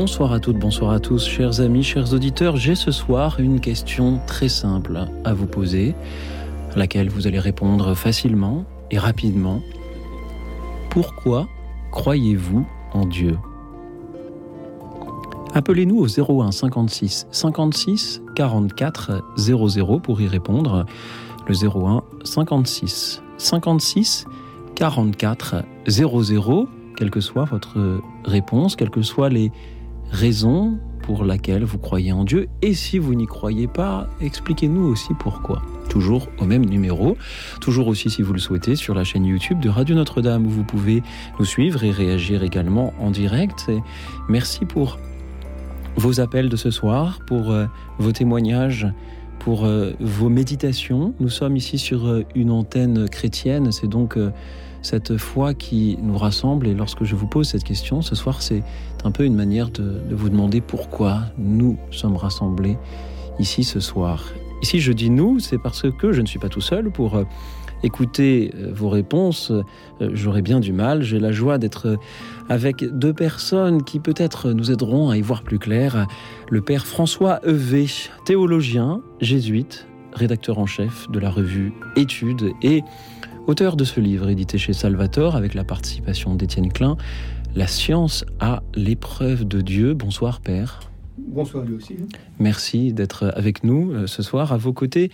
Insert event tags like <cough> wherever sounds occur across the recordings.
Bonsoir à toutes, bonsoir à tous, chers amis, chers auditeurs. J'ai ce soir une question très simple à vous poser, à laquelle vous allez répondre facilement et rapidement. Pourquoi croyez-vous en Dieu? Appelez-nous au 01 56 56 44 00 pour y répondre. Le 01 56 56 44 00, quelle que soit votre réponse, quelles que soient les raison pour laquelle vous croyez en Dieu. Et si vous n'y croyez pas, expliquez-nous aussi pourquoi. Toujours au même numéro, toujours aussi si vous le souhaitez sur la chaîne YouTube de Radio Notre-Dame où vous pouvez nous suivre et réagir également en direct. merci pour vos appels de ce soir, pour euh, vos témoignages, pour euh, vos méditations. Nous sommes ici sur euh, une antenne chrétienne, c'est donc cette foi qui nous rassemble. Et lorsque je vous pose cette question ce soir, c'est un peu une manière de, vous demander pourquoi nous sommes rassemblés ici ce soir. Ici, je dis nous, c'est parce que je ne suis pas tout seul pour euh, écouter euh, vos réponses. Euh, j'aurais bien du mal. J'ai la joie d'être avec deux personnes qui peut-être nous aideront à y voir plus clair. Le père François Evé, théologien, jésuite, rédacteur en chef de la revue Études et auteur de ce livre édité chez Salvator avec la participation d'Étienne Klein, La science à l'épreuve de Dieu. Bonsoir Père. Bonsoir lui aussi. Merci d'être avec nous euh, ce soir à vos côtés.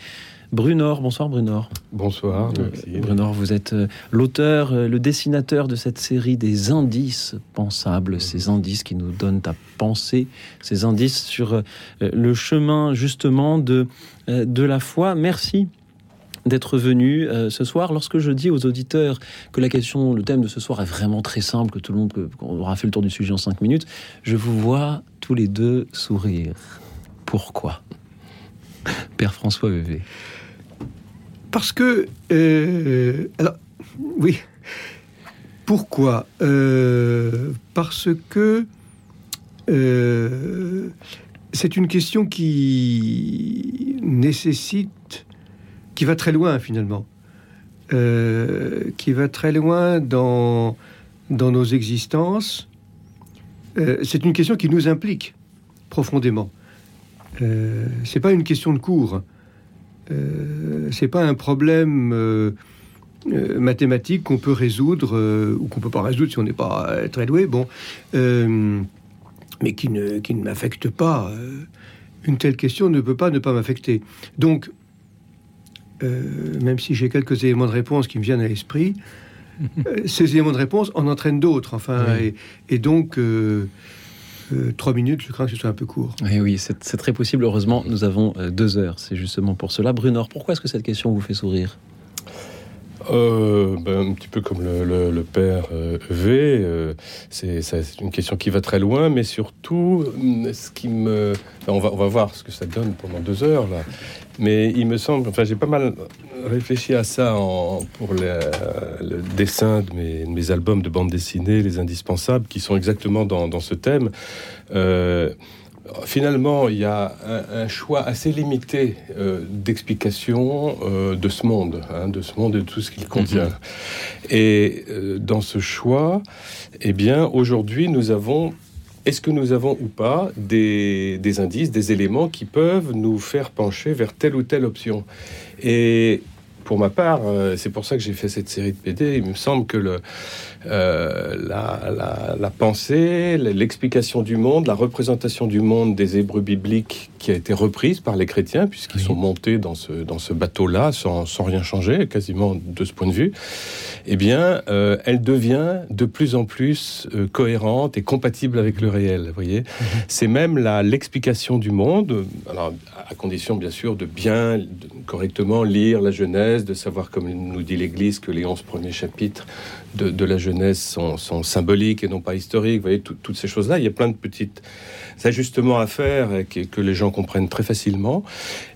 Brunor, bonsoir Brunor. Bonsoir. Euh, Brunor, vous êtes euh, l'auteur, le dessinateur de cette série des indices pensables, ces indices qui nous donnent à penser, ces indices sur le chemin justement de, de la foi. Merci d'être venu euh, ce soir. Lorsque je dis aux auditeurs que la question, le thème de ce soir est vraiment très simple, que tout le monde aura fait le tour du sujet en cinq minutes, je vous vois tous les deux sourire. Pourquoi? Père François Vevé. Parce que... Euh, alors, oui. Pourquoi? Euh, Parce que c'est une question qui nécessite qui va très loin finalement, euh, qui va très loin dans, dans nos existences. Euh, c'est une question qui nous implique profondément. Euh, c'est pas une question de cours. Euh, c'est pas un problème mathématique qu'on peut résoudre ou qu'on peut pas résoudre si on n'est pas très doué. Bon, mais qui ne, qui ne m'affecte pas. une telle question ne peut pas ne pas m'affecter. Donc, euh, même si j'ai quelques éléments de réponse qui me viennent à l'esprit, <laughs> euh, ces éléments de réponse en entraînent d'autres. Enfin, et, donc, euh, trois minutes, je crains que ce soit un peu court. Oui, oui, c'est très possible. Heureusement, nous avons deux heures. C'est justement pour cela. Brunor, pourquoi est-ce que cette question vous fait sourire? Euh, ben, un petit peu comme le, père euh, V, euh, c'est une question qui va très loin, mais surtout, ce qui me... on, va, on va voir ce que ça donne pendant deux heures, là. Mais il me semble, enfin j'ai pas mal réfléchi à ça pour le dessin de mes, albums de bande dessinée, les indispensables, qui sont exactement dans ce thème. Euh, finalement, il y a un, choix assez limité euh, d'explication euh, de ce monde, hein, de ce monde et de tout ce qu'il contient. Mhm. Et euh, dans ce choix, eh bien, aujourd'hui, nous avons est-ce que nous avons ou pas des, des, indices, des éléments qui peuvent nous faire pencher vers telle ou telle option? Et pour ma part, c'est pour ça que j'ai fait cette série de PD, il me semble que le, euh, la, pensée, l'explication du monde, la représentation du monde des Hébreux bibliques qui a été reprise par les chrétiens, puisqu'ils sont montés dans ce, dans ce bateau-là sans, rien changer, quasiment de ce point de vue, eh bien, euh, elle devient de plus en plus euh, cohérente et compatible avec le réel. Vous voyez, mhm. c'est même l'explication du monde, alors, à condition bien sûr de bien, correctement lire la Genèse, de savoir, comme nous dit l'Église, que les 11 premiers chapitres de, la jeunesse sont, symboliques et non pas historiques. Vous voyez, toutes ces choses-là, il y a plein de petites ajustements à faire que, que les gens comprenne très facilement.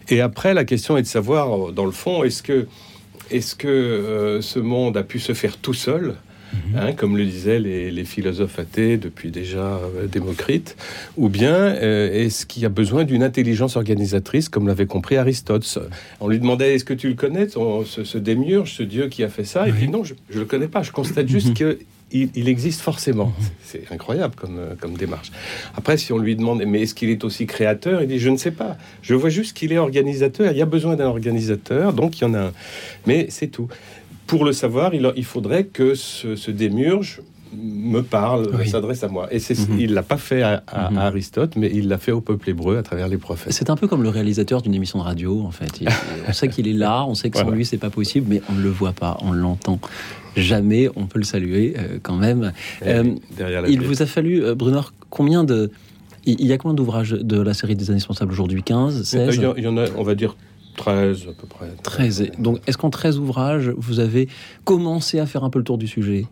Et après, la question est de savoir, dans le fond, est-ce que, est-ce que euh, ce monde a pu se faire tout seul? Mhm. Hein, comme le disaient les, philosophes athées depuis déjà euh, Démocrite, ou bien euh, est-ce qu'il y a besoin d'une intelligence organisatrice, comme l'avait compris Aristote? On lui demandait est-ce que tu le connais, ce, ce, démiurge, ce dieu qui a fait ça? Et puis non, je ne le connais pas, je constate juste <laughs> mhm. que il, existe forcément. Mhm. C'est incroyable comme, euh, comme démarche. Après, si on lui demande, mais est-ce qu'il est aussi créateur? Il dit, je ne sais pas. Je vois juste qu'il est organisateur. Il y a besoin d'un organisateur, donc il y en a un. Mais c'est tout pour le savoir, il, faudrait que ce, démurge me parle, s'adresse à moi. Et c'est, mhm. il l'a pas fait à, mhm. Aristote, mais il l'a fait au peuple hébreu à travers les prophètes. C'est un peu comme le réalisateur d'une émission de radio, en fait. <laughs> on sait qu'il est là, on sait que sans lui c'est pas possible, mais on ne le voit pas, on l'entend. Jamais on peut le saluer euh, quand même. Euh, il vous a fallu, euh, Brunner, combien de il y a combien d'ouvrages de la série des indispensables aujourd'hui? 15, 16 il y en a, on va dire 13 à peu près. 13. Donc, est-ce qu'en 13 ouvrages, vous avez commencé à faire un peu le tour du sujet?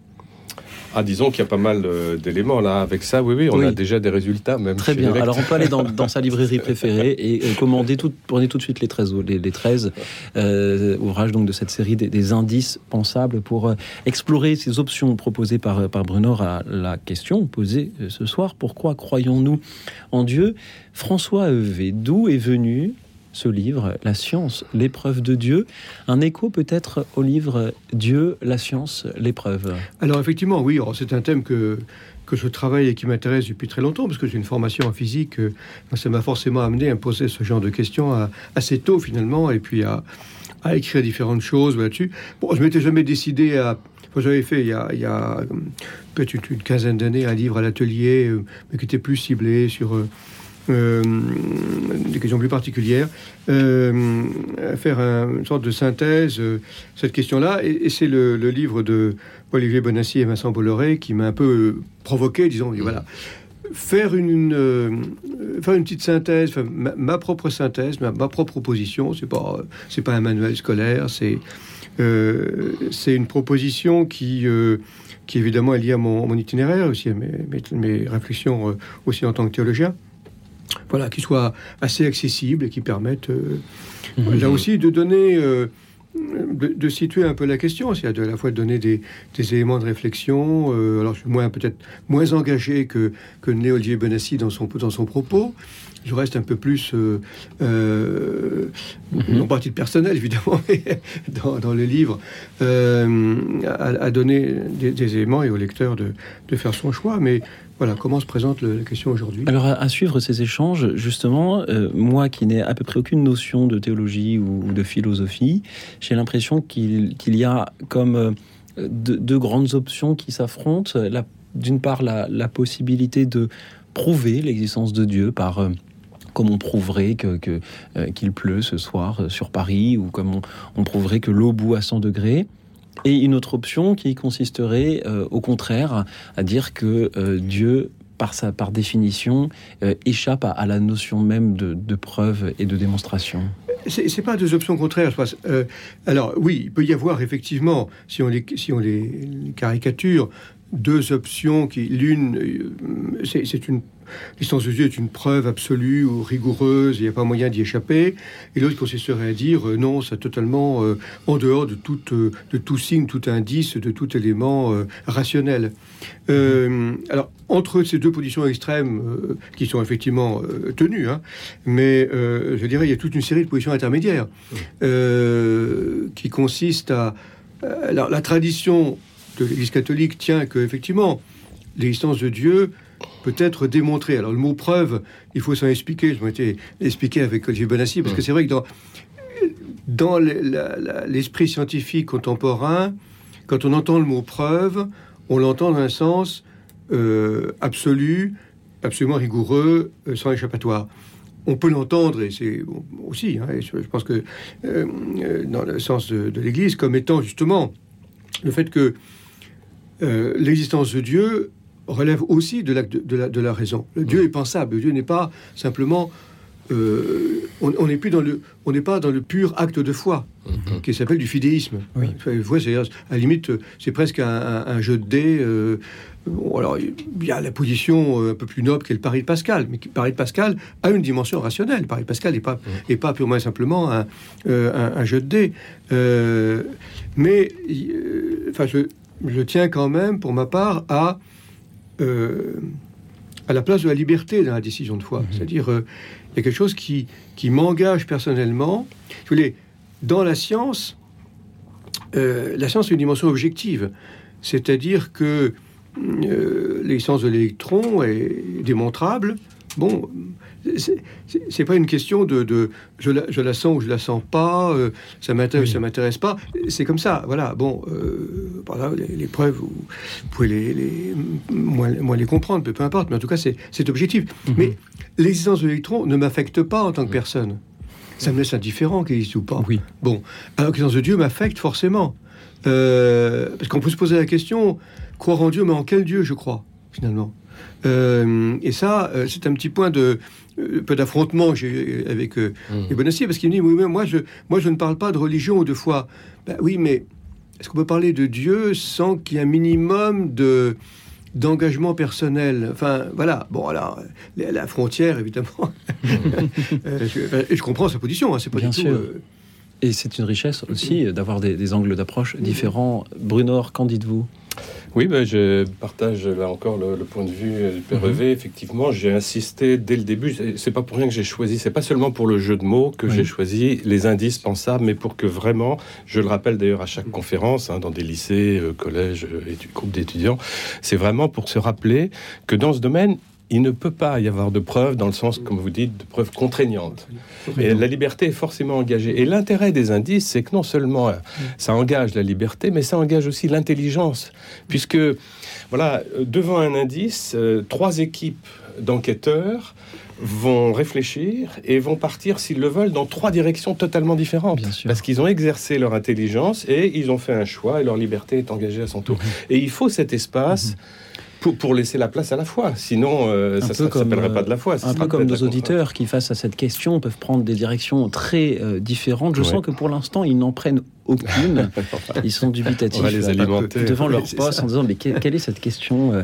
Ah, disons qu'il y a pas mal euh, d'éléments là. Avec ça, oui, oui, on a déjà des résultats même. Très bien. Alors, on peut aller dans, sa librairie préférée et euh, commander tout, prenez tout de suite les 13, les, 13 euh, ouvrages donc de cette série des, indices pensables pour explorer ces options proposées par, par Bruno à la question posée ce soir. Pourquoi croyons-nous en Dieu? François Evé, d'où est venu ce livre, La science, l'épreuve de Dieu. Un écho peut-être au livre Dieu, la science, l'épreuve. Alors effectivement, oui, c'est un thème que, que je travaille et qui m'intéresse depuis très longtemps, parce que j'ai une formation en physique. Euh, ça m'a forcément amené à me poser ce genre de questions assez tôt finalement, et puis à, à écrire différentes choses là-dessus. Bon, je m'étais jamais décidé à... J'avais fait il y a, a peut-être une, quinzaine d'années un livre à l'atelier, euh, mais qui était plus ciblé sur... Euh, des questions plus particulières, euh, faire une sorte de synthèse, euh, cette question-là. Et, c'est le, livre de Olivier Bonassi et Vincent Bolloré qui m'a un peu provoqué, disons, voilà. Faire une, faire une petite synthèse, ma, propre synthèse, ma, propre proposition, c'est pas, c'est pas un manuel scolaire, c'est, c'est une proposition qui, qui évidemment est liée à mon, itinéraire aussi, à mes, mes réflexions aussi en tant que théologien voilà, qui soit assez accessible et qui permettent euh, mhm. là aussi de donner, euh, de, situer un peu la question, c'est à la fois de donner des, éléments de réflexion. Euh, alors je suis moins peut-être moins engagé que que Né Olivier Benassi dans son dans son propos. Je reste un peu plus, euh, mhm. non pas titre personnel évidemment, <laughs> mais dans, le livre, à, donner des, éléments et au lecteur de, de faire son choix. Mais voilà comment se présente la question aujourd'hui? Alors, à, suivre ces échanges, justement, euh, moi qui n'ai à peu près aucune notion de théologie ou, de philosophie, j'ai l'impression qu'il y a comme euh, deux, grandes options qui s'affrontent. D'une part, la, possibilité de prouver l'existence de Dieu par euh, comme on prouverait qu'il que, qu'il pleut ce soir sur Paris, ou comme on, prouverait que l'eau bout à 100 degrés. Et une autre option qui consisterait euh, au contraire à dire que euh, Dieu par sa par définition euh, échappe à, la notion même de, preuve et de démonstration. C'est pas deux options contraires, je pense. alors oui, il peut y avoir effectivement, si on les, si on les caricature, deux options qui l'une c'est une L'existence de Dieu est une preuve absolue ou rigoureuse, il n'y a pas moyen d'y échapper. Et l'autre consisterait à dire euh, non, c'est totalement euh, en dehors de tout, euh, de tout signe, tout indice, de tout élément rationnel. alors, entre ces deux positions extrêmes, qui sont effectivement tenues, hein, mais je dirais il y a toute une série de positions intermédiaires qui consistent à... Alors, la tradition de l'Église catholique tient que, effectivement, l'existence de Dieu peut être démontré. Alors le mot preuve, il faut s'en expliquer. Je m'étais expliqué avec Olivier Bonassi, parce que c'est vrai que dans, dans l'esprit scientifique contemporain, quand on entend le mot preuve, on l'entend dans un sens euh, absolu, absolument rigoureux, euh, sans échappatoire. On peut l'entendre, et c'est aussi, hein, je, pense que euh, dans le sens de, de l'Église, comme étant justement le fait que l'existence de Dieu relève aussi de la, de, la, de la raison. Le Dieu est pensable. Dieu n'est pas simplement on n'est plus dans le, on n'est pas dans le pur acte de foi Mhm. qui s'appelle du fidéisme. Oui. Enfin, vous voyez, c'est- à la limite, c'est presque un, un- un jeu de dés. euh, bon, alors, il y a la position euh, un peu plus noble qu'est le pari de Pascal, mais qui- le pari de Pascal a une dimension rationnelle. Le pari de Pascal n'est pas, est pas purement et simplement un, euh, un- un jeu de dés. Euh, mais, euh, enfin, je, je tiens quand même, pour ma part, à euh, à la place de la liberté dans la décision de foi. C'est-à-dire, euh, il y a quelque chose qui, qui m'engage personnellement. Je voulais, dans la science, euh, la science a une dimension objective. C'est-à-dire que l'existence de l'électron est démontrable. Bon, c'est- pas une question de, de je, la, je la sens ou je la sens pas, euh, ça m'intéresse ou ça m'intéresse pas. C'est comme ça, voilà. Bon, euh, voilà, les, les preuves, vous, pouvez les, les- moins, moins les comprendre, peu, peu importe, mais en tout cas, c'est objectif. Mais l'existence de l'électron ne m'affecte pas en tant que personne. Ça me laisse indifférent qu'il existe ou pas. Oui. Bon, alors que l'existence de Dieu m'affecte forcément. Euh, parce qu'on peut se poser la question, croire en Dieu, mais en quel Dieu je crois, finalement? Et ça, euh, c'est un petit point de euh, peu d'affrontement avec euh, les Bonaciers, parce qu'il me dit, oui, mais moi je, moi je ne parle pas de religion ou de foi. Ben oui, mais est-ce qu'on peut parler de Dieu sans qu'il y ait un minimum de d'engagement personnel? Enfin, voilà. Bon, alors, la, la frontière, évidemment. <laughs> Euh, je, et je comprends sa position. Hein, c'est pas Bien du tout. sûr. euh, Et c'est une richesse aussi euh, d'avoir des, des angles d'approche différents. Bruno, qu'en dites-vous? Oui, ben, je partage là encore le, le point de vue euh, du Père Mhm. Effectivement, j'ai insisté dès le début. C'est- pas pour rien que j'ai choisi. C'est pas seulement pour le jeu de mots que Oui. j'ai choisi les indices pensables, mais pour que vraiment, je le rappelle d'ailleurs à chaque conférence, hein, dans des lycées, euh, collèges, euh, étu- groupes d'étudiants, c'est vraiment pour se rappeler que dans ce domaine, il ne peut pas y avoir de preuves dans le sens, comme vous dites, de preuves contraignantes. Et la liberté est forcément engagée. Et l'intérêt des indices, c'est que non seulement euh, ça engage la liberté, mais ça engage aussi l'intelligence. Puisque, voilà, devant un indice, euh, trois équipes d'enquêteurs vont réfléchir et vont partir, s'ils le veulent, dans trois directions totalement différentes. Bien sûr. Parce qu'ils ont exercé leur intelligence et ils ont fait un choix et leur liberté est engagée à son tour. Mhm. Et il faut cet espace. Pour, pour laisser la place à la foi, sinon euh, ça ne s'appellerait pas de la foi. ça Un peu comme nos auditeurs qui, face à cette question, peuvent prendre des directions très euh, différentes. Je Ouais. sens que pour l'instant, ils n'en prennent aucune. <laughs> Ils sont dubitatifs On va les euh, alimenter. devant leur poste en disant mais que- quelle est cette question euh,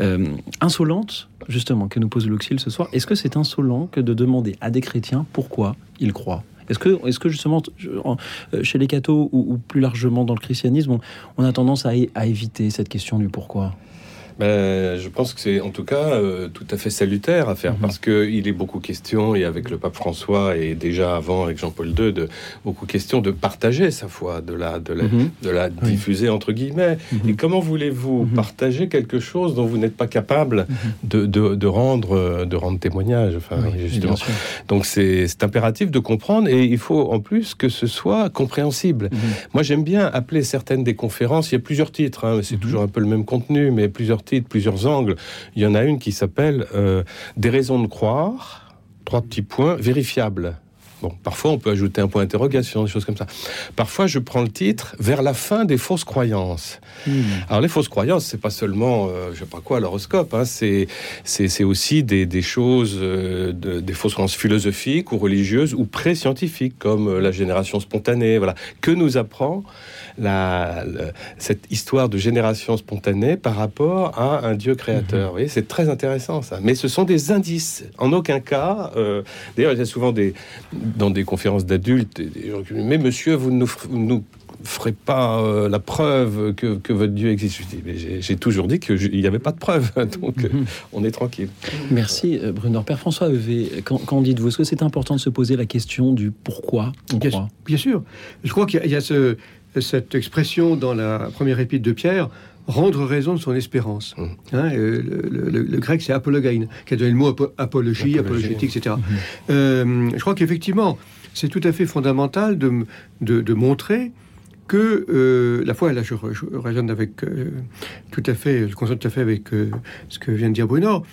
euh, insolente justement que nous pose Luxil ce soir? Est-ce que c'est insolent que de demander à des chrétiens pourquoi ils croient? Est-ce que, est que justement, euh, chez les cathos ou, ou plus largement dans le christianisme, on, on a tendance à éviter cette question du pourquoi? Ben, je pense que c'est en tout cas euh, tout à fait salutaire à faire Mhm. parce que il est beaucoup question et avec le pape François et déjà avant avec Jean-Paul II de beaucoup question de partager sa foi, de la de la, Mhm. de la Oui. diffuser entre guillemets. Mhm. Et comment voulez-vous Mhm. partager quelque chose dont vous n'êtes pas capable de, de, de rendre euh, de rendre témoignage Enfin, Oui, bien justement. sûr. Donc c'est impératif de comprendre et il faut en plus que ce soit compréhensible. Moi, j'aime bien appeler certaines des conférences. Il y a plusieurs titres, hein, c'est toujours un peu le même contenu, mais plusieurs titres, plusieurs angles. Il y en a une qui s'appelle euh, Des raisons de croire, trois petits points, vérifiables. Bon, parfois on peut ajouter un point d'interrogation, des choses comme ça. Parfois, je prends le titre Vers la fin des fausses croyances. Mhm. Alors les fausses croyances, c'est pas seulement, euh, je sais pas quoi, l'horoscope, hein, c'est c'est c'est aussi des, des choses, euh, de- des fausses croyances philosophiques ou religieuses ou pré-scientifiques, comme euh, la génération spontanée. Voilà, que nous apprend la, le- cette histoire de génération spontanée par rapport à un Dieu créateur. Vous voyez, c'est très intéressant ça. Mais ce sont des indices. En aucun cas, euh, d'ailleurs, il y a souvent des dans des conférences d'adultes, mais monsieur, vous ne nous, nous ferez pas euh, la preuve que, que votre Dieu existe. J'ai j'ai toujours dit qu'il n'y avait pas de preuve, <laughs> donc euh, on est tranquille. Merci euh, Bruno. Père François Heuvé, qu'en qu'en dites-vous Est-ce que c'est important de se poser la question du pourquoi? On Bien, croit bien sûr. Je crois qu'il y a ce- cette expression dans la première épître de Pierre, rendre raison de son espérance. Mm. Hein, euh, le, le- le grec, c'est apologein, qui a donné le mot apo- apologie, Apologie. apologétique, etc. Euh, je crois qu'effectivement, c'est tout à fait fondamental de, de, de montrer que euh, la foi, là je, raisonne avec euh, tout à fait, je constate tout à fait avec euh, ce que vient de dire Bruno,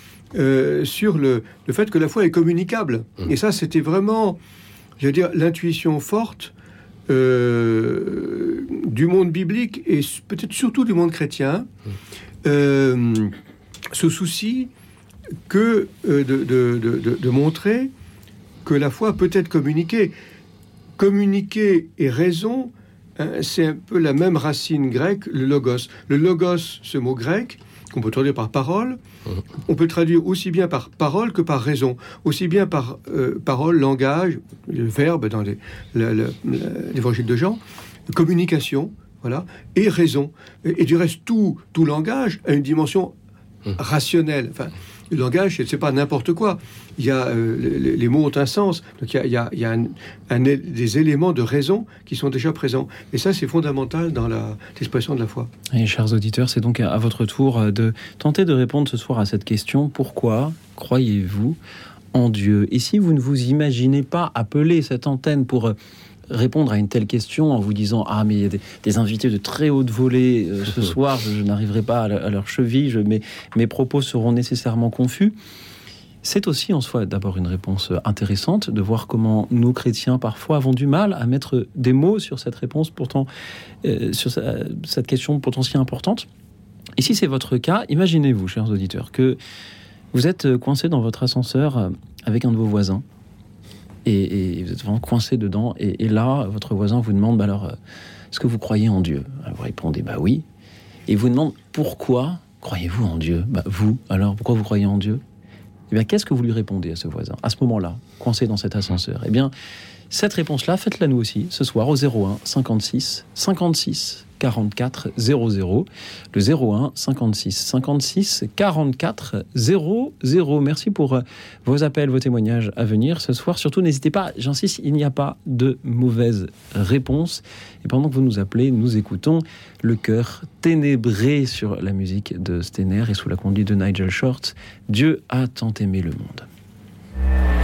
sur le, le fait que la foi est communicable. Mm. Et ça, c'était vraiment, je veux dire, l'intuition forte euh, du monde biblique et peut-être surtout du monde chrétien, euh, ce souci que euh, de- de- de montrer que la foi peut être communiquée. Communiquer et raison, hein, c'est un peu la même racine grecque, le logos. Le logos, ce mot grec, qu'on peut traduire par parole, mmh. on peut traduire aussi bien par parole que par raison, aussi bien par euh, parole, langage, le verbe dans l'évangile de Jean, communication, voilà, et raison. Et, du reste, tout, tout langage a une dimension mmh. rationnelle. Enfin, le langage, c'est pas n'importe quoi. Il y a, euh, les, mots ont un sens. Donc il y a, des éléments de raison qui sont déjà présents. Et ça, c'est fondamental dans l'expression de la foi. Et chers auditeurs, c'est donc à votre tour euh, de tenter de répondre ce soir à cette question. Pourquoi croyez-vous en Dieu? Et si vous ne vous imaginez pas appeler cette antenne pour euh, répondre à une telle question en vous disant ah mais il y a des, invités de très haute volée euh, ce <laughs> soir, je, n'arriverai pas à, leur cheville, je, mes, mes propos seront nécessairement confus. C'est aussi en soi d'abord une réponse intéressante de voir comment nous chrétiens parfois avons du mal à mettre des mots sur cette réponse pourtant euh, sur cette question pourtant si importante. Et si c'est votre cas, imaginez-vous, chers auditeurs, que vous êtes coincé dans votre ascenseur avec un de vos voisins et, vous êtes vraiment coincé dedans. Et, là, votre voisin vous demande bah alors, euh, est-ce que vous croyez en Dieu? Vous répondez bah oui. Et vous demande pourquoi croyez-vous en Dieu? Bah, Vous, alors pourquoi vous croyez en Dieu? Eh bien, qu'est-ce que vous lui répondez à ce voisin? À ce moment-là, coincé dans cet ascenseur? Eh bien, cette réponse-là, faites-la nous aussi ce soir au 01 56 56 44 00. Le 01 56 56 44 00. Merci pour euh, vos appels, vos témoignages à venir ce soir. Surtout, n'hésitez pas, j'insiste, il n'y a pas de mauvaise réponse. Et pendant que vous nous appelez, nous écoutons le cœur ténébré sur la musique de Stener et sous la conduite de Nigel Short. Dieu a tant aimé le monde.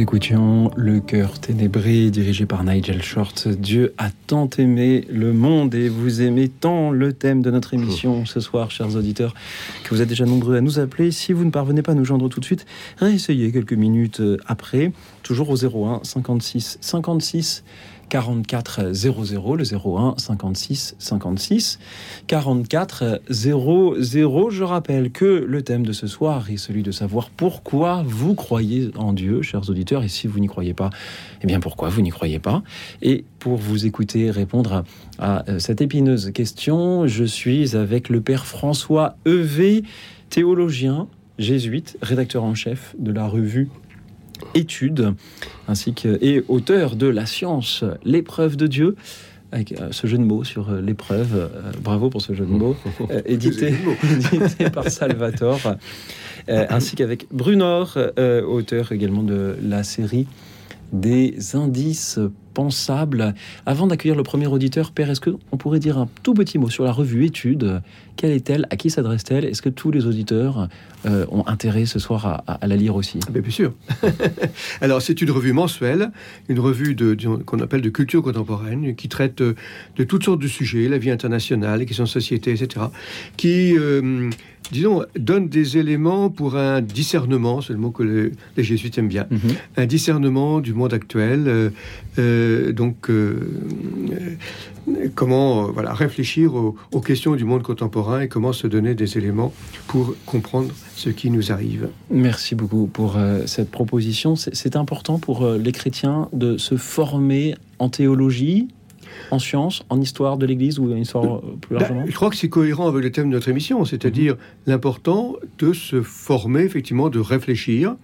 Écoutions Le cœur ténébré dirigé par Nigel Short. Dieu a tant aimé le monde et vous aimez tant le thème de notre émission ce soir, chers auditeurs, que vous êtes déjà nombreux à nous appeler. Si vous ne parvenez pas à nous joindre tout de suite, réessayez quelques minutes après, toujours au 01 56 56 44 00, le 01 56 56 44 00. Je rappelle que le thème de ce soir est celui de savoir pourquoi vous croyez en Dieu, chers auditeurs, et si vous n'y croyez pas, eh bien pourquoi vous n'y croyez pas? Et pour vous écouter répondre à, à cette épineuse question, je suis avec le Père François Evé, théologien, jésuite, rédacteur en chef de la revue études, ainsi que, et auteur de La science, l'épreuve de Dieu, avec euh, ce jeu de mots sur euh, l'épreuve. Euh, bravo pour ce jeu de mots, <laughs> euh, édité, <laughs> édité par Salvatore, euh, ainsi qu'avec Brunor, euh, auteur également de la série des indices pensables. Avant d'accueillir le premier auditeur, Père, est-ce qu'on pourrait dire un tout petit mot sur la revue Études? Quelle est-elle? À qui s'adresse-t-elle? Est-ce que tous les auditeurs euh, ont intérêt ce soir à, à- à la lire aussi? Ah ben, bien sûr. <laughs> Alors, c'est une revue mensuelle, une revue de, qu'on appelle de culture contemporaine, qui traite euh, de toutes sortes de sujets, la vie internationale, les questions de société, etc., qui, euh, disons, donne des éléments pour un discernement, c'est le mot que le- les jésuites aiment bien, Mhm. un discernement du monde actuel, euh, euh, donc euh, euh, comment voilà, réfléchir aux, aux questions du monde contemporain et comment se donner des éléments pour comprendre ce qui nous arrive. Merci beaucoup pour cette proposition. C'est important pour les chrétiens de se former en théologie, en sciences, en histoire de l'Église ou en histoire plus Bah, largement je crois que c'est cohérent avec le thème de notre émission, c'est-à-dire l'important de se former, effectivement, de réfléchir.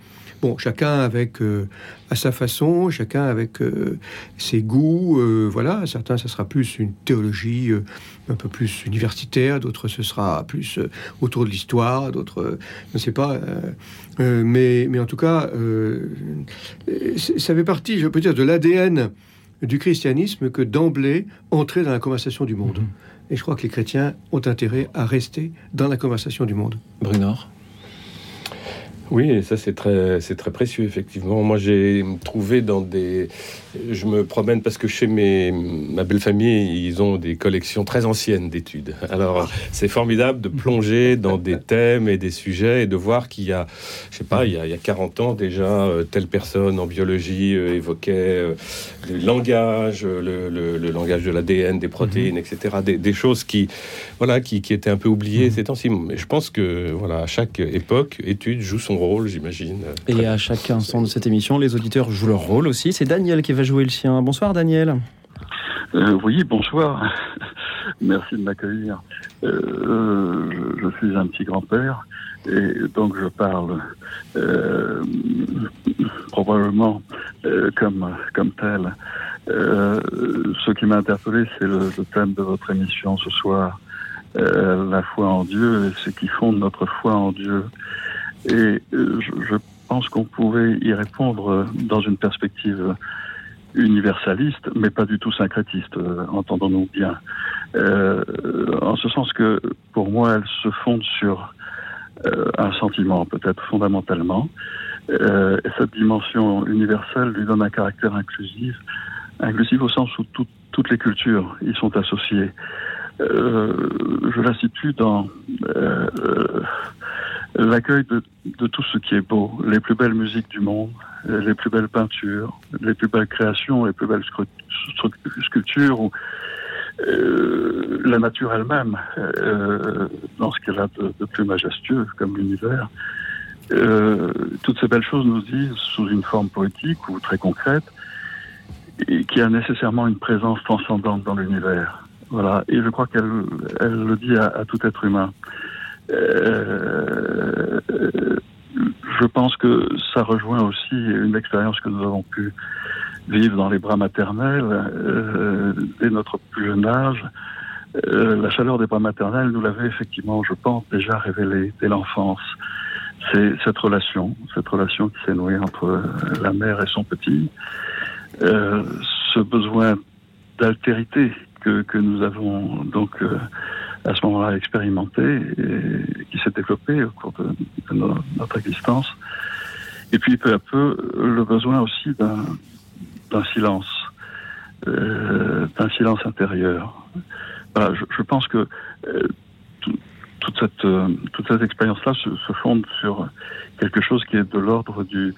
Bon, chacun avec euh, à sa façon, chacun avec euh, ses goûts. euh, voilà, certains, ça sera plus une théologie un peu plus universitaire, d'autres, ce sera plus autour de l'histoire, d'autres, je ne sais pas. mais, mais en tout cas, ça fait partie, je peux dire, de l'ADN du christianisme que d'emblée entrer dans la conversation du monde. Et je crois que les chrétiens ont intérêt à rester dans la conversation du monde. Brunor Oui, ça c'est très, c'est très précieux effectivement. Moi j'ai trouvé dans des, je me promène parce que chez mes, ma belle famille ils ont des collections très anciennes d'études. Alors c'est formidable de plonger dans des thèmes et des sujets et de voir qu'il y a, je sais pas, il y a, il y a 40 ans déjà euh, telle personne en biologie euh, évoquait euh, le langage, le, le- le langage de l'ADN, des protéines, etc. Des, des choses qui, voilà, qui, qui étaient un peu oubliées ces temps-ci. Mais je pense que voilà, à chaque époque, étude joue son rôle, j'imagine. Et à chaque instant de cette émission, les auditeurs jouent leur rôle aussi. C'est Daniel qui va jouer le sien. Bonsoir Daniel. Euh, oui, bonsoir. <laughs> Merci de m'accueillir. Euh, je, suis un petit grand-père et donc je parle euh, probablement comme, comme tel. Ce qui m'a interpellé, c'est le, thème de votre émission ce soir, la foi en Dieu et ce qui fonde notre foi en Dieu. Et je, je pense qu'on pouvait y répondre dans une perspective universaliste, mais pas du tout syncrétiste, euh, entendons-nous bien. Euh, en ce sens que, pour moi, elle se fonde sur euh, un sentiment, peut-être fondamentalement, euh, et cette dimension universelle lui donne un caractère inclusif, inclusif au sens où tout- toutes les cultures y sont associées. Euh, je la situe dans euh, euh, l'accueil de, de tout ce qui est beau, les plus belles musiques du monde, les plus belles peintures, les plus belles créations, les plus belles sculptures, ou euh, la nature elle-même, euh, dans ce qu'elle a de, plus majestueux, comme l'univers. Euh, toutes ces belles choses nous disent, sous une forme poétique ou très concrète, qu'il y a nécessairement une présence transcendante dans l'univers. Voilà, et je crois qu'elle elle le dit à, à tout être humain. Euh, je pense que ça rejoint aussi une expérience que nous avons pu vivre dans les bras maternels euh, dès notre plus jeune âge. Euh, la chaleur des bras maternels nous l'avait effectivement, je pense, déjà révélé dès l'enfance. C'est cette relation, cette relation qui s'est nouée entre la mère et son petit, euh, ce besoin d'altérité que, nous avons donc euh, à ce moment-là expérimenté et qui s'est développé au cours de, de no- notre existence Et puis peu à peu, le besoin aussi d'un silence, euh, d'un silence intérieur. Je, pense que euh, toute cette, euh, toute cette expérience-là se, se, fonde sur quelque chose qui est de l'ordre du,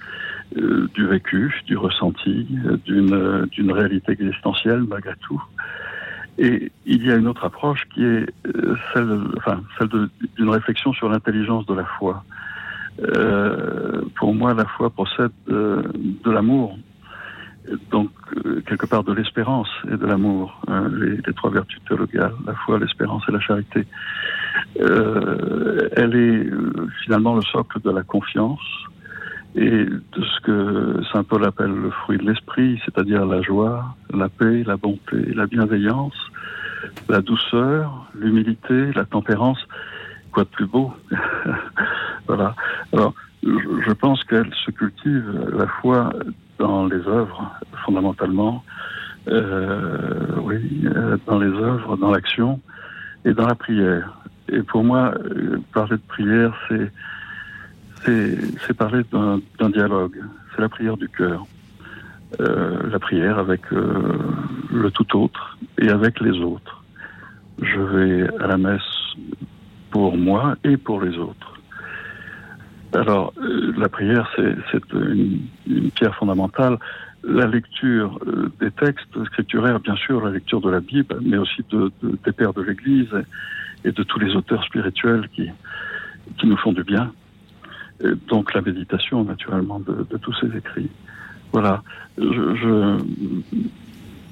du vécu, du ressenti, d'une, d'une réalité existentielle malgré tout. Et il y a une autre approche qui est euh, celle, enfin, celle d'une réflexion sur l'intelligence de la foi. Euh, pour moi, la foi procède de, l'amour, donc euh, quelque part de l'espérance et de l'amour, hein, les, les, trois vertus théologales, la foi, l'espérance et la charité. Euh, elle est finalement le socle de la confiance et de ce que Saint Paul appelle le fruit de l'esprit, c'est-à-dire la joie, la paix, la bonté, la bienveillance, la douceur, l'humilité, la tempérance. Quoi de plus beau <laughs> Voilà. Alors, je pense qu'elle se cultive la foi dans les œuvres, fondamentalement, euh, oui, dans les œuvres, dans l'action et dans la prière. Et pour moi, parler de prière, c'est c'est parler d'un dialogue. C'est la prière du cœur. Euh, la prière avec euh, le tout autre et avec les autres. Je vais à la messe pour moi et pour les autres. Alors, euh, la prière, c'est une, pierre fondamentale. La lecture des textes scripturaires, bien sûr, la lecture de la Bible, mais aussi de, de, des pères de l'Église et, de tous les auteurs spirituels qui, qui nous font du bien. Et donc la méditation, naturellement, de, de, tous ces écrits. Voilà. Je, je,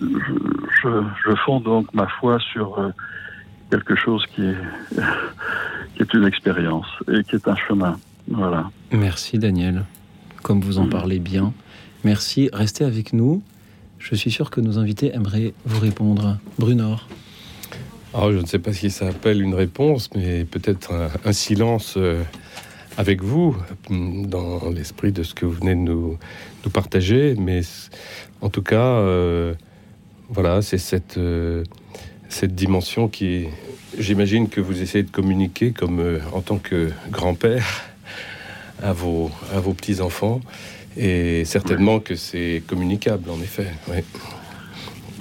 je, je fonde donc ma foi sur euh, quelque chose qui est, <laughs> qui est une expérience et qui est un chemin. Voilà. Merci Daniel, comme vous en parlez bien. Merci, restez avec nous. Je suis sûr que nos invités aimeraient vous répondre. Brunor. Alors, je ne sais pas si ça appelle une réponse, mais peut-être un, un, silence euh, avec vous, dans l'esprit de ce que vous venez de nous, partager. Mais en tout cas, euh, voilà, c'est cette, euh, cette dimension qui, j'imagine que vous essayez de communiquer comme euh, en tant que grand-père à vos, à vos petits-enfants. Et certainement que c'est communicable, en effet. Oui,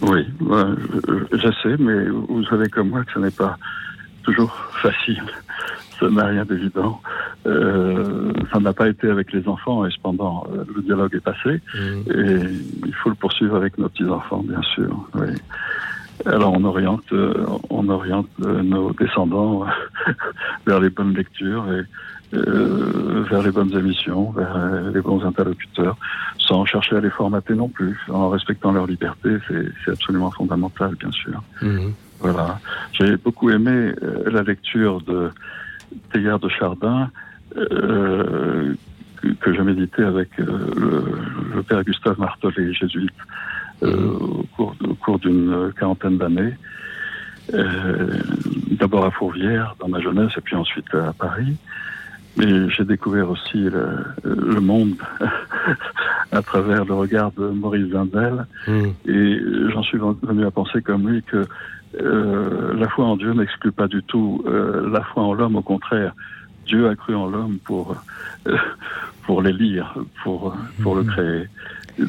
oui je, je, sais, mais vous savez comme moi que ce n'est pas toujours facile. Ça n'a rien d'évident. Euh, ça n'a pas été avec les enfants et cependant euh, le dialogue est passé. Mmh. Et il faut le poursuivre avec nos petits-enfants, bien sûr. Oui. Alors on oriente, euh, on oriente nos descendants <laughs> vers les bonnes lectures et euh, vers les bonnes émissions, vers euh, les bons interlocuteurs, sans chercher à les formater non plus, en respectant leur liberté, c'est absolument fondamental, bien sûr. Mmh. Voilà. J'ai beaucoup aimé euh, la lecture de Théard de Chardin, euh, que, que j'ai médité avec euh, le, le, père Gustave Martelet, jésuite, mmh. au cours, cours d'une quarantaine d'années. D'abord à Fourvière, dans ma jeunesse, et puis ensuite à Paris. Mais j'ai découvert aussi le, le monde à travers le regard de Maurice Zindel. Mmh. Et j'en suis venu à penser comme lui que euh, la foi en Dieu n'exclut pas du tout euh, la foi en l'homme, au contraire. Dieu a cru en l'homme pour, euh, pour les lire, pour, pour mmh. le créer.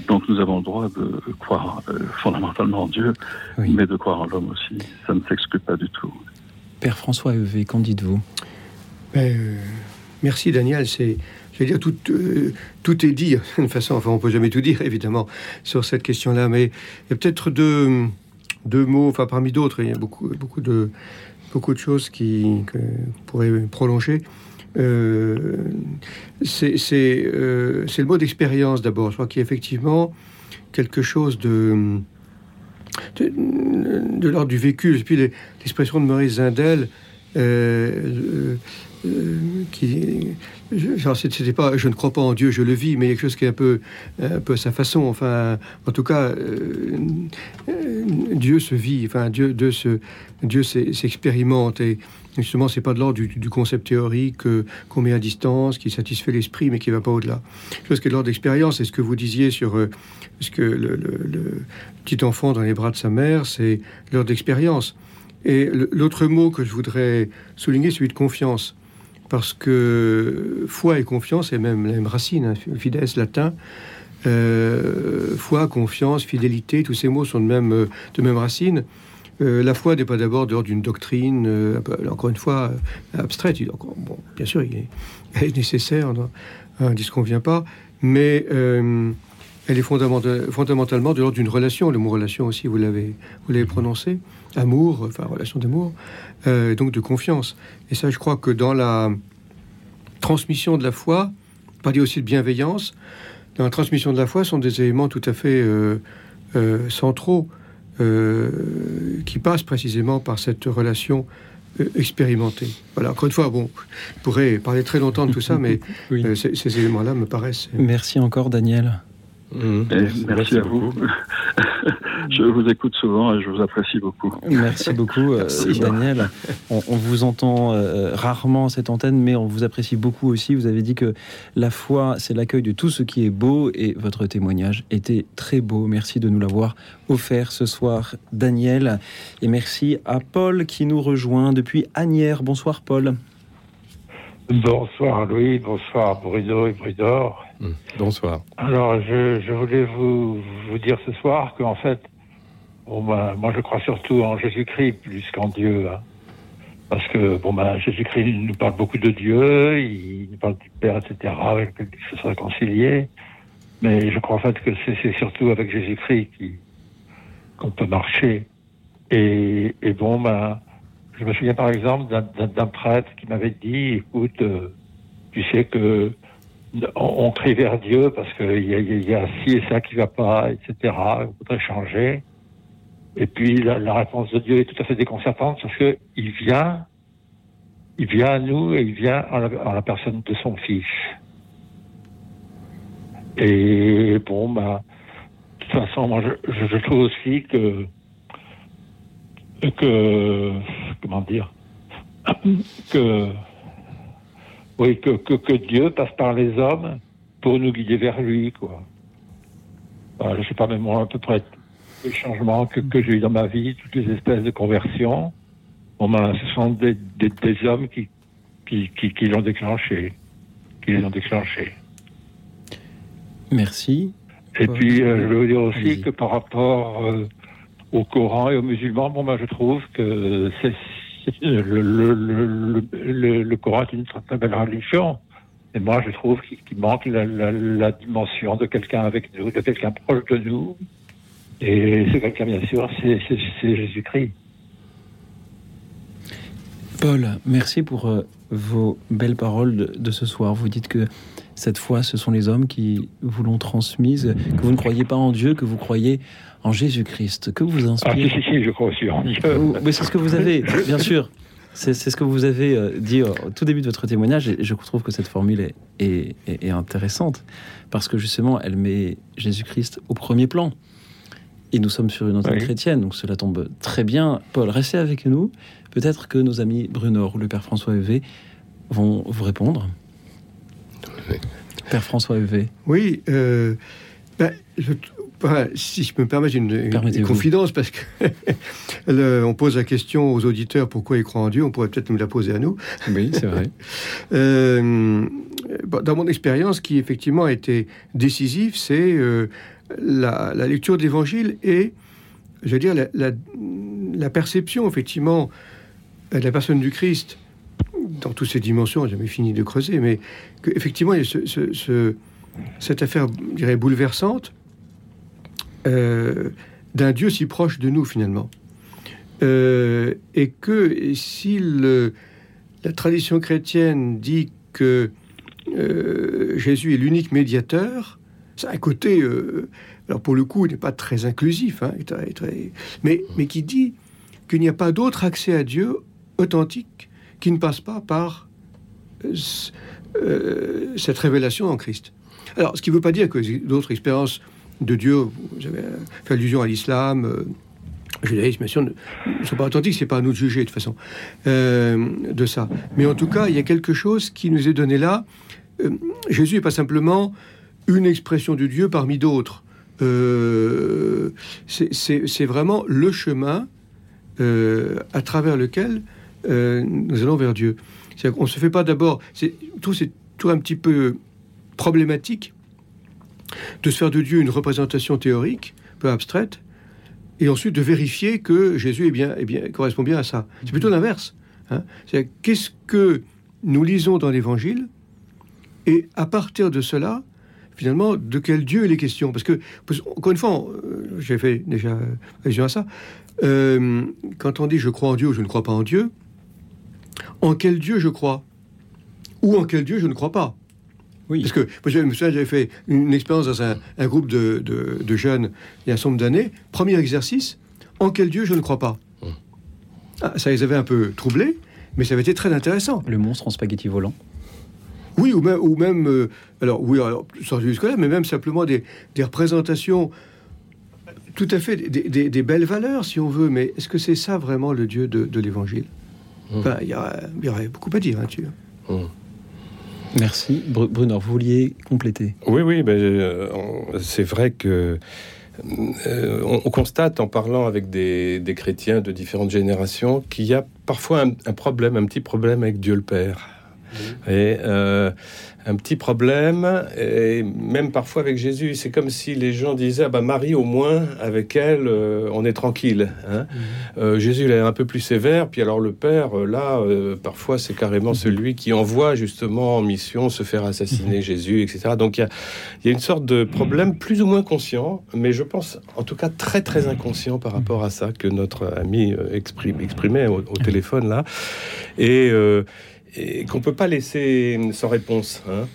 Donc nous avons le droit de croire euh, fondamentalement en Dieu, oui. mais de croire en l'homme aussi. Ça ne s'exclut pas du tout. Père François Evé, qu'en dites-vous? Ben, Merci Daniel, c'est veux dire, tout, euh, tout est dit <laughs> d'une façon, enfin on peut jamais tout dire évidemment sur cette question-là, mais il y a peut-être deux, deux mots, enfin parmi d'autres, il y a beaucoup, beaucoup, de, beaucoup de choses qui que pourraient prolonger. Euh, c'est euh, le mot d'expérience d'abord. Je crois qu'il y a effectivement quelque chose de, de, l'ordre du vécu. Et puis l'expression de Maurice Zindel, euh, qui je ne crois pas en Dieu je le vis mais quelque chose qui est un peu un peu à sa façon. Enfin en tout cas euh, Dieu se vit. Enfin Dieu ce Dieu s'expérimente. Et justement c'est pas de l'ordre du, concept théorique euh, qu'on met à distance qui satisfait l'esprit mais qui va pas au-delà. Chose qui est de l'ordre d'expérience c'est ce que vous disiez sur euh, ce que le, le, le petit enfant dans les bras de sa mère c'est l'ordre d'expérience. Et l'autre mot que je voudrais souligner celui de confiance parce que foi et confiance est même la même racine, hein, latin. foi, confiance, fidélité, tous ces mots sont de même, de même racine. la foi n'est pas d'abord dehors d'une doctrine, encore une fois, abstraite. bon, bien sûr, il est, <laughs> nécessaire, ne disconvient pas, mais elle est fondamentalement de l'ordre d'une relation. Le mot relation aussi, vous l'avez prononcé. Amour, enfin relation d'amour, euh, donc de confiance. Et ça, je crois que dans la transmission de la foi, parler aussi de bienveillance, dans la transmission de la foi sont des éléments tout à fait euh, euh, centraux qui passent précisément par cette relation expérimentée. Voilà, encore une fois, bon, je pourrais parler très longtemps de tout ça, <laughs> mais ces, ces éléments-là me paraissent... Merci encore, Daniel. Mmh. merci, à vous. <laughs> je vous écoute souvent et je vous apprécie beaucoup. Merci beaucoup, euh, Daniel. On, vous entend euh, rarement à cette antenne, mais on vous apprécie beaucoup aussi. Vous avez dit que la foi, c'est l'accueil de tout ce qui est beau et votre témoignage était très beau. Merci de nous l'avoir offert ce soir, Daniel. Et merci à Paul qui nous rejoint depuis Agnières. Bonsoir, Paul. Bonsoir, Louis. Bonsoir, Bruno et Brudor. Hmm. Bonsoir. Alors, je, voulais vous, dire ce soir qu'en fait, bon, ben, moi je crois surtout en Jésus-Christ plus qu'en Dieu. Hein. Parce que bon, ben, Jésus-Christ nous parle beaucoup de Dieu, il nous parle du Père, etc., avec lequel il faut se. Mais je crois en fait que c'est surtout avec Jésus-Christ qu'on peut marcher. Et, et, bon, ben, je me souviens par exemple d'un prêtre qui m'avait dit, écoute, euh, tu sais que on, crie vers Dieu parce qu'il y, y, a ci et ça qui va pas, etc. On voudrait changer. Et puis la, réponse de Dieu est tout à fait déconcertante parce que il vient, il vient à nous et il vient en la, personne de son fils. Et bon, bah, de toute façon, moi, je, je trouve aussi que que comment dire que oui, que, que, Dieu passe par les hommes pour nous guider vers lui, quoi. je sais pas, même moi, à peu près les changements que, que j'ai eu dans ma vie, toutes les espèces de conversions, bon, ben, ce sont des, des, hommes qui, qui, qui, l'ont déclenché, qui les ont déclenchés. Merci. Et puis, euh, je veux dire aussi que par rapport euh, au Coran et aux musulmans, bon, ben, je trouve que c'est le, Coran est une très belle religion. Et moi, je trouve qu'il manque la, dimension de quelqu'un avec nous, de quelqu'un proche de nous. Et ce quelqu'un, bien sûr, c'est Jésus-Christ. Paul, merci pour euh, vos belles paroles de, ce soir. Vous dites que cette foi, ce sont les hommes qui vous l'ont transmise, que vous ne croyez pas en Dieu, que vous croyez en Jésus-Christ. Que vous inspire Ah, si, si, je crois aussi en Dieu. Mais c'est ce que vous avez, bien sûr. C'est ce que vous avez euh, dit au tout début de votre témoignage, et je trouve que cette formule est, est, intéressante, parce que justement, elle met Jésus-Christ au premier plan. Et nous sommes sur une antenne chrétienne, donc cela tombe très bien. Paul, restez avec nous. Peut-être que nos amis Bruno ou le Père François Evé vont vous répondre. Père François Evé. Oui, euh, ben, je, si je me permettre une, confidence, parce que <laughs> on pose la question aux auditeurs pourquoi ils croient en Dieu, on pourrait peut-être nous la poser à nous. Oui, c'est vrai. <laughs> Euh, dans mon expérience, qui effectivement a été décisive, c'est euh, la, lecture de l'Évangile et, je veux dire, la, perception effectivement de la personne du Christ dans toutes ses dimensions. J'ai jamais fini de creuser, mais qu'effectivement, il y a ce, cette affaire, je bouleversante euh, d'un Dieu si proche de nous finalement. Euh, et que si la tradition chrétienne dit que euh, Jésus est l'unique médiateur, a un côté, alors pour le coup, il n'est pas très inclusif, hein, mais qui dit qu'il n'y a pas d'autre accès à Dieu authentique qui ne passe pas par cette révélation en Christ. Alors, ce qui ne veut pas dire que d'autres expériences de Dieu, vous avez fait allusion à l'islam, euh, judaïsme, bien sûr, ne, sont pas authentiques, c'est pas à nous de juger de toute façon euh, de ça. Mais en tout cas, il y a quelque chose qui nous est donné là. Euh, Jésus n'est pas simplement une expression de Dieu parmi d'autres. c'est vraiment le chemin à travers lequel nous allons vers Dieu. On ne se fait pas d'abord. Tout c'est tout un petit peu problématique de se faire de Dieu une représentation théorique, peu abstraite, et ensuite de vérifier que Jésus est bien, bien, correspond bien à ça. C'est plutôt l'inverse. Hein. Qu'est-ce que nous lisons dans l'Évangile, et à partir de cela, finalement, de quel Dieu il est question? Parce que, encore une fois, euh, j'ai fait déjà allusion à ça, euh, quand on dit je crois en Dieu ou je ne crois pas en Dieu, en quel Dieu je crois? Ou en quel Dieu je ne crois pas? Oui. Parce que je me souviens, j'avais fait une expérience dans un, groupe de, jeunes il y a un certain nombre d'années. Premier exercice, en quel Dieu je ne crois pas? Hum. ah, Ça les avait un peu troublés, mais ça avait été très intéressant. Le monstre en spaghetti volant oui, ou même, ou même euh, alors oui, alors sorti jusque-là, mais même simplement des, représentations tout à fait des, belles valeurs, si on veut. Mais est-ce que c'est ça vraiment le Dieu de, l'Évangile? Hum. Il y, aurait beaucoup à dire là-dessus. Hum. Merci. Bruno, vous vouliez compléter? Oui, oui, ben, euh, c'est vrai que euh, on, constate en parlant avec des, chrétiens de différentes générations qu'il y a parfois un, problème, un petit problème avec Dieu le Père. Et euh, un petit problème, et même parfois avec Jésus. C'est comme si les gens disaient ah bah Marie, au moins, avec elle, euh, on est tranquille. Hein. Mhm. Euh, Jésus, il est un peu plus sévère, puis alors le Père, là, parfois, c'est carrément mhm. celui qui envoie justement en mission se faire assassiner mhm. Jésus, etc. Donc il y, y a, une sorte de problème plus ou moins conscient, mais je pense en tout cas très très inconscient par rapport à ça que notre ami exprime, exprimait au, au téléphone là. Et et qu'on peut pas laisser sans réponse. Hein.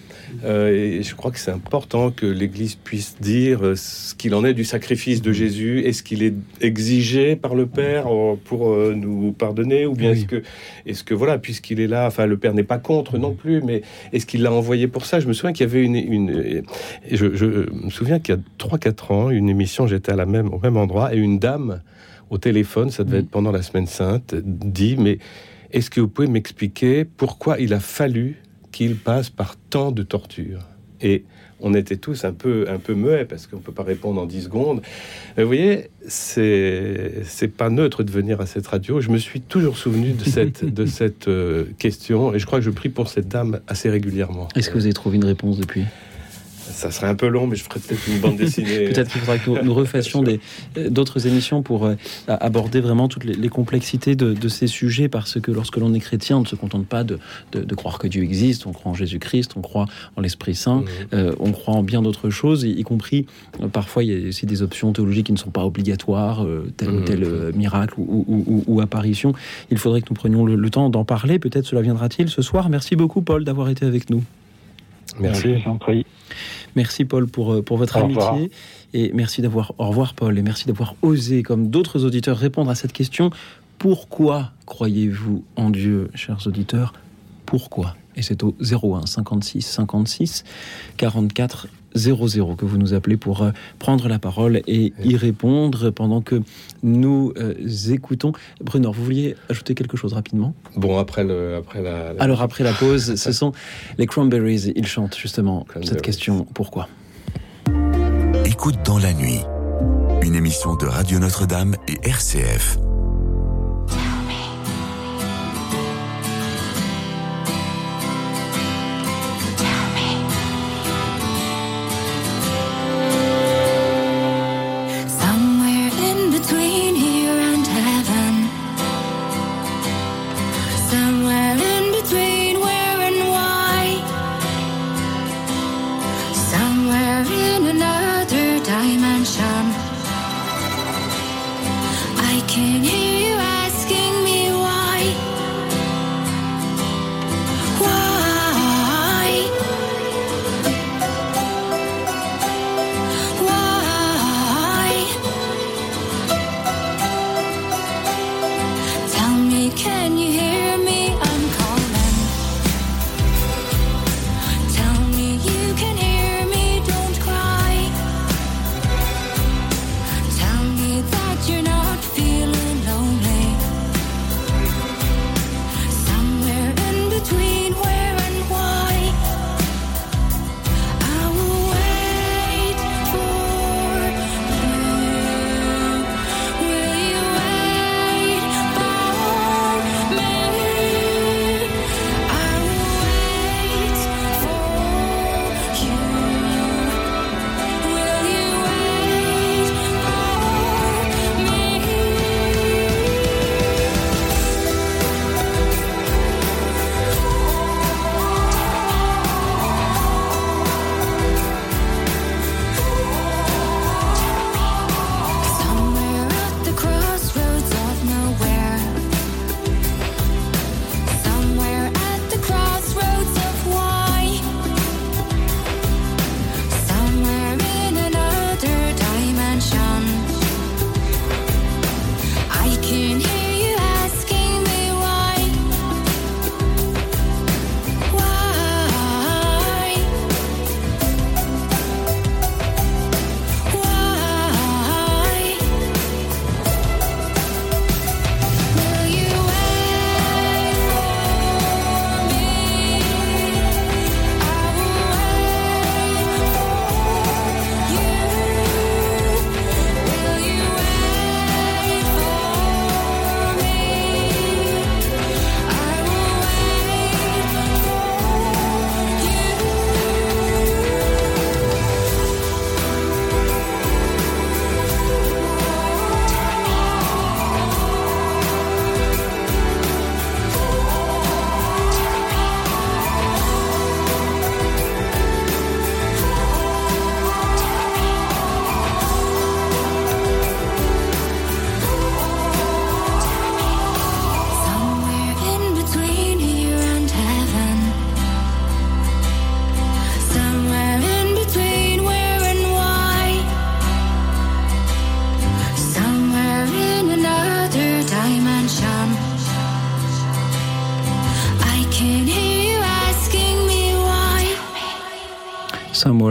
Euh, et je crois que c'est important que l'Église puisse dire euh, ce qu'il en est du sacrifice de Jésus. Est-ce qu'il est exigé par le Père euh, pour nous pardonner, ou bien est-ce que, voilà, puisqu'il est là, enfin le Père n'est pas contre non plus, mais est-ce qu'il l'a envoyé pour ça? Je me souviens qu'il y avait une, une je, je, me souviens qu'il y a 3-4 ans, une émission, j'étais à la même au même endroit, et une dame au téléphone, ça devait être pendant la semaine sainte, dit mais est-ce que vous pouvez m'expliquer pourquoi il a fallu qu'il passe par tant de tortures? Et on était tous un peu, un peu muets parce qu'on ne peut pas répondre en 10 secondes. Mais vous voyez, c'est, c'est pas neutre de venir à cette radio. Je me suis toujours souvenu de cette, <laughs> de cette euh, question et je crois que je prie pour cette dame assez régulièrement. Est-ce que vous avez trouvé une réponse depuis? Ça serait un peu long, mais je ferais peut-être une bande dessinée. <laughs> peut-être qu'il faudra que nous, refassions euh, d'autres émissions pour euh, aborder vraiment toutes les, complexités de, ces sujets, parce que lorsque l'on est chrétien, on ne se contente pas de, croire que Dieu existe, on croit en Jésus-Christ, on croit en l'Esprit Saint, mmh. euh, on croit en bien d'autres choses, y, compris parfois il y a aussi des options théologiques qui ne sont pas obligatoires, tel ou mmh. tel miracle ou, apparition. Il faudrait que nous prenions le, le temps d'en parler, peut-être cela viendra-t-il ce soir. Merci beaucoup Paul d'avoir été avec nous. Merci. Merci Paul pour, euh, pour votre amitié. Et merci d'avoir, au revoir Paul, et merci d'avoir osé, comme d'autres auditeurs, répondre à cette question. Pourquoi croyez-vous en Dieu, chers auditeurs? Pourquoi? Et c'est au 01 56 56 44 00 que vous nous appelez pour euh, prendre la parole et y répondre pendant que nous euh, écoutons. Bruno, vous vouliez ajouter quelque chose rapidement? Bon, après, le, après la, Alors après la pause, ce <laughs> sont les Cranberries. Ils chantent justement cette question. Pourquoi? Écoute dans la nuit. Une émission de Radio Notre-Dame et RCF.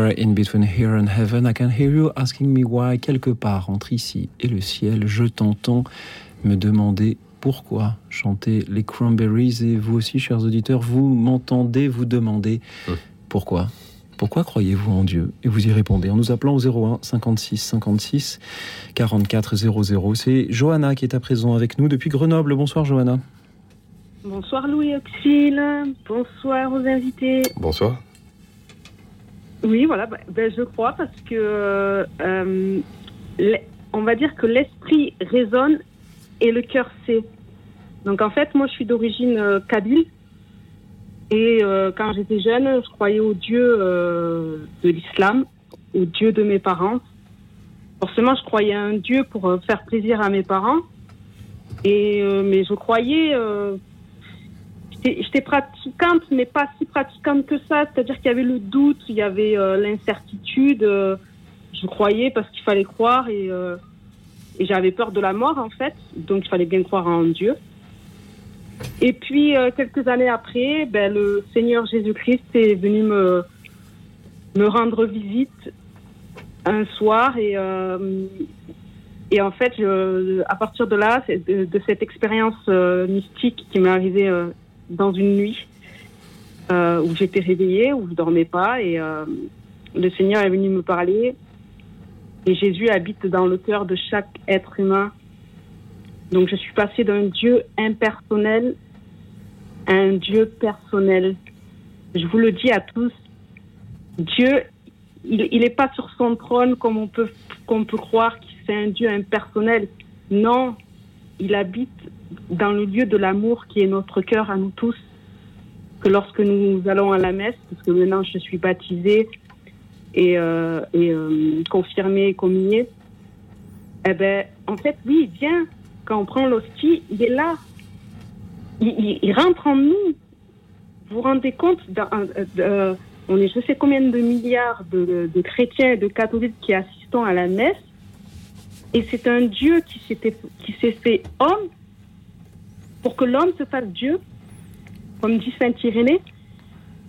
Somewhere in between here and heaven, I can hear you asking me why. Quelque part entre ici et le ciel, je t'entends me demander pourquoi chanter les Cranberries. Et vous aussi, chers auditeurs, vous m'entendez vous demander pourquoi. Pourquoi croyez-vous en Dieu? Et vous y répondez en nous appelant au 01 56 56 44 00. C'est Johanna qui est à présent avec nous depuis Grenoble. Bonsoir Johanna. Bonsoir Louis Auxil, bonsoir aux invités. Bonsoir. Oui, voilà, bah, ben, je crois parce que euh, l'e- on va dire que l'esprit résonne et le cœur sait. Donc en fait, moi je suis d'origine euh, kabyle et euh, quand j'étais jeune, je croyais au Dieu euh, de l'islam, au Dieu de mes parents. Forcément, je croyais à un Dieu pour euh, faire plaisir à mes parents. Et euh, mais je croyais euh, j'étais pratiquante, mais pas si pratiquante que ça. C'est-à-dire qu'il y avait le doute, il y avait euh, l'incertitude. euh, je croyais parce qu'il fallait croire et, euh, et j'avais peur de la mort, en fait. Donc, il fallait bien croire en Dieu. Et puis, quelques années après, ben, le Seigneur Jésus-Christ est venu me, me rendre visite un soir et, et en fait, à partir de là, de, cette expérience mystique qui m'est arrivée dans une nuit euh, où j'étais réveillée, où je dormais pas, et euh, le Seigneur est venu me parler. Et Jésus habite dans le cœur de chaque être humain. Donc je suis passée d'un Dieu impersonnel à un Dieu personnel. Je vous le dis à tous, Dieu, il n'est pas sur son trône comme on peut, qu'on peut croire que c'est un Dieu impersonnel. Non, il habite dans le lieu de l'amour qui est notre cœur à nous tous. Que lorsque nous allons à la messe, parce que maintenant je suis baptisée et, euh, euh, confirmée et communiée, eh ben, en fait, oui, il vient. Quand on prend l'hostie, il est là. Il, rentre en nous. Vous vous rendez compte dans- euh, On est je sais combien de milliards de, de chrétiens et de catholiques qui assistons à la messe. Et c'est un Dieu qui s'est fait homme pour que l'homme se fasse Dieu, comme dit Saint Irénée.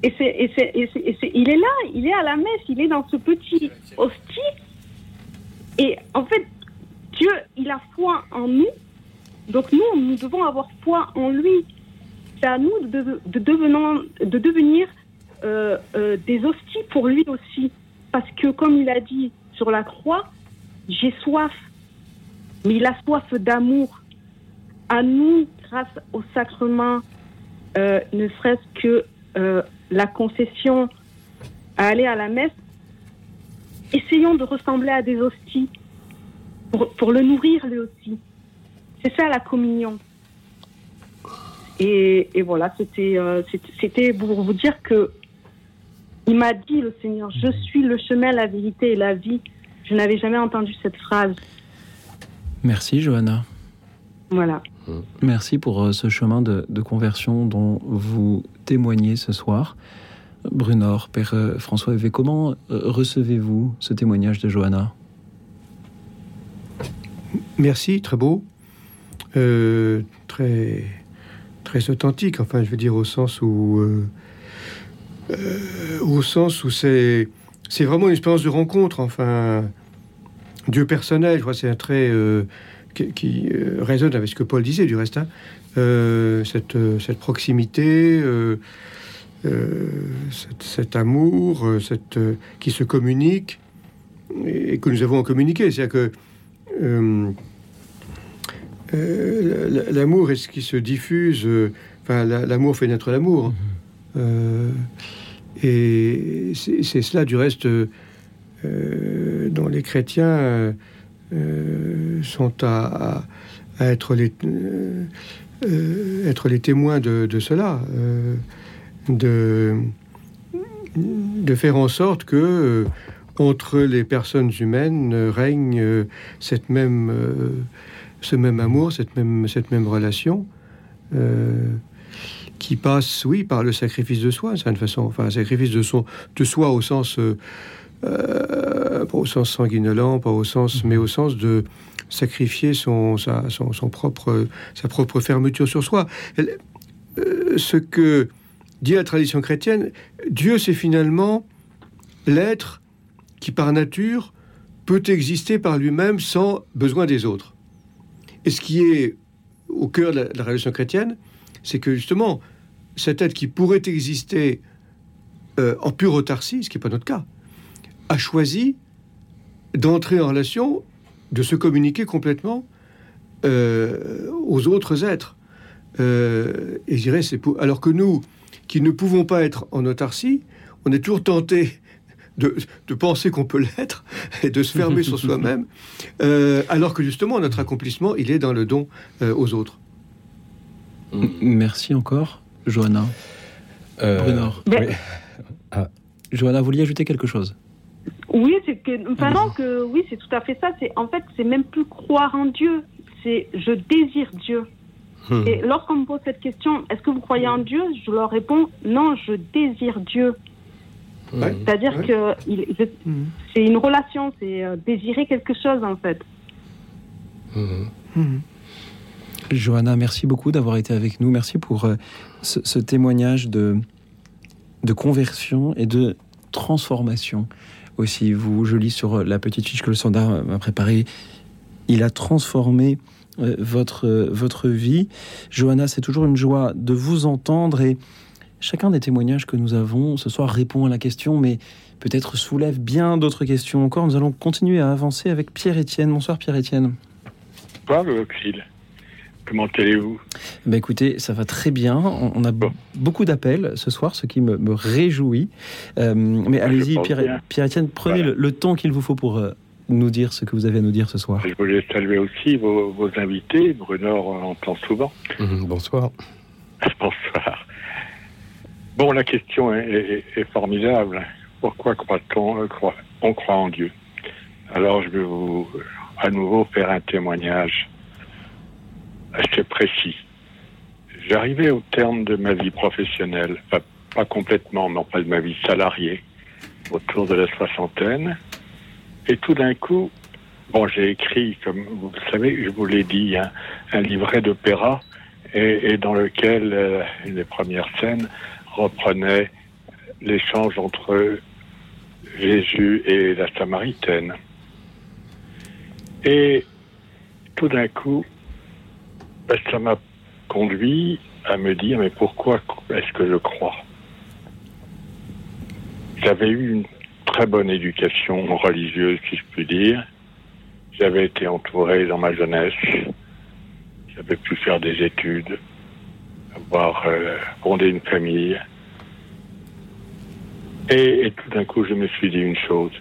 Et, c'est, et, c'est, et, c'est, et il est là, il est à la messe, il est dans ce petit hostie. Et en fait, Dieu, il a foi en nous. Donc nous, nous devons avoir foi en lui. C'est à nous de, de devenir euh, euh, des hosties pour lui aussi. Parce que comme il a dit sur la croix, j'ai soif. Mais il a soif d'amour. À nous, grâce au sacrement, euh, ne serait-ce que euh, la concession à aller à la messe, essayons de ressembler à des hosties pour, pour le nourrir lui aussi. C'est ça la communion. Et, et voilà, c'était euh, c'était- pour vous dire que il m'a dit le Seigneur, je suis le chemin, la vérité et la vie. Je n'avais jamais entendu cette phrase. Merci Johanna. Voilà. Merci pour euh, ce chemin de, de conversion dont vous témoignez ce soir. Brunor, Père euh, François Evé, comment euh, recevez-vous ce témoignage de Johanna? Merci, très beau. Euh, très, très authentique, enfin, je veux dire, au sens où. euh, euh, au sens où c'est. C'est vraiment une expérience de rencontre, enfin. Dieu personnel, je crois, c'est un trait euh, qui, euh, résonne avec ce que Paul disait, du reste. hein. Euh, cette, euh, cette proximité, cet, amour, cette, qui se communique et, que nous avons à communiquer. C'est-à-dire que. l'amour est ce qui se diffuse. Enfin, la- l'amour fait naître l'amour. Euh, et c'est cela, du reste, dont les chrétiens sont à, être, les, euh, euh, être les témoins de, cela. euh, de, de faire en sorte que euh, entre les personnes humaines euh, règne euh, cette même, euh, ce même amour, cette même, cette même relation. euh, qui passe, oui, par le sacrifice de soi, d'une façon. Enfin, un sacrifice de, son, de soi au sens, euh, euh, pas au sens sanguinolent, pas au sens, mais au sens de sacrifier son, sa, son, son propre, sa propre fermeture sur soi. Elle- euh, ce que dit la tradition chrétienne, Dieu, c'est finalement l'être qui par nature peut exister par lui-même sans besoin des autres. Et ce qui est au cœur de la, de la chrétienne, c'est que justement, cet être qui pourrait exister euh, en pure autarcie, ce qui n'est pas notre cas, a choisi d'entrer en relation, de se communiquer complètement euh, aux autres êtres. Euh, et je dirais, c'est pour... alors que nous, qui ne pouvons pas être en autarcie, on est toujours tenté de, de penser qu'on peut l'être et de se fermer sur <laughs> soi-même, euh, alors que justement notre accomplissement, il est dans le don euh, aux autres. Merci encore, Johanna. Euh. Mais- oui. Johanna, vous vouliez ajouter quelque chose? Oui, c'est que, enfin non, que oui, c'est tout à fait ça. C'est en fait, c'est même plus croire en Dieu. C'est je désire Dieu. Hmm. Et lorsqu'on me pose cette question, est-ce que vous croyez en Dieu? Je leur réponds non, je désire Dieu. Ouais. C'est-à-dire Ouais. que il- je- c'est une relation, c'est euh, désirer quelque chose en fait. Johanna, merci beaucoup d'avoir été avec nous. Merci pour euh, ce, ce témoignage de, de conversion et de transformation aussi. Vous, je lis sur euh, la petite fiche que le standard m'a préparée. Il a transformé euh, votre, euh, votre vie. Johanna, c'est toujours une joie de vous entendre et chacun des témoignages que nous avons ce soir répond à la question, mais peut-être soulève bien d'autres questions encore. Nous allons continuer à avancer avec Pierre-Étienne. Bonsoir Pierre-Étienne. Bonsoir. Comment allez-vous? Ben écoutez, ça va très bien. On on a Bon. beaucoup d'appels ce soir, ce qui me, me réjouit. Euh, mais allez-y, Pierre-. Pierre-Étienne, prenez Voilà. le, le temps qu'il vous faut pour euh, nous dire ce que vous avez à nous dire ce soir. Je voulais saluer aussi vos, vos invités. Bruno on entend souvent. Mhm, Bonsoir. <laughs> Bonsoir. Bon, la question est, est- est formidable. Pourquoi croit-on euh, croit- on croit en Dieu? Alors, je vais vous à nouveau faire un témoignage assez précis. J'arrivais au terme de ma vie professionnelle, pas, complètement, mais pas de ma vie salariée, autour de la soixantaine. Et tout d'un coup, bon, j'ai écrit, comme vous le savez, je vous l'ai dit, un, un livret d'opéra et, et dans lequel euh, les premières scènes reprenaient l'échange entre Jésus et la Samaritaine. Et tout d'un coup, ça m'a conduit à me dire, mais pourquoi est-ce que je crois? J'avais eu une très bonne éducation religieuse, si je puis dire. J'avais été entouré dans ma jeunesse. J'avais pu faire des études, avoir euh, fondé une famille. Et tout d'un coup, je me suis dit une chose.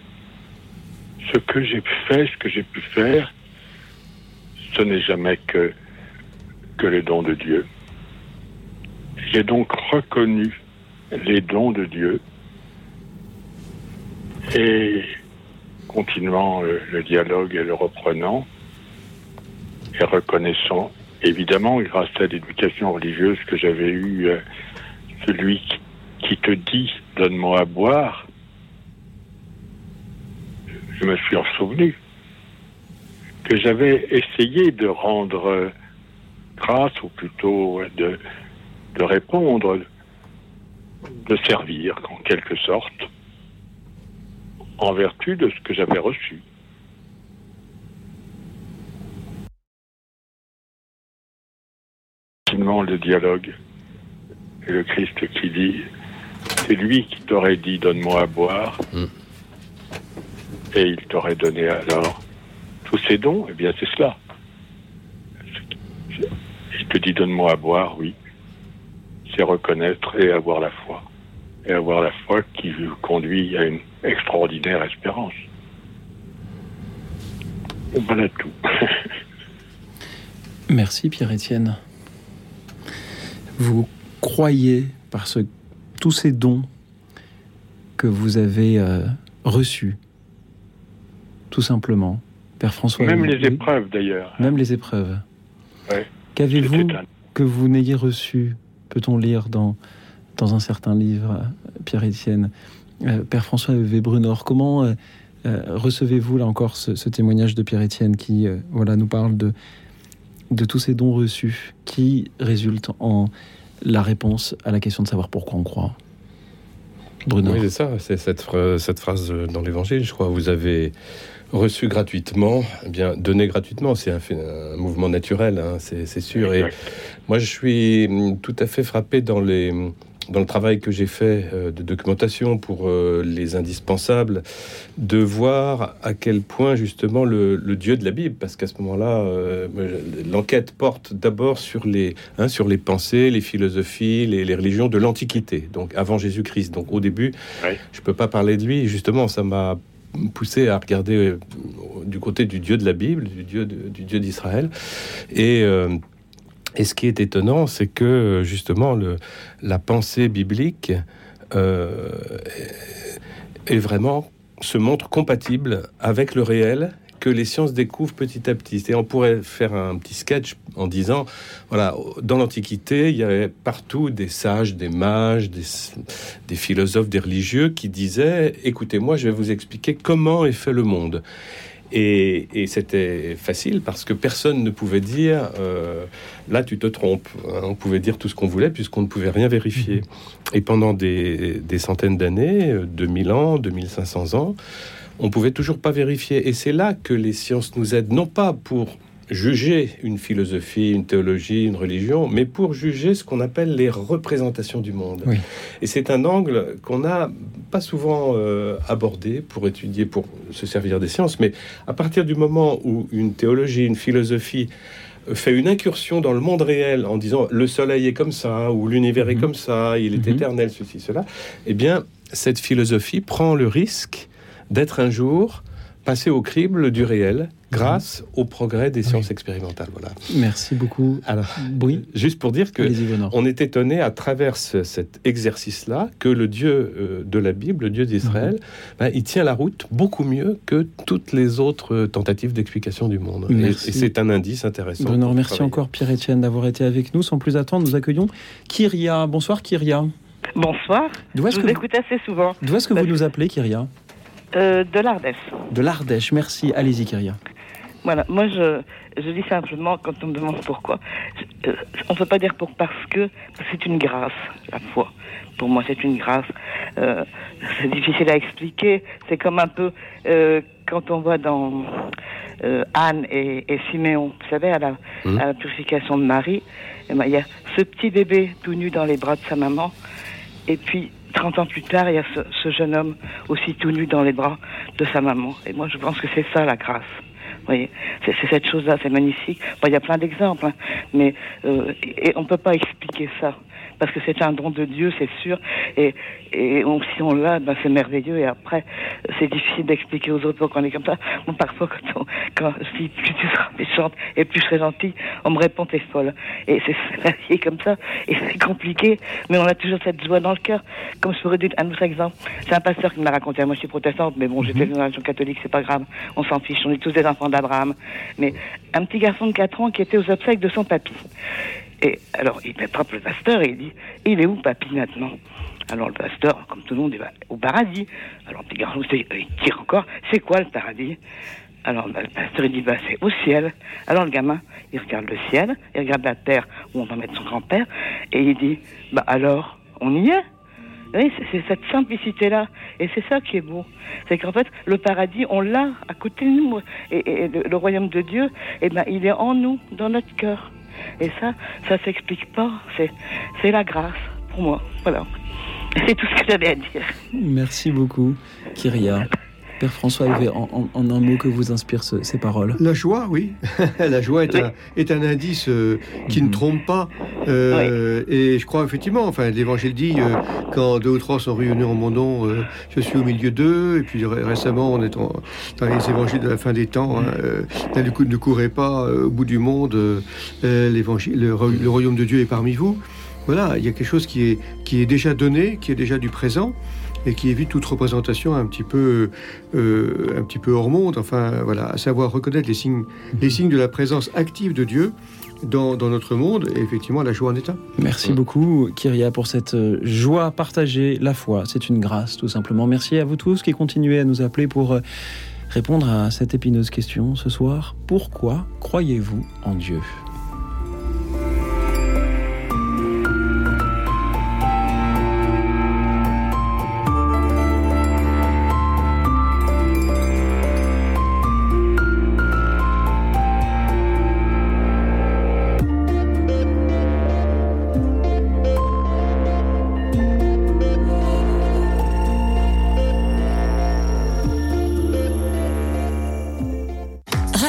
Ce que j'ai fait, ce que j'ai pu faire, ce n'est jamais que, que le don de Dieu. J'ai donc reconnu les dons de Dieu et continuant euh, le dialogue et le reprenant et reconnaissant évidemment grâce à l'éducation religieuse que j'avais eue euh, celui qui, qui te dit donne-moi à boire je me suis en souvenu que j'avais essayé de rendre ou plutôt de, de répondre de servir en quelque sorte en vertu de ce que j'avais reçu. Finalement, le dialogue et le Christ qui dit, c'est lui qui t'aurait dit donne-moi à boire, Mm. et il t'aurait donné alors tous ses dons, eh bien c'est cela. Il te dit donne-moi à boire, oui, c'est reconnaître et avoir la foi. Et avoir la foi qui vous conduit à une extraordinaire espérance. Voilà tout. <laughs> Merci Pierre-Étienne. Vous croyez par ce, tous ces dons que vous avez euh, reçus, tout simplement. Père François. Même les épreuves d'ailleurs. Même les épreuves. Ouais. Qu'avez-vous que vous n'ayez reçu, peut-on lire dans, dans un certain livre, euh, Pierre-Étienne Euh, Père François Webrunor, comment euh, euh, recevez-vous là encore ce, ce témoignage de Pierre-Étienne qui euh, voilà, nous parle de, de tous ces dons reçus qui résultent en la réponse à la question de savoir pourquoi on croit? Bruno. Oui, c'est ça, c'est cette, cette phrase dans l'Évangile, je crois. Vous avez reçu gratuitement, eh bien donné gratuitement, c'est un, un, mouvement naturel, hein, c'est sûr. Et moi, je suis tout à fait frappé dans les dans le travail que j'ai fait euh, de documentation pour euh, les indispensables, de voir à quel point justement le, Dieu de la Bible, parce qu'à ce moment-là, euh, l'enquête porte d'abord sur les hein, sur les pensées, les philosophies, les, les religions de l'Antiquité, donc avant Jésus-Christ. Donc au début, je peux pas parler de lui. Justement, ça m'a poussé à regarder du côté du Dieu de la Bible, du Dieu du Dieu d'Israël, et et ce qui est étonnant, c'est que justement le, la pensée biblique euh, est vraiment se montre compatible avec le réel que les sciences découvrent petit à petit. Et on pourrait faire un petit sketch en disant, voilà, dans l'Antiquité, il y avait partout des sages, des mages, des, des philosophes, des religieux qui disaient, écoutez-moi, je vais vous expliquer comment est fait le monde. Et, c'était facile parce que personne ne pouvait dire euh, là tu te trompes. Hein, on pouvait dire tout ce qu'on voulait puisqu'on ne pouvait rien vérifier. Mhm. Et pendant des, des centaines d'années, 2000 ans, 2500 ans, on pouvait toujours pas vérifier. Et c'est là que les sciences nous aident, non pas pour juger une philosophie, une théologie, une religion, mais pour juger ce qu'on appelle les représentations du monde. Et c'est un angle qu'on n'a pas souvent euh, abordé pour étudier, pour se servir des sciences, mais à partir du moment où une théologie, une philosophie fait une incursion dans le monde réel en disant le soleil est comme ça, ou l'univers est mhm. comme ça, il est mhm. éternel, ceci, cela, eh bien, cette philosophie prend le risque d'être un jour passé au crible du réel grâce au progrès des sciences expérimentales. Voilà. Merci beaucoup. Alors, oui. Juste pour dire que on est étonné à travers cet exercice-là que le Dieu euh, de la Bible, le Dieu d'Israël, mhm. ben, il tient la route beaucoup mieux que toutes les autres tentatives d'explication du monde. Et, c'est un indice intéressant. Bruno, merci encore Pierre-Etienne d'avoir été avec nous. Sans plus attendre, nous accueillons Kyria. Bonsoir Kyria. Bonsoir. Je vous écoute assez souvent. D'où est-ce que vous nous appelez, Kyria? Euh, De l'Ardèche. De l'Ardèche, merci. Allez-y, Kyria. Voilà, moi je, je dis simplement, quand on me demande pourquoi, euh, on ne peut pas dire pour parce que c'est une grâce, la foi. Pour moi, c'est une grâce. Euh, c'est difficile à expliquer. C'est comme un peu euh, quand on voit dans Anne et, et, Siméon, vous savez, à la, mmh. à la purification de Marie, eh ben, il y a ce petit bébé tout nu dans les bras de sa maman, et puis 30 ans plus tard, il y a ce, jeune homme aussi tout nu dans les bras de sa maman. Et moi, je pense que c'est ça la grâce voyez, c'est cette chose-là, c'est magnifique. il y a plein d'exemples, hein. mais euh, et on peut pas expliquer ça parce que c'est un don de Dieu, c'est sûr. Et, et si on l'a, ben c'est merveilleux. Et après, c'est difficile d'expliquer aux autres pourquoi on est comme ça. Bon, parfois, quand, on, quand je dis plus tu seras méchante et plus je serai gentille, on me répond t'es folle. Et c'est comme ça. Et c'est compliqué, mais on a toujours cette joie dans le cœur. Comme je pourrais dire un autre exemple. C'est un pasteur qui m'a raconté. Moi, je suis protestante, mais bon, j'étais mmh. dans la religion catholique, c'est pas grave. On s'en fiche. On est tous des enfants d'Abraham. Mais un petit garçon de 4 ans qui était aux obsèques de son papy. Et alors, il attrape le pasteur et il dit Il est où, papy, maintenant? Alors, le pasteur, comme tout le monde, il va au paradis. Alors, petit garçon, il tire encore C'est quoi le paradis? Alors bah, le pasteur il dit bah c'est au ciel. Alors le gamin il regarde le ciel, il regarde la terre où on va mettre son grand-père et il dit bah alors on y est? Oui, c'est cette simplicité-là. Et c'est ça qui est beau. C'est qu'en fait, le paradis, on l'a à côté de nous. Et, le, royaume de Dieu, eh ben, il est en nous, dans notre cœur. Et ça, ça s'explique pas. C'est la grâce pour moi. Voilà. <laughs> C'est tout ce que j'avais à dire. Merci beaucoup, Kyria. Père François en, un mot que vous inspirent ces paroles La joie, oui. <laughs> la joie est, un, est un indice euh, qui ne mhm. trompe pas. Euh, et je crois effectivement, enfin, l'Évangile dit euh, quand deux ou trois sont réunis en mon nom, je suis au milieu d'eux. Et puis récemment, on est dans les Évangiles de la fin des temps. Hein, du coup, ne courez pas au bout du monde. l'évangile, le, le royaume de Dieu est parmi vous. Voilà, il y a quelque chose qui est, qui est déjà donné, qui est déjà du présent et qui évite toute représentation un petit peu, euh, un petit peu hors monde. Enfin, voilà, à savoir reconnaître les signes, les signes de la présence active de Dieu dans, dans, notre monde et effectivement la joie en état. Merci beaucoup Kyria pour cette euh, joie partagée, la foi, c'est une grâce tout simplement. Merci à vous tous qui continuez à nous appeler pour euh, répondre à cette épineuse question ce soir. Pourquoi croyez-vous en Dieu?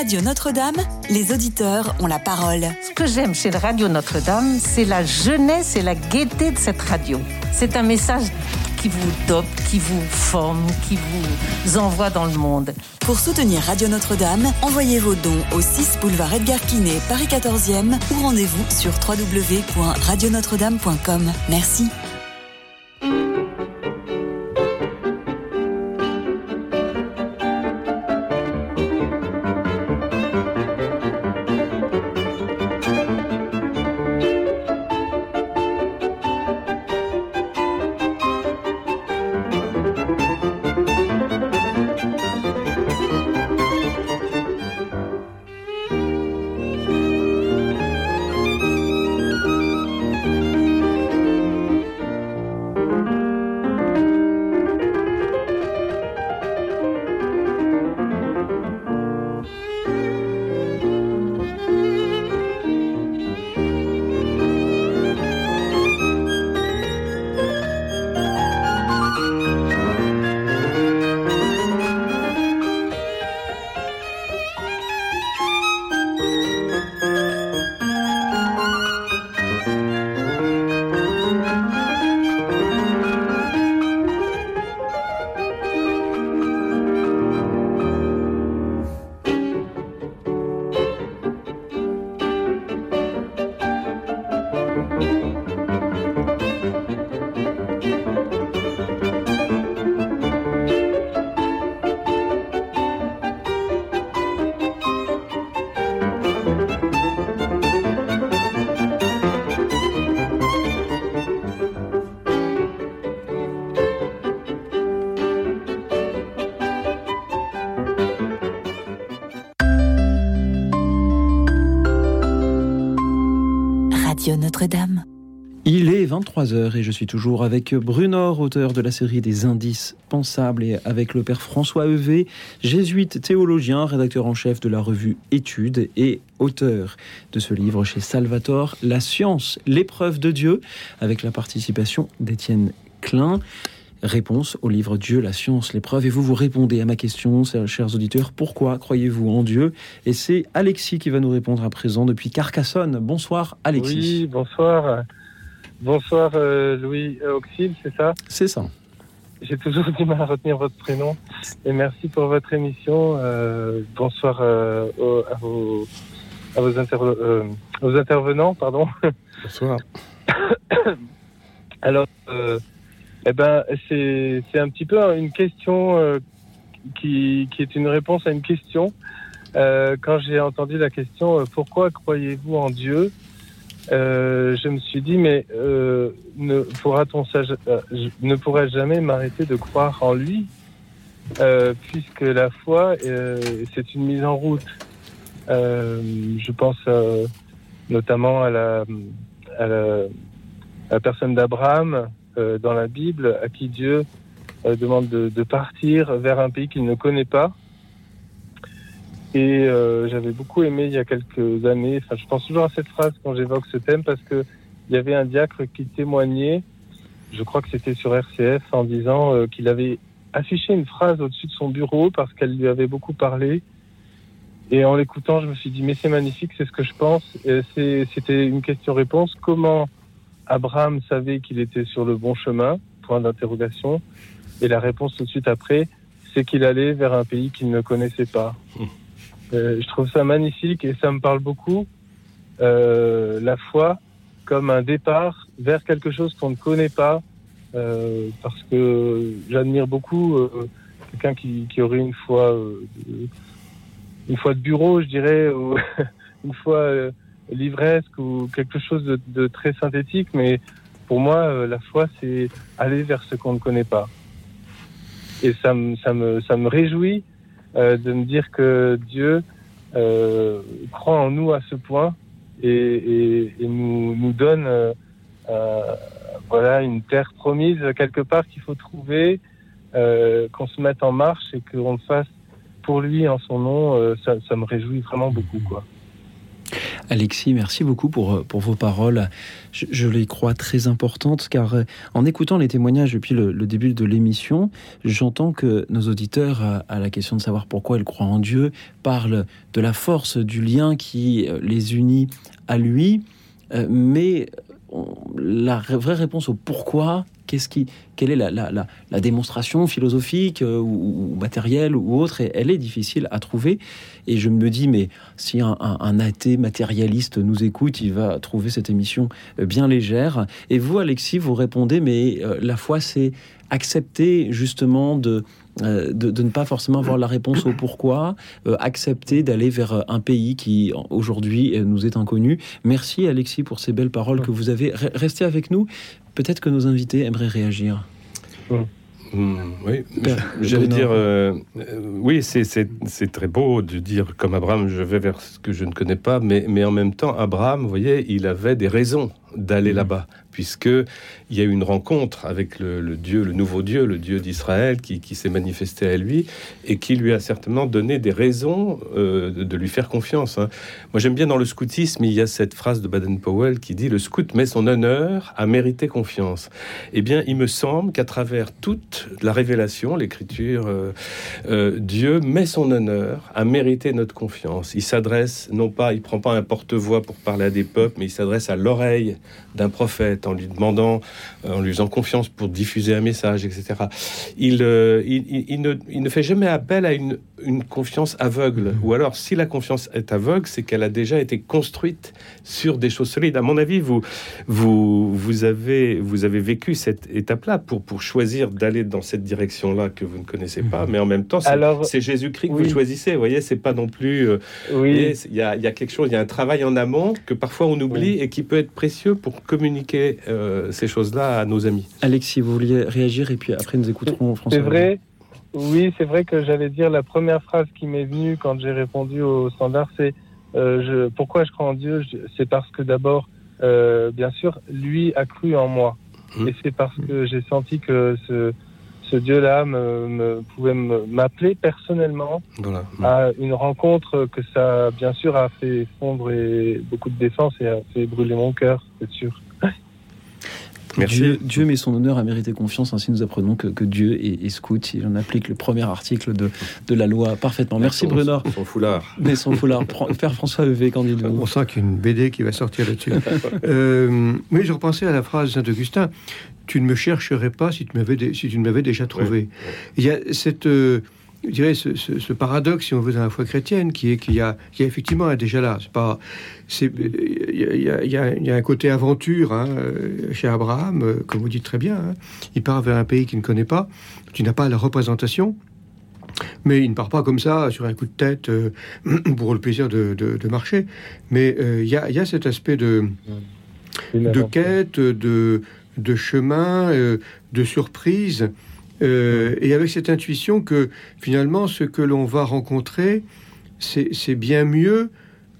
Radio Notre-Dame, les auditeurs ont la parole. Ce que j'aime chez Radio Notre-Dame, c'est la jeunesse et la gaieté de cette radio. C'est un message qui vous dope, qui vous forme, qui vous envoie dans le monde. Pour soutenir Radio Notre-Dame, envoyez vos dons au 6 boulevard Edgar Quinet, Paris 14e ou rendez-vous sur www.radionotre-dame.com. Merci. 23h et je suis toujours avec Brunor, auteur de la série des indices pensables, et avec le père François Evé, jésuite théologien, rédacteur en chef de la revue Études et auteur de ce livre chez Salvatore, La science, l'épreuve de Dieu, avec la participation d'Étienne Klein. Réponse au livre Dieu, la science, l'épreuve. Et vous, vous répondez à ma question, chers auditeurs, pourquoi croyez-vous en Dieu? Et c'est Alexis qui va nous répondre à présent depuis Carcassonne. Bonsoir Alexis. Oui, bonsoir. Bonsoir euh, Louis Auxil, c'est ça C'est ça. J'ai toujours du mal à retenir votre prénom. Et merci pour votre émission. Euh, bonsoir euh, aux, à, vos, à vos, interve euh, aux, intervenants. Pardon. Bonsoir. <coughs> Alors, euh, eh ben, c'est un petit peu une question euh, qui, qui, est une réponse à une question. quand j'ai entendu la question Pourquoi croyez-vous en Dieu? Euh, je me suis dit, mais euh, ne pourra-t-on euh, ne pourrais jamais m'arrêter de croire en lui, euh, puisque la foi, euh, c'est une mise en route. je pense notamment à la, à la, à la personne d'Abraham dans la Bible, à qui Dieu demande de, de, partir vers un pays qu'il ne connaît pas. Et euh, j'avais beaucoup aimé il y a quelques années, enfin je pense toujours à cette phrase quand j'évoque ce thème parce que il y avait un diacre qui témoignait, je crois que c'était sur RCF, en disant euh, qu'il avait affiché une phrase au-dessus de son bureau parce qu'elle lui avait beaucoup parlé. Et en l'écoutant, je me suis dit, mais c'est magnifique, c'est ce que je pense. C'était une question-réponse. Comment Abraham savait qu'il était sur le bon chemin? Point d'interrogation. Et la réponse tout de suite après, c'est qu'il allait vers un pays qu'il ne connaissait pas. Euh, je trouve ça magnifique et ça me parle beaucoup. Euh, la foi comme un départ vers quelque chose qu'on ne connaît pas, euh, parce que j'admire beaucoup euh, quelqu'un qui, qui, aurait une foi, euh, une foi de bureau, je dirais, ou <laughs> une foi livresque ou quelque chose de, de, très synthétique. Mais pour moi, la foi, c'est aller vers ce qu'on ne connaît pas. Et ça me, ça me, ça me réjouit euh, de me dire que Dieu euh, croit en nous à ce point et, nous, nous, donne euh, voilà une terre promise quelque part qu'il faut trouver, qu'on se mette en marche et qu'on le fasse pour lui en son nom. Ça, ça, me réjouit vraiment beaucoup, quoi. Alexis, merci beaucoup pour, pour vos paroles. Je, les crois très importantes car euh, en écoutant les témoignages depuis le, début de l'émission, j'entends que nos auditeurs, à, la question de savoir pourquoi ils croient en Dieu, parlent de la force du lien qui euh, les unit à lui, euh, mais la vraie réponse au pourquoi, qu'est-ce qui, quelle est la, la, démonstration philosophique euh, ou, matérielle ou autre, elle est difficile à trouver. Et je me dis, mais si un, athée matérialiste nous écoute, il va trouver cette émission euh, bien légère. Et vous, Alexis, vous répondez, mais euh, la foi, c'est accepter justement de, de, ne pas forcément avoir la réponse au pourquoi, accepter d'aller vers un pays qui aujourd'hui nous est inconnu. Merci Alexis pour ces belles paroles que vous avez. Restez avec nous. Peut-être que nos invités aimeraient réagir. Hmm, oui, j'allais dire, euh, euh, oui, c'est très beau de dire comme Abraham, je vais vers ce que je ne connais pas, mais, mais en même temps, Abraham, vous voyez, il avait des raisons d'aller hmm. là-bas puisque il y a eu une rencontre avec le, Dieu, le nouveau Dieu, le Dieu d'Israël, qui, s'est manifesté à lui et qui lui a certainement donné des raisons euh, de, lui faire confiance. Hein. Moi, j'aime bien dans le scoutisme, il y a cette phrase de Baden-Powell qui dit le scout met son honneur à mériter confiance. Eh bien, il me semble qu'à travers toute la révélation, l'écriture, euh, euh, Dieu met son honneur à mériter notre confiance. Il s'adresse non pas, il prend pas un porte-voix pour parler à des peuples, mais il s'adresse à l'oreille d'un prophète en lui demandant, euh, en lui faisant confiance pour diffuser un message, etc. Euh, il, il, ne, il ne, fait jamais appel à une, une, confiance aveugle. Mmh. Ou alors, si la confiance est aveugle, c'est qu'elle a déjà été construite sur des choses solides. À mon avis, vous, vous, vous, avez, vous avez vécu cette étape-là pour, pour choisir d'aller dans cette direction-là que vous ne connaissez pas, mmh. mais en même temps, c'est Jésus-Christ que vous choisissez. Vous voyez, c'est pas non plus. Euh, oui. Il y a, y a, quelque chose, il y a un travail en amont que parfois on oublie et qui peut être précieux pour communiquer euh, ces choses-là à nos amis. Alexis, vous vouliez réagir et puis après nous écouterons François. C'est vrai. Oui, c'est vrai que j'allais dire la première phrase qui m'est venue quand j'ai répondu au standard, c'est euh, je, pourquoi je crois en Dieu? C'est parce que d'abord, euh, bien sûr, lui a cru en moi. Mmh. Et c'est parce que j'ai senti que ce, ce Dieu-là me, pouvait m'appeler personnellement à une rencontre que ça, bien sûr, a fait fondre et beaucoup de défense et a fait brûler mon cœur, c'est sûr. Dieu, Dieu, met son honneur à mériter confiance. Ainsi, nous apprenons que, que Dieu est, scout. Il en applique le premier article de, de la loi parfaitement. Merci, Bruno. Son foulard. <laughs> Mais son foulard. Père François qu'en dites-vous On sent qu'il y a une BD qui va sortir là-dessus. <laughs> euh, oui, je repensais à la phrase de Saint-Augustin Tu ne me chercherais pas si tu m'avais, si tu ne m'avais déjà trouvé. Il y a cette. Euh, je dirais, ce, paradoxe, si on veut, dans la foi chrétienne, qui est qu'il y, a, effectivement déjà là. C'est pas, il y, a, un côté aventure hein, euh, chez Abraham, euh, comme vous dites très bien. Hein. Il part vers un pays qu'il ne connaît pas, qui n'a pas la représentation. Mais il ne part pas comme ça, sur un coup de tête, euh, <clears throat> pour le plaisir de, marcher. Mais il y, a, cet aspect de, de quête, de, de chemin, de surprise. Euh, et avec cette intuition que finalement, ce que l'on va rencontrer, c'est bien mieux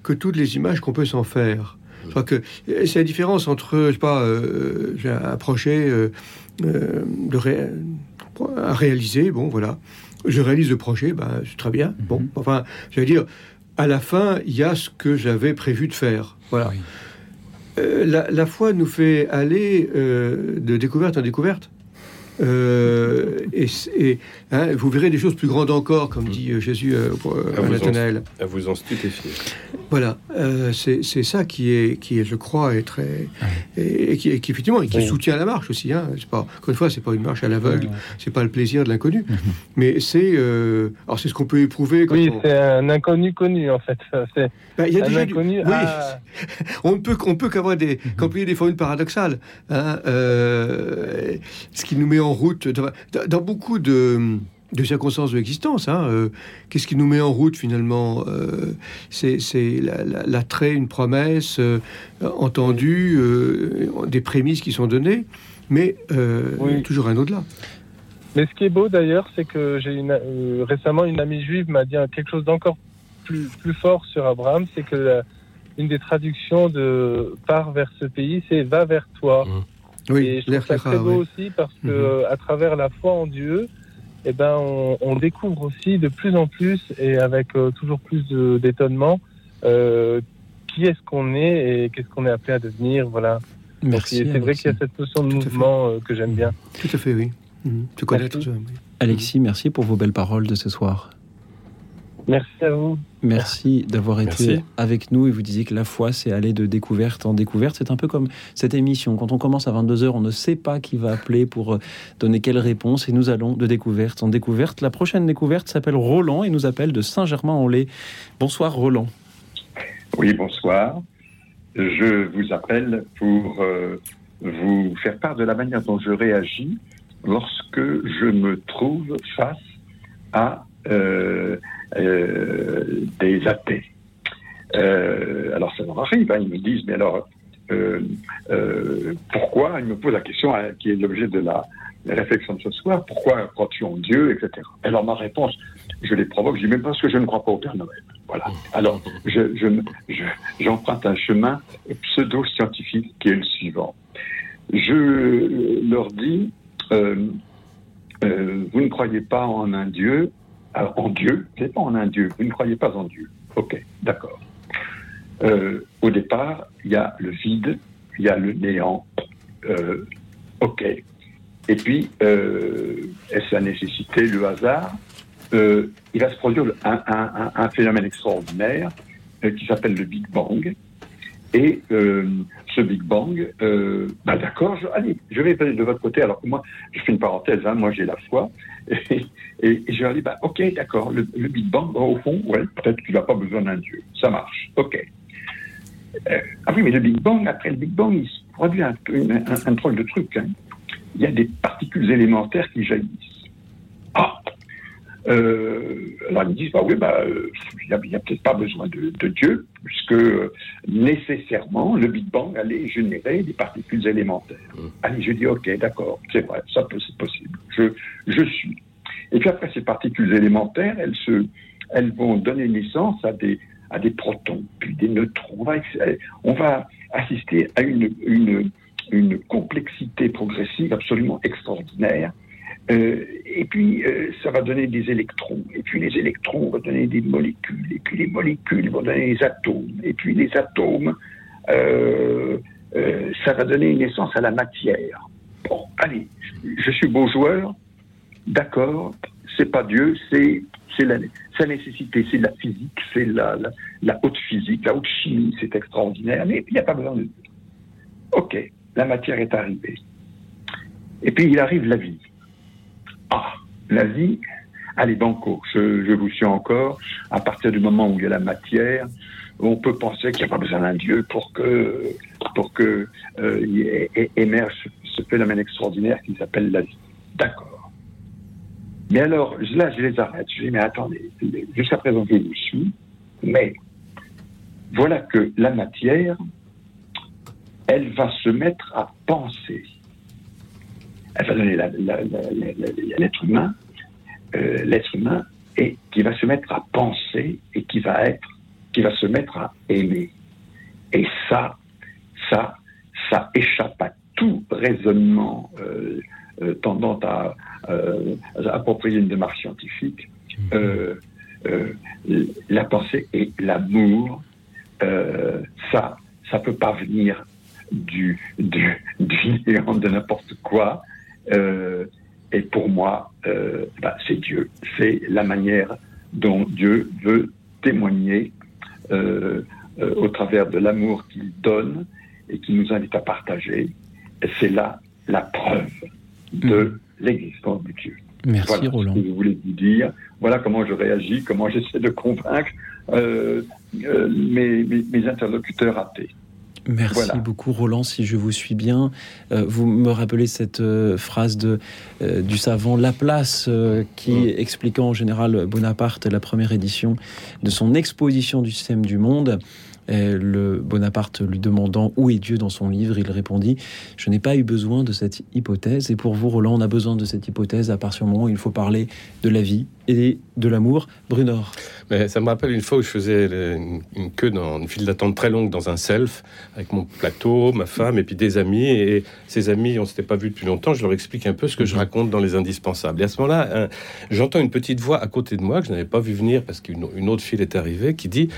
que toutes les images qu'on peut s'en faire. Je crois que c'est la différence entre, je sais pas, euh, un projet euh, de à réaliser, bon voilà, je réalise le projet, ben, c'est très bien. Bon, mhm. enfin, je veux dire, à la fin, il y a ce que j'avais prévu de faire. Voilà. la, la, foi nous fait aller de découverte en découverte. Euh, et, hein, vous verrez des choses plus grandes encore, comme dit euh, Jésus euh, à, Nathanaël. À vous en stupéfier. Voilà, c'est ça qui est, qui est, je crois, est très et, qui, effectivement, et qui soutient la marche aussi. Hein. Pas, encore une fois, c'est pas une marche à l'aveugle, c'est pas le plaisir de l'inconnu, <laughs> mhm. mais c'est alors c'est ce qu'on peut éprouver. Quand oui, c'est un inconnu connu en fait. Ben, il y a déjà inconnu. Oui, <laughs> on ne peut on peut qu'avoir des mhm. des formules paradoxales. Hein, ce qui nous met en route dans, beaucoup de, circonstances de l'existence. Hein, euh, qu'est-ce qui nous met en route finalement euh, C'est l'attrait, une promesse euh, entendue, des prémices qui sont données, mais toujours un au-delà. Mais ce qui est beau d'ailleurs, c'est que j'ai une, récemment une amie juive m'a dit quelque chose d'encore plus, plus fort sur Abraham, c'est que une des traductions de part vers ce pays, c'est va vers toi. Mmh. Oui, et je trouve ça très beau aussi parce que mhm. à travers la foi en Dieu, eh ben, on, découvre aussi de plus en plus et avec euh, toujours plus d'étonnement euh, qui est-ce qu'on est et qu'est-ce qu'on est appelé à devenir. Voilà. Merci. C'est vrai qu'il y a cette notion de mouvement euh, que j'aime bien. Tout à fait, oui. Mmh. Te connaître. Merci. oui. Alexis, merci pour vos belles paroles de ce soir. Merci à vous. Merci d'avoir été Merci. avec nous et vous disiez que la foi, c'est aller de découverte en découverte. C'est un peu comme cette émission. Quand on commence à 22h, on ne sait pas qui va appeler pour euh, donner quelle réponse et nous allons de découverte en découverte. La prochaine découverte s'appelle Roland et nous appelle de Saint-Germain-en-Laye. Bonsoir Roland. Oui, bonsoir. Je vous appelle pour euh, vous faire part de la manière dont je réagis lorsque je me trouve face à euh, des athées. Euh, alors ça leur arrive, hein, ils me disent, mais alors euh, euh, pourquoi Ils me posent la question hein, qui est l'objet de la réflexion de ce soir, pourquoi crois-tu en Dieu, etc. Alors ma réponse, je les provoque, je dis même parce que je ne crois pas au Père Noël. Voilà. Alors, je, je, je- j'emprunte un chemin pseudo-scientifique qui est le suivant. Je leur dis, euh, euh, vous ne croyez pas en un Dieu, en Dieu, c'est pas en un Dieu, vous ne croyez pas en Dieu. Ok, d'accord. Euh, au départ, il y a le vide, il y a le néant. Euh, ok. Et puis, euh, est-ce la nécessité, le hasard Il va se produire un, phénomène extraordinaire qui s'appelle le Big Bang. Et ce Big Bang, bah d'accord, allez, je vais aller de votre côté. Alors que moi, je fais une parenthèse, hein, moi j'ai la foi. Et, je leur dis, bah, ok, d'accord, le, Big Bang, bah, au fond, ouais, peut-être qu'il n'a pas besoin d'un Dieu. Ça marche, ok. Euh, ah oui, mais le Big Bang, après le Big Bang, il se produit un, un, un, drôle de truc. hein. Il y a des particules élémentaires qui jaillissent. Ah euh, alors ils me disent, bah oui, bah, euh, il n'y a, peut-être pas besoin de, de Dieu, puisque euh, nécessairement le Big Bang allait générer des particules élémentaires. Allez, je dis, ok, d'accord, c'est vrai, ça peut, c'est possible. Je, je suis. Et puis après, ces particules élémentaires, elles, se, elles vont donner naissance à des, à des protons, puis des neutrons. On va, on va assister à une, une, une complexité progressive absolument extraordinaire. Euh, et puis, euh, ça va donner des électrons. Et puis, les électrons vont donner des molécules. Et puis, les molécules vont donner des atomes. Et puis, les atomes, euh, ça va donner naissance à la matière. Bon, allez, je suis beau joueur. D'accord, c'est pas Dieu, c'est c'est la, sa nécessité, c'est la physique, c'est la, la, la haute physique, la haute chimie, c'est extraordinaire, mais il n'y a pas besoin de Dieu. Ok, la matière est arrivée. Et puis il arrive la vie. Ah, la vie, allez, banco, je, vous suis encore. À partir du moment où il y a la matière, on peut penser qu'il n'y a pas besoin d'un Dieu pour que, euh, émerge ce phénomène extraordinaire qui s'appelle la vie. D'accord. Mais alors, là, je les arrête. Je dis, mais attendez, jusqu'à présent, je vous suis, mais voilà que la matière, elle va se mettre à penser. La- l'être humain, euh, l'être humain, et qui va se mettre à penser et qui va être, qui va se mettre à aimer. Et ça, ça, ça échappe à tout raisonnement euh, euh, tendant à, à approprier une démarche scientifique. Euh, la pensée et l'amour, ça, ça peut pas venir du, du, du néant de n'importe quoi. Euh, et pour moi, euh, bah, c'est Dieu. C'est la manière dont Dieu veut témoigner euh, au travers de l'amour qu'il donne et qui nous invite à partager. Et c'est là la preuve de l'existence de Dieu. Merci voilà Roland. ce que je voulais vous dire. Voilà comment je réagis, comment j'essaie de convaincre euh, euh, mes, mes- mes interlocuteurs athées. Merci Voilà. beaucoup Roland, si je vous suis bien. Euh, vous me rappelez cette euh, phrase de, euh, du savant Laplace qui expliquant en général Bonaparte la première édition de son exposition du système du monde. Et le Bonaparte lui demandant où est Dieu dans son livre, il répondit Je n'ai pas eu besoin de cette hypothèse. Et pour vous, Roland, on a besoin de cette hypothèse à partir du moment où il faut parler de la vie de l'amour. Brunor. Mais ça me rappelle une fois où je faisais une, queue dans une file d'attente très longue dans un self avec mon plateau, ma femme et puis des amis. Et ces amis, on s'était pas vus depuis longtemps. Je leur explique un peu ce que je raconte dans les indispensables. Et à ce moment-là, j'entends une petite voix à côté de moi que je n'avais pas vu venir parce qu'une une autre file est arrivée qui dit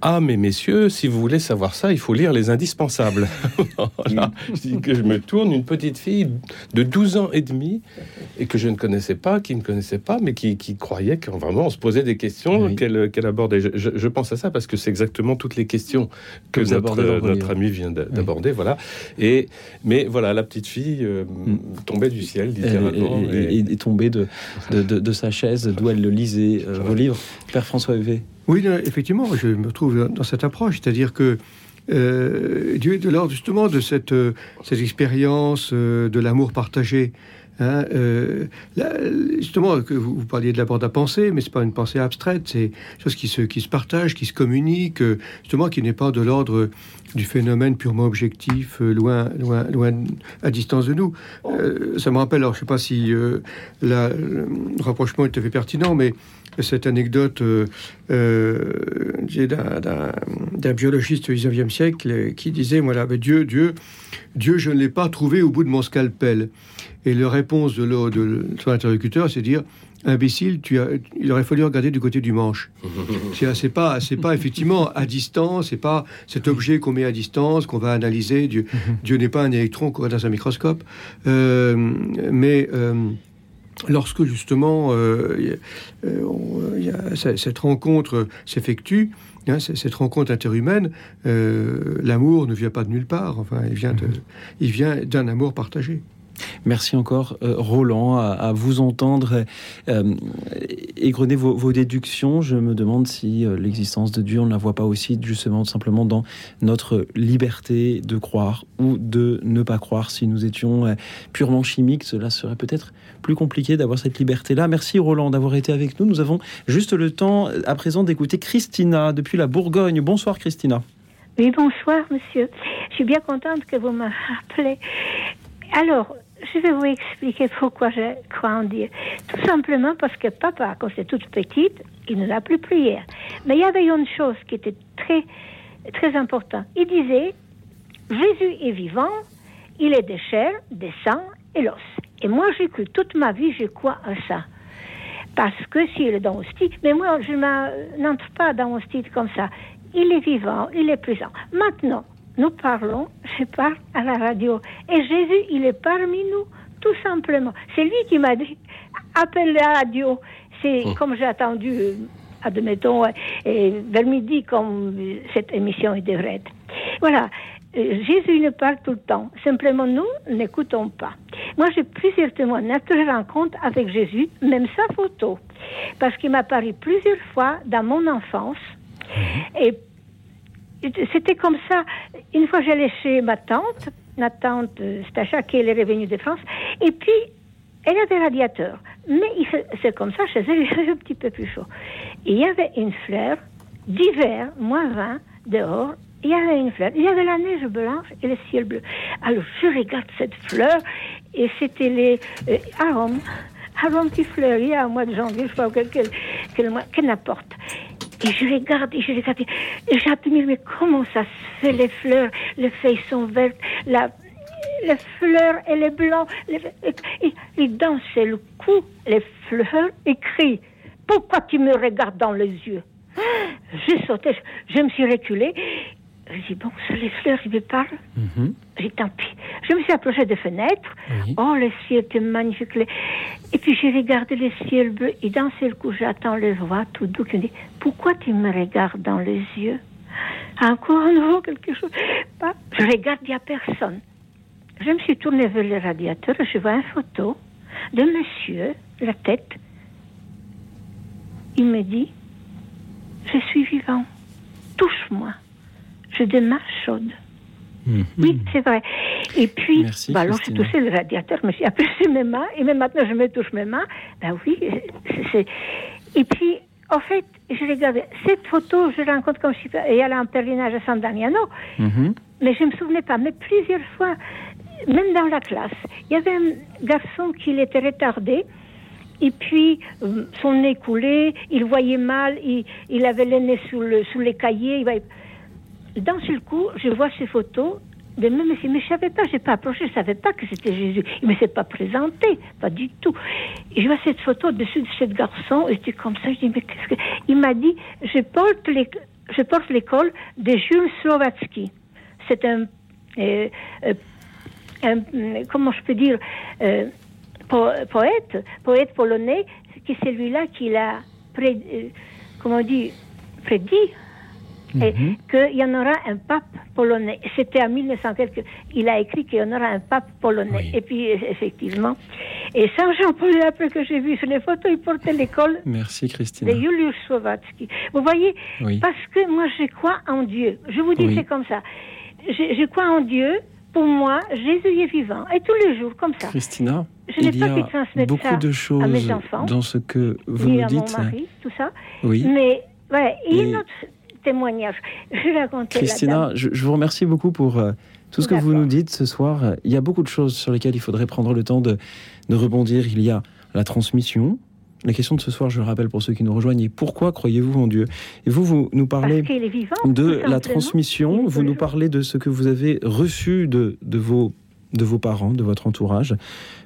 Ah, mais messieurs, si vous voulez savoir ça, il faut lire Les Indispensables. <laughs> Je me tourne, une petite fille de 12 ans et demi, et que je ne connaissais pas, qui ne connaissait pas, mais qui croyait qu'on vraiment on se posait des questions qu'elle abordait. Je, je- je pense à ça parce que c'est exactement toutes les questions que, notre, notre ami vient d'a- d'aborder. Voilà. Et, mais voilà, la petite fille euh, tombait du ciel, Et, littéralement. et- et- et est tombée de, de, de- de sa chaise d'où elle le lisait, euh, vos livres. Père François Huvet. Oui, effectivement, je me trouve dans cette approche, c'est-à-dire que euh, Dieu est de l'ordre justement de cette, euh, cette expérience euh, de l'amour partagé. Hein, euh, justement, que vous, parliez de la bande à penser, mais c'est pas une pensée abstraite, c'est chose qui se, qui se partage, qui se communique, euh, justement, qui n'est pas de l'ordre du phénomène purement objectif, euh, loin, loin, loin, à distance de nous. Ça me rappelle, alors je sais pas si le rapprochement est fait pertinent, mais cette anecdote d'un- biologiste du 19e siècle qui disait voilà, mais Dieu, Dieu, Dieu, je ne l'ai pas trouvé au bout de mon scalpel. Et la réponse de, de son interlocuteur, c'est dire imbécile, tu as, il aurait fallu regarder du côté du manche. <laughs> C'est pas, c'est pas effectivement à distance, c'est pas cet objet qu'on met à distance qu'on va analyser. Dieu, <laughs> Dieu n'est pas un électron qu'on voit dans un microscope, Euh, mais euh, lorsque justement euh, y a- on- y a- cette rencontre s'effectue, hein, cette rencontre interhumaine, l'amour ne vient pas de nulle part. Enfin, il vient de, <laughs> il vient d'un amour partagé. Merci encore, euh, Roland, à, vous entendre euh, égrener vos, déductions. Je me demande si euh, l'existence de Dieu, on ne la voit pas aussi justement simplement dans notre liberté de croire ou de ne pas croire. Si nous étions euh, purement chimiques, cela serait peut-être plus compliqué d'avoir cette liberté-là. Merci, Roland, d'avoir été avec nous. Nous avons juste le temps à présent d'écouter Christina depuis la Bourgogne. Bonsoir, Christina. Oui, bonsoir, monsieur. Je suis bien contente que vous me rappelez. Alors, je vais vous expliquer pourquoi je crois en Dieu. Tout simplement parce que papa, quand j'étais toute petite, il nous a plus prière. Mais il y avait une chose qui était très, très importante. Il disait, Jésus est vivant, il est de chair, de sang et l'os. Et moi, j'ai cru toute ma vie, je crois à ça. Parce que s'il est dans le style, mais moi, je ne n'entre pas dans le style comme ça. Il est vivant, il est présent. Maintenant, nous parlons, je parle à la radio. Et Jésus, il est parmi nous, tout simplement. C'est lui qui m'a dit, appelle la radio. C'est comme j'ai attendu, euh, admettons, euh, et vers midi, comme cette émission devrait être. Voilà. Euh, Jésus nous parle tout le temps. Simplement, nous n'écoutons pas. Moi, j'ai plusieurs témoignages de rencontres avec Jésus, même sa photo. Parce qu'il m'a paru plusieurs fois dans mon enfance. Et c'était comme ça. Une fois, j'allais chez ma tante, ma tante euh, Stacha, qui est revenue de France, et puis elle avait un radiateur. Mais c'est comme ça, chez elle, il fait un petit peu plus chaud. Et il y avait une fleur d'hiver, moins 20, dehors. Il y avait une fleur. Il y avait la neige blanche et le ciel bleu. Alors, je regarde cette fleur, et c'était les euh, arômes. Arômes qui fleurissent au mois de janvier, je sais pas quel, quel, quel n'importe. Et je regarde, et je regarde, et j'admire, mais comment ça se fait, les fleurs, les feuilles sont vertes, la, les fleurs, elle est blanche, les, et, et, et dans le coup, les fleurs écrient, pourquoi tu me regardes dans les yeux? J'ai sauté, je, je me suis reculée, je dis, bon, c'est les fleurs qui me parlent j'ai dit, tant pis. Je me suis approchée des fenêtres. Oh, le ciel était magnifique. Et puis j'ai regardé le ciel bleu. Et d'un seul coup, j'attends les voix tout doux qui me dit, pourquoi tu me regardes dans les yeux? Encore un nouveau quelque chose. Pas- Je regarde, il n'y a personne. Je me suis tournée vers le radiateur et je vois une photo de monsieur, la tête. Il me dit, je suis vivant. Touche-moi. J'ai des mains chaudes. Oui, c'est vrai. Et puis, bah alors j'ai touché le radiateur, me suis aperçu mes mains, et même maintenant je me touche mes mains. Ben oui, c'est-. Et puis, en fait, je regardais cette photo, je la rencontre comme je suis. Et elle a un pèlerinage à San Damiano, mais je ne me souvenais pas. Mais plusieurs fois, même dans la classe, il y avait un garçon qui était retardé. Et puis, euh, son nez coulé, il voyait mal, il, il avait le nez sous, le, sous les cahiers. il d'un seul coup, je vois ces photos de même mais je savais pas, j'ai pas approché, je savais pas que c'était Jésus. Il ne s'est pas présenté, pas du tout. Je vois cette photo dessus de ce garçon, et j'étais comme ça, je dis, mais qu'est-ce que. Il m'a dit, je porte je l'école de Jules Slovatsky. C'est un, euh, euh, un, comment je peux dire, euh, po- poète, poète polonais, qui est celui-là qui l'a, euh, comment on dit, prédit et qu'il y en aura un pape polonais. C'était en 1900 quelque. Il a écrit qu'il y en aura un pape polonais. Et puis, effectivement. Et Saint Jean-Paul, après que j'ai vu sur les photos, il portait l'école Merci de Christina. Julius Slovatsky. Vous voyez, Oui. parce que moi, je crois en Dieu. Je vous dis, Oui. c'est comme ça. Je, je crois en Dieu. Pour moi, Jésus est vivant. Et tous les jours, comme ça. Christina, Je il y pas pu a beaucoup ça de à choses mes enfants, dans ce que vous nous à dites. mon mari, tout ça. Oui. Mais, ouais, y Et- un autre témoignage. Je racontais Christina, je, je vous remercie beaucoup pour euh, tout ce que vous nous dites ce soir. Il y a beaucoup de choses sur lesquelles il faudrait prendre le temps de, de rebondir. Il y a la transmission. La question de ce soir, je le rappelle pour ceux qui nous rejoignent, est pourquoi croyez-vous en Dieu? Et vous, vous nous parlez vivant. de la transmission, vous nous parlez de ce que vous avez reçu de, de, vos, de vos parents, de votre entourage.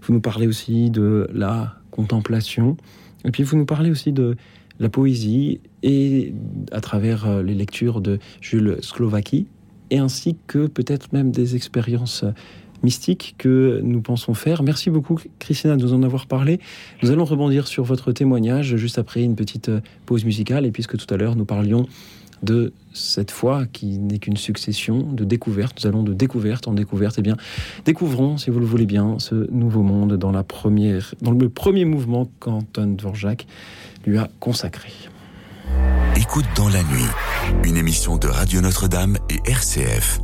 Vous nous parlez aussi de la contemplation. Et puis vous nous parlez aussi de la poésie et à travers euh, les lectures de Jules Slovaki, et ainsi que peut-être même des expériences euh, mystiques que nous pensons faire. Merci beaucoup Christina de nous en avoir parlé. Nous allons rebondir sur votre témoignage juste après une petite euh, pause musicale, et puisque tout à l'heure nous parlions de cette foi qui n'est qu'une succession de découvertes. Nous allons de découverte en découverte. Eh bien, découvrons, si vous le voulez bien, ce nouveau monde dans, la première, dans le premier mouvement qu'Anton Dvorak lui a consacré. Écoute dans la nuit, une émission de Radio Notre-Dame et RCF.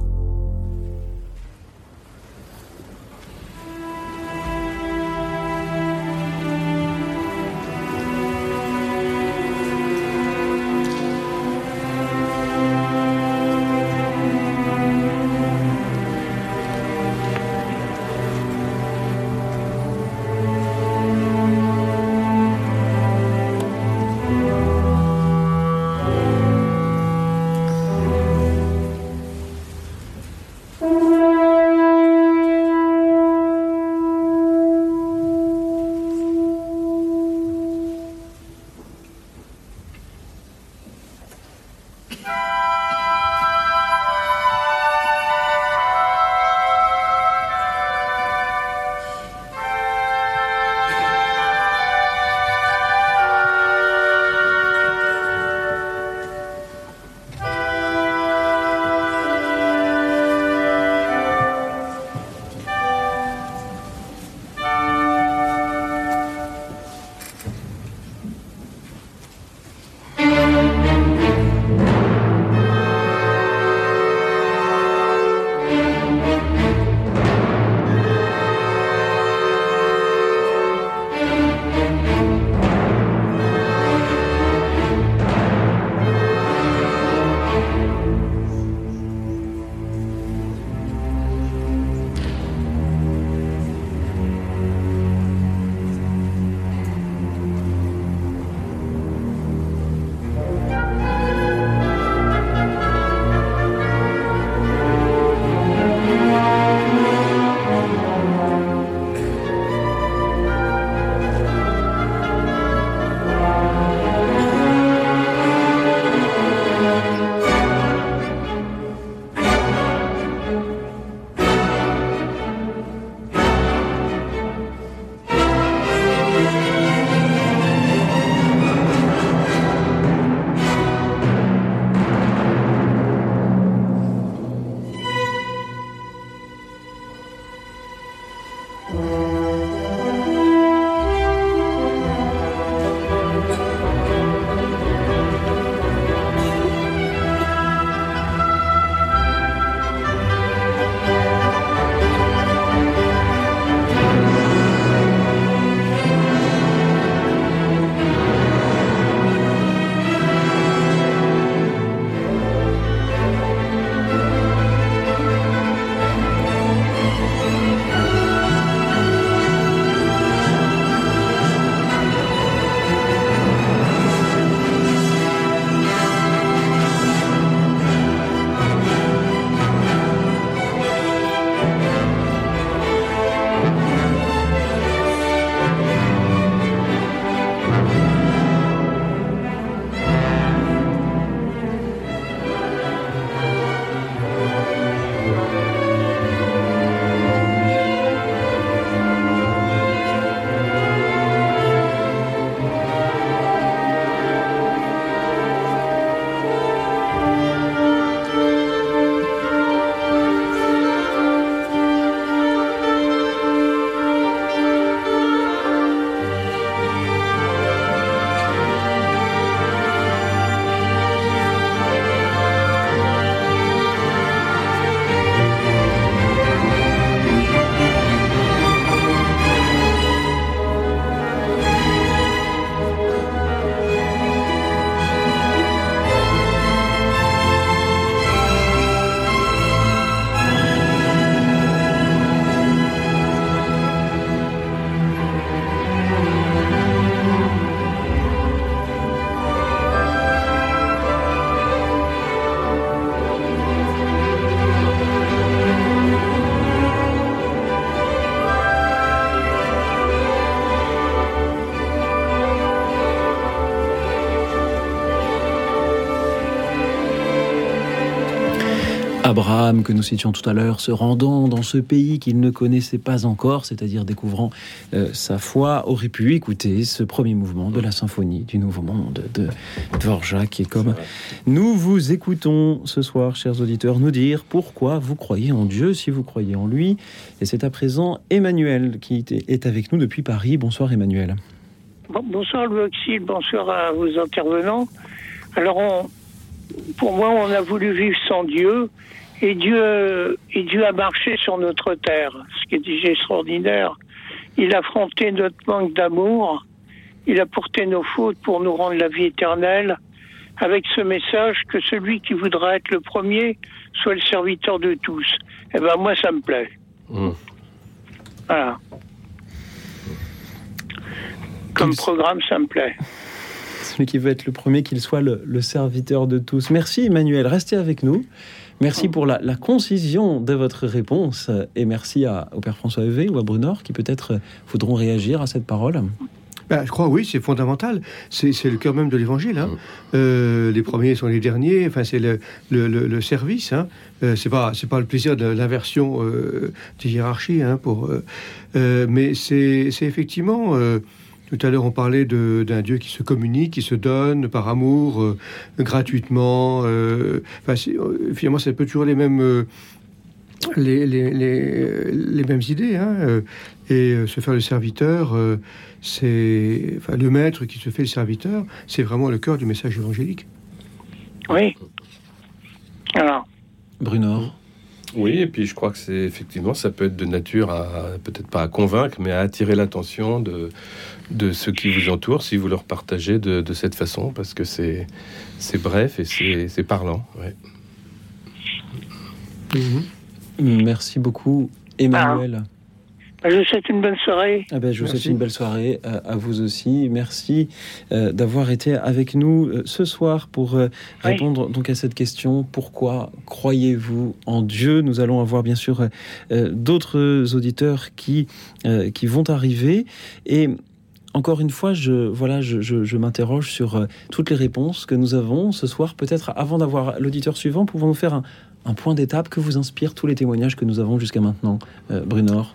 Abraham, que nous citions tout à l'heure, se rendant dans ce pays qu'il ne connaissait pas encore, c'est-à-dire découvrant euh, sa foi, aurait pu écouter ce premier mouvement de la symphonie du Nouveau Monde de Dvorak. Et comme nous vous écoutons ce soir, chers auditeurs, nous dire pourquoi vous croyez en Dieu, si vous croyez en lui. Et c'est à présent Emmanuel qui est avec nous depuis Paris. Bonsoir Emmanuel. bonsoir Louis bonsoir à vos intervenants. Alors, pour moi, on a voulu vivre sans Dieu. Et Dieu, et Dieu a marché sur notre terre, ce qui est déjà extraordinaire. Il a affronté notre manque d'amour, il a porté nos fautes pour nous rendre la vie éternelle, avec ce message que celui qui voudra être le premier soit le serviteur de tous. Eh ben moi, ça me plaît. Mmh. Voilà. Comme programme, ça me plaît. Celui qui veut être le premier, qu'il soit le, le serviteur de tous. Merci Emmanuel, restez avec nous. Merci pour la, concision de votre réponse et merci au Père François Evé ou à Brunor qui peut-être voudront réagir à cette parole. Ben, je crois, oui, c'est fondamental. C'est le cœur même de l'évangile. Hein. Euh, les premiers sont les derniers. Enfin, c'est le, le, service. Hein. Euh, c'est pas, le plaisir de l'inversion euh, des hiérarchies. Hein, pour, mais c'est effectivement tout à l'heure, on parlait d'un Dieu qui se communique, qui se donne par amour, euh, gratuitement. Euh, enfin, euh, finalement, c'est peu toujours les mêmes, les, les, les, mêmes idées. Hein, et se faire le serviteur, c'est enfin, le maître qui se fait le serviteur, c'est vraiment le cœur du message évangélique. Oui. Alors. Bruno. Oui, et puis je crois que c'est effectivement, ça peut être de nature à, peut-être pas à convaincre, mais à attirer l'attention de, de ceux qui vous entourent si vous leur partagez de, cette façon, parce que c'est, c'est bref et c'est, parlant. Mhm. Merci beaucoup, Emmanuel. Ah, je vous souhaite une bonne soirée. Ah ben, je vous souhaite une belle soirée euh, à, vous aussi. Merci euh, d'avoir été avec nous euh, ce soir pour répondre donc à cette question. Pourquoi croyez-vous en Dieu? Nous allons avoir bien sûr d'autres auditeurs qui, qui vont arriver. Et encore une fois, je, voilà, je, m'interroge sur euh, toutes les réponses que nous avons ce soir. Peut-être avant d'avoir l'auditeur suivant, pouvons-nous faire un, point d'étape que vous inspire tous les témoignages que nous avons jusqu'à maintenant, euh, Brunor?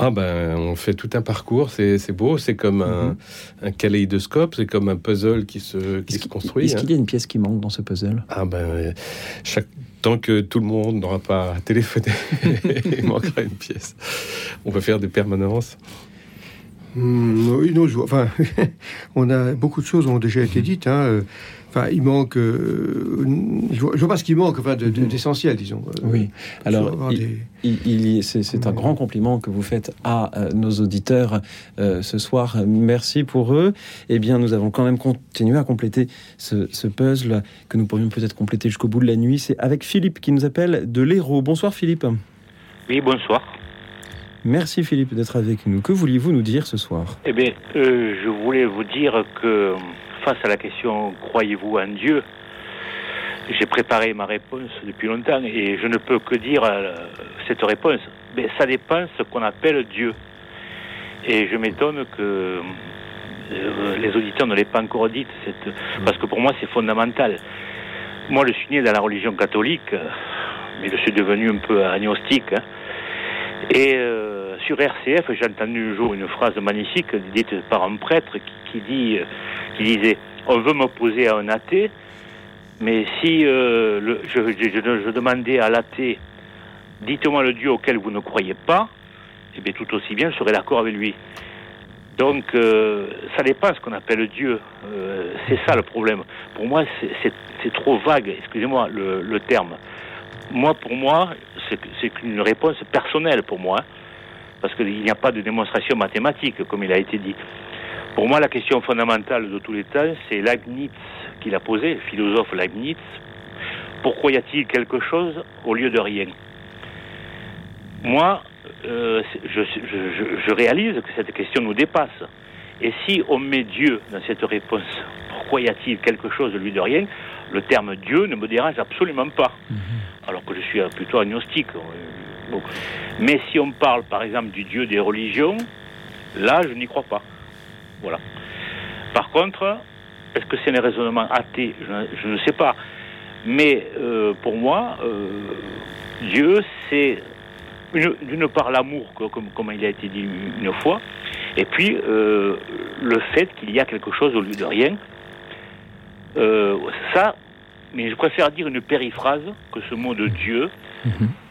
Ah ben, on fait tout un parcours, c'est beau, c'est comme un, mhm. kaléidoscope, c'est comme un puzzle qui se, qui se construit. Est-ce qu'il y a hein. une pièce qui manque dans ce puzzle? Ah ben, chaque, tant que tout le monde n'aura pas <laughs> téléphoné, il manquera une pièce. On peut faire des permanences. Hmm, oui, non, enfin, <laughs> on a beaucoup de choses ont déjà été dites. Hein, euh, enfin, il manque. Euh, je, vois, pas ce qui manque, enfin, d'essentiel, disons. Euh, oui. Alors, il, c'est un grand compliment que vous faites à nos auditeurs ce soir. Merci pour eux. Eh bien, nous avons quand même continué à compléter ce, ce puzzle que nous pourrions peut-être compléter jusqu'au bout de la nuit. C'est avec Philippe qui nous appelle de l'Hérault. Bonsoir, Philippe. Oui, bonsoir. Merci Philippe d'être avec nous. Que vouliez-vous nous dire ce soir? Eh bien, euh, je voulais vous dire que face à la question croyez-vous en Dieu, j'ai préparé ma réponse depuis longtemps et je ne peux que dire euh, cette réponse. Mais ça dépend ce qu'on appelle Dieu. Et je m'étonne que euh, les auditeurs ne l'aient pas encore dit, cette... parce que pour moi c'est fondamental. Moi, je suis né dans la religion catholique, mais je suis devenu un peu agnostique. Hein. Et euh, sur RCF, j'ai entendu un jour une phrase magnifique dite par un prêtre qui, dit, qui disait On veut m'opposer à un athée, mais si euh, je, je, demandais à l'athée Dites-moi le Dieu auquel vous ne croyez pas, eh bien tout aussi bien, je serais d'accord avec lui. Donc, euh, ça pas ce qu'on appelle Dieu. c'est ça le problème. Pour moi, c'est trop vague, excusez-moi le, le terme moi, pour moi, c'est une réponse personnelle pour moi, parce qu'il n'y a pas de démonstration mathématique, comme il a été dit. Pour moi, la question fondamentale de tous les temps, c'est Leibniz qui l'a posée, philosophe Leibniz. Pourquoi y a-t-il quelque chose au lieu de rien? Moi, euh, je, réalise que cette question nous dépasse. Et si on met Dieu dans cette réponse, pourquoi y a-t-il quelque chose au lieu de rien? Le terme Dieu ne me dérange absolument pas. Mhm alors que je suis plutôt agnostique. Euh, Mais si on parle par exemple du Dieu des religions, là je n'y crois pas. Voilà. Par contre, est-ce que c'est un raisonnement athée je, ne sais pas. Mais euh, pour moi, euh, Dieu, c'est d'une part l'amour, comme, comme il a été dit une fois, et puis euh, le fait qu'il y a quelque chose au lieu de rien. Euh, ça, mais je préfère dire une périphrase que ce mot de Dieu,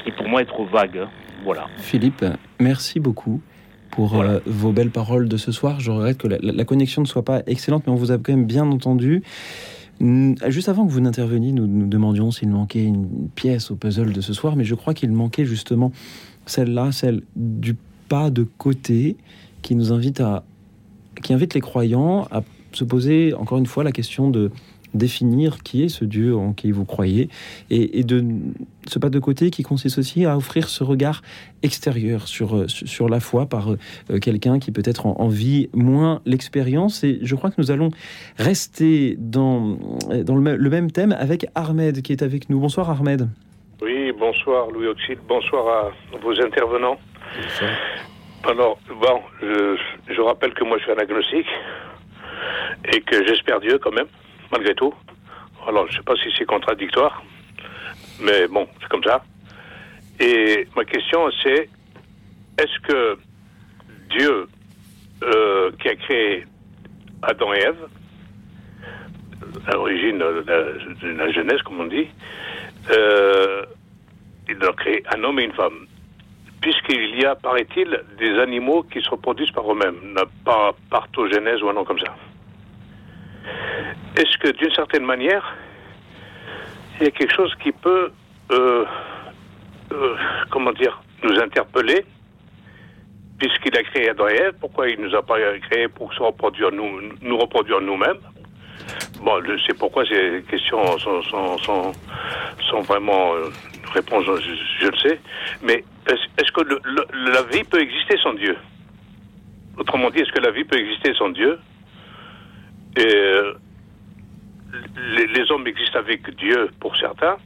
qui pour moi est trop vague. Voilà. Philippe, merci beaucoup pour euh, vos belles paroles de ce soir. Je regrette que la, la- la connexion ne soit pas excellente, mais on vous a quand même bien entendu. Juste avant que vous n'interveniez, nous nous demandions s'il manquait une pièce au puzzle de ce soir, mais je crois qu'il manquait justement celle-là, celle du pas de côté, qui nous invite à, qui invite les croyants à se poser encore une fois la question de définir qui est ce Dieu en qui vous croyez et, de ce pas de côté qui consiste aussi à offrir ce regard extérieur sur, sur la foi par euh, quelqu'un qui peut-être en, en vit moins l'expérience. Et je crois que nous allons rester dans, dans le, le même thème avec Ahmed qui est avec nous. Bonsoir Ahmed. Oui, bonsoir Louis Auxil, bonsoir à vos intervenants. Alors, bon, je, je rappelle que moi je suis un agnostique et que j'espère Dieu quand même, malgré tout. Alors, je sais pas si c'est contradictoire, mais bon, c'est comme ça. Et ma question c'est, est-ce que Dieu, euh, qui a créé Adam et Ève, à l'origine de la, de la Genèse, comme on dit, euh, il a créé un homme et une femme. Puisqu'il y a, paraît-il, des animaux qui se reproduisent par eux-mêmes, pas partogénèse ou un nom comme ça. Est-ce que, d'une certaine manière, il y a quelque chose qui peut, euh, euh, comment dire, nous interpeller, puisqu'il a créé Adam et pourquoi il nous a pas créé pour se reproduire nous reproduire nous-mêmes? Bon, je sais pourquoi ces questions sont, vraiment euh, réponses, je, le sais. Mais est-ce que le- la vie peut exister sans Dieu? Autrement dit, est-ce que la vie peut exister sans Dieu? Et euh, les hommes existent avec Dieu pour certains,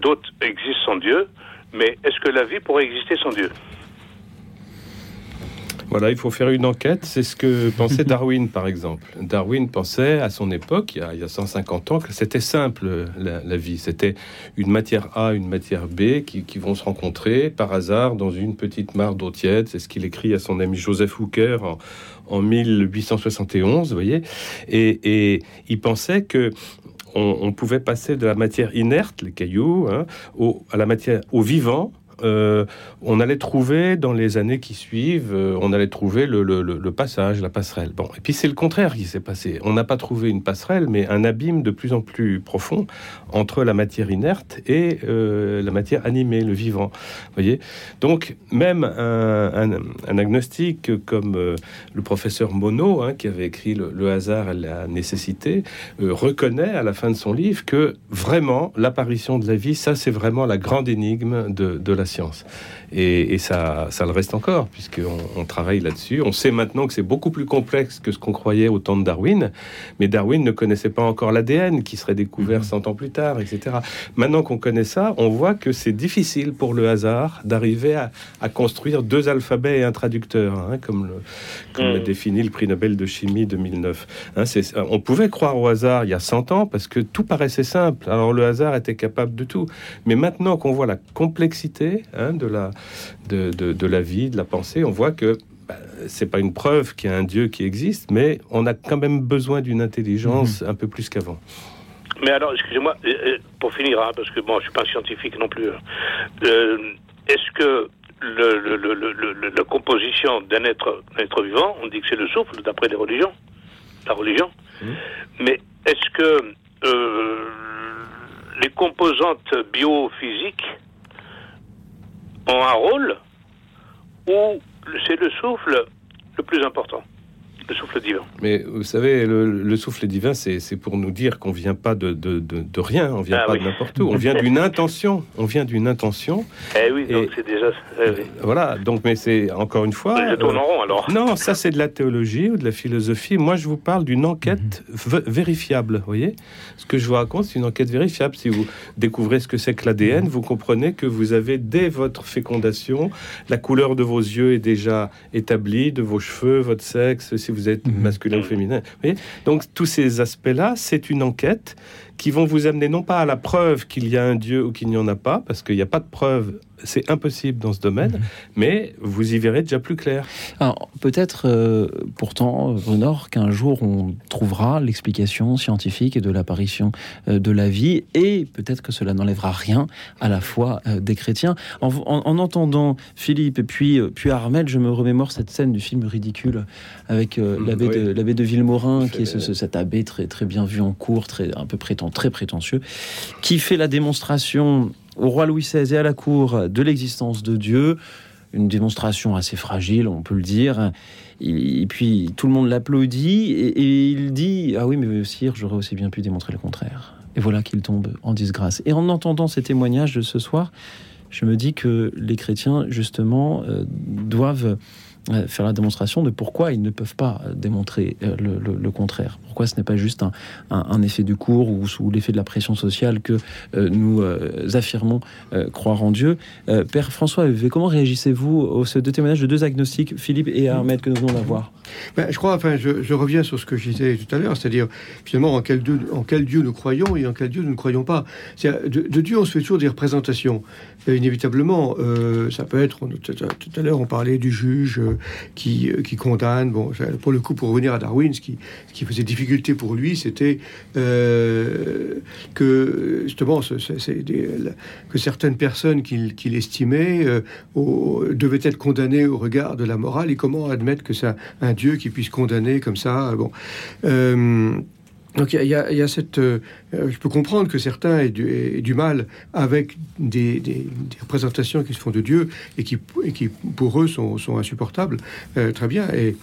d'autres existent sans Dieu. Mais est-ce que la vie pourrait exister sans Dieu? Voilà, il faut faire une enquête. C'est ce que pensait Darwin, par exemple. Darwin pensait à son époque, il y a, il y a 150 ans, que c'était simple la, vie. C'était une matière A, une matière B qui, vont se rencontrer par hasard dans une petite mare d'eau tiède. C'est ce qu'il écrit à son ami Joseph Hooker en, en 1871, vous voyez. Et, il pensait que on, pouvait passer de la matière inerte, les cailloux, hein, à la matière au vivant. Euh, on allait trouver dans les années qui suivent, euh, on allait trouver le, passage, la passerelle. Bon, et puis c'est le contraire qui s'est passé. On n'a pas trouvé une passerelle, mais un abîme de plus en plus profond entre la matière inerte et euh, la matière animée, le vivant. Voyez? Donc même un, agnostique comme le professeur Monod, hein, qui avait écrit le, hasard et la nécessité, reconnaît à la fin de son livre que vraiment l'apparition de la vie, ça c'est vraiment la grande énigme de, de la science. Et, et ça, ça le reste encore, puisqu'on on travaille là-dessus. On sait maintenant que c'est beaucoup plus complexe que ce qu'on croyait au temps de Darwin, mais Darwin ne connaissait pas encore l'ADN qui serait découvert 100 ans plus tard, etc. Maintenant qu'on connaît ça, on voit que c'est difficile pour le hasard d'arriver à, à construire deux alphabets et un traducteur, hein, comme le, comme l'a défini le prix Nobel de chimie 2009. Hein, on pouvait croire au hasard il y a 100 ans parce que tout paraissait simple. Alors le hasard était capable de tout. Mais maintenant qu'on voit la complexité hein, de, la, de, de- de la vie, de la pensée, on voit que bah, c'est pas une preuve qu'il y a un Dieu qui existe, mais on a quand même besoin d'une intelligence un peu plus qu'avant. Mais alors, excusez-moi, euh, euh, pour finir, hein, parce que bon, je suis pas scientifique non plus. hein. Euh, Est-ce que le, le- le- le- le- la composition d'un être, d'un être vivant, on dit que c'est le souffle, d'après les religions, la religion, mais est-ce que euh, les composantes biophysiques ont un rôle ou c'est le souffle le plus important, le souffle divin Mais vous savez, le, le souffle divin, c'est c'est pour nous dire qu'on vient pas de, de, de- de rien, on vient Ah pas oui. de n'importe où, on vient d'une intention, on vient d'une intention. Eh oui, donc c'est déjà. eh oui. Voilà, donc, mais c'est encore une fois. Je tourne en rond alors. Non, ça c'est de la théologie ou de la philosophie. Moi, je vous parle d'une enquête v- vérifiable. Vous voyez, ce que je vous raconte, c'est une enquête vérifiable. Si vous découvrez ce que c'est que l'ADN, vous comprenez que vous avez dès votre fécondation, la couleur de vos yeux est déjà établie, de vos cheveux, votre sexe. Si vous êtes masculin ou féminin. Vous voyez Donc tous ces aspects-là, c'est une enquête qui vont vous amener non pas à la preuve qu'il y a un Dieu ou qu'il n'y en a pas, parce qu'il n'y a pas de preuve c'est impossible dans ce domaine, mhm. mais vous y verrez déjà plus clair. Peut-être, euh, pourtant, Renor, qu'un jour on trouvera l'explication scientifique de l'apparition euh, de la vie, et peut-être que cela n'enlèvera rien à la foi euh, des chrétiens. En, entendant Philippe et puis, puis Armel, je me remémore cette scène du film ridicule avec mm, l'abbé de, de Villemorin, qui est ce, cet abbé très, très bien vu en cours, très, un peu prétend, très prétentieux, qui fait la démonstration au roi Louis XVI et à la cour de l'existence de Dieu. Une démonstration assez fragile, on peut le dire. Et puis tout le monde l'applaudit et, il dit Ah oui, mais sire, j'aurais aussi bien pu démontrer le contraire. Et voilà qu'il tombe en disgrâce. Et en entendant ces témoignages de ce soir, je me dis que les chrétiens, justement, euh, doivent faire la démonstration de pourquoi ils ne peuvent pas euh, démontrer euh, le, contraire. Pourquoi ce n'est pas juste un, effet du cours ou sous l'effet de la pression sociale que nous affirmons croire en Dieu. Père François, comment réagissez-vous aux deux témoignages de deux agnostiques, Philippe et Ahmed, que nous venons d'avoir? Ben, Je crois, enfin, je, reviens sur ce que je disais tout à l'heure, c'est-à-dire finalement en quel, Dieu, nous croyons et en quel Dieu nous ne croyons pas. De, de, Dieu, on se fait toujours des représentations. inévitablement, ça peut être, tout à l'heure, on parlait du juge qui, euh, qui condamne. Bon, pour le coup, pour revenir à Darwin, ce qui, qui faisait difficulté pour lui, c'était euh, que justement, que certaines personnes qu'il estimait euh, devaient être condamnées au regard de la morale. Et comment admettre que c'est un, Dieu qui puisse condamner comme ça Bon. Donc il y, a cette, euh, je peux comprendre que certains aient du, mal avec des, représentations qui se font de Dieu et qui, pour eux sont, insupportables. Euh, très bien. Et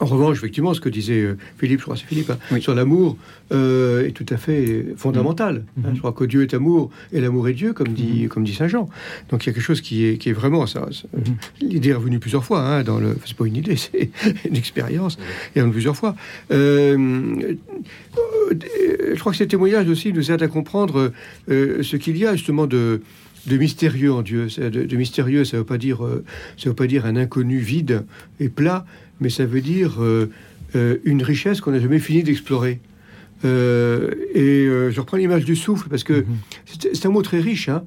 en revanche, effectivement, ce que disait euh, Philippe, je crois c'est Philippe, hein, sur l'amour euh, est tout à fait fondamental. Mm-hmm. Hein. je crois que Dieu est amour et l'amour est Dieu, comme dit, mm-hmm. comme dit Saint Jean. Donc il y a quelque chose qui est, qui est vraiment ça. Mm-hmm. L'idée est revenue plusieurs fois. Hein, dans le, c'est pas une idée, <laughs> c'est une expérience. Et en plusieurs fois. Euh, je crois que ces témoignages aussi nous aident à comprendre ce qu'il y a justement de de mystérieux en Dieu. De, de, mystérieux, ça ne veut pas dire, ça veut pas dire un inconnu vide et plat, mais ça veut dire euh, euh, une richesse qu'on n'a jamais fini d'explorer. Euh, et je reprends l'image du souffle parce que mhm. c'est un mot très riche. Hein.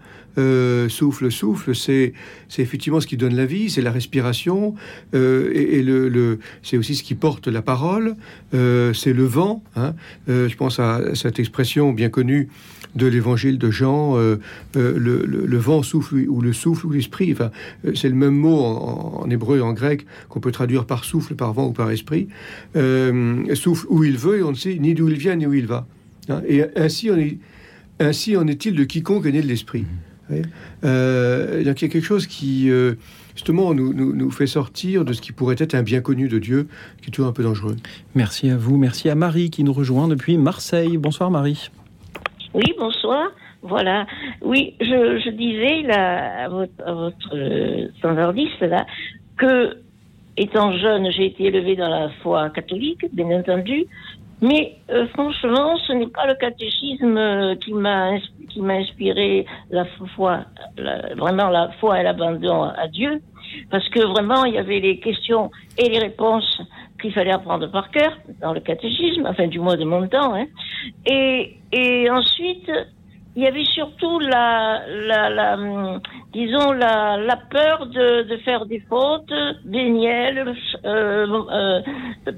souffle, souffle, c'est effectivement ce qui donne la vie, c'est la respiration, et, le, c'est aussi ce qui porte la parole, c'est le vent. Hein. je pense à cette expression bien connue de l'évangile de Jean, euh, euh, le, vent souffle ou le souffle ou l'esprit. Enfin, euh, c'est le même mot en, hébreu et en grec qu'on peut traduire par souffle, par vent ou par esprit. souffle où il veut et on ne sait ni d'où il vient ni où il va. Hein, et ainsi, on est, ainsi en est-il de quiconque est né de l'esprit. Mmh. donc il y a quelque chose qui justement nous, nous, fait sortir de ce qui pourrait être un bien connu de Dieu, qui est toujours un peu dangereux. Merci à vous, merci à Marie qui nous rejoint depuis Marseille. Bonsoir Marie. Oui, bonsoir. Voilà. Oui, je, disais là, à votre, à votre euh, standardiste que étant jeune, j'ai été élevée dans la foi catholique, bien entendu, mais euh, franchement, ce n'est pas le catéchisme euh, qui m'a inspiré la foi, vraiment la foi et l'abandon à Dieu, parce que vraiment il y avait les questions et les réponses qu'il fallait apprendre par cœur dans le catéchisme, enfin du moins de mon temps. Hein. Et, et ensuite, il y avait surtout la, la, la disons la, la peur de, de faire des fautes vénielles, euh, euh,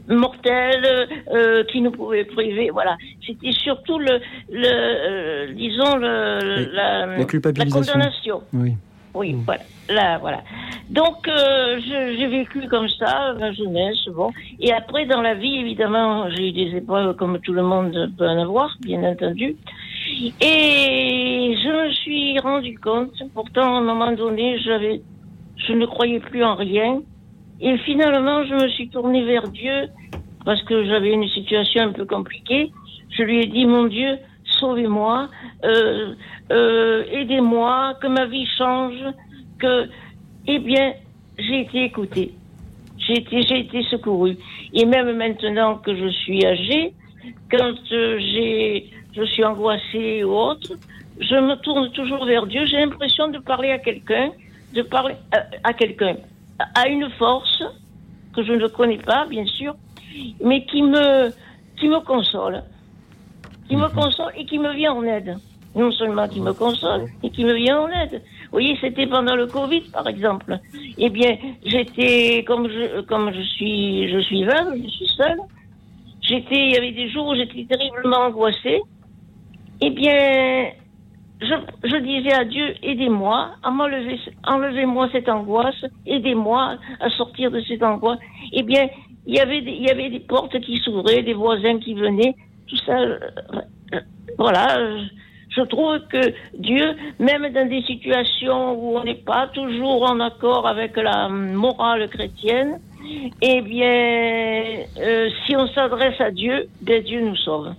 mortelles, euh, qui nous pouvaient priver. Voilà, c'était surtout le, le euh, disons le, la, la, culpabilisation. la condamnation. Oui. Oui, mm. voilà. Là, voilà. Donc, euh, j'ai vécu comme ça, ma jeunesse, bon. Et après, dans la vie, évidemment, j'ai eu des épreuves comme tout le monde peut en avoir, bien entendu. Et je me suis rendu compte, pourtant, à un moment donné, j'avais, je ne croyais plus en rien. Et finalement, je me suis tournée vers Dieu parce que j'avais une situation un peu compliquée. Je lui ai dit, mon Dieu, sauvez-moi, euh, euh, aidez-moi, que ma vie change, que, eh bien, j'ai été écoutée. J'ai été, j'ai secourue. Et même maintenant que je suis âgée, quand euh, j'ai, je suis angoissée ou autre, je me tourne toujours vers Dieu. J'ai l'impression de parler à quelqu'un, de parler à, quelqu'un, à une force que je ne connais pas, bien sûr, mais qui me console. Qui me console et qui me vient en aide. Non seulement qui me console, mais qui me vient en aide. Vous voyez, c'était pendant le Covid, par exemple. Eh bien, j'étais, comme je, comme je suis, je suis veuve, je suis seule. J'étais, il y avait des jours où j'étais terriblement angoissée. Eh bien, je, je disais à Dieu, aidez-moi enlevez-moi cette angoisse, aidez-moi à sortir de cette angoisse. Eh bien, il y avait des, il y avait des portes qui s'ouvraient, des voisins qui venaient, tout ça. euh, voilà. Je trouve que Dieu, même dans des situations où on n'est pas toujours en accord avec la morale chrétienne, eh bien, euh, si on s'adresse à Dieu, ben Dieu nous sauve.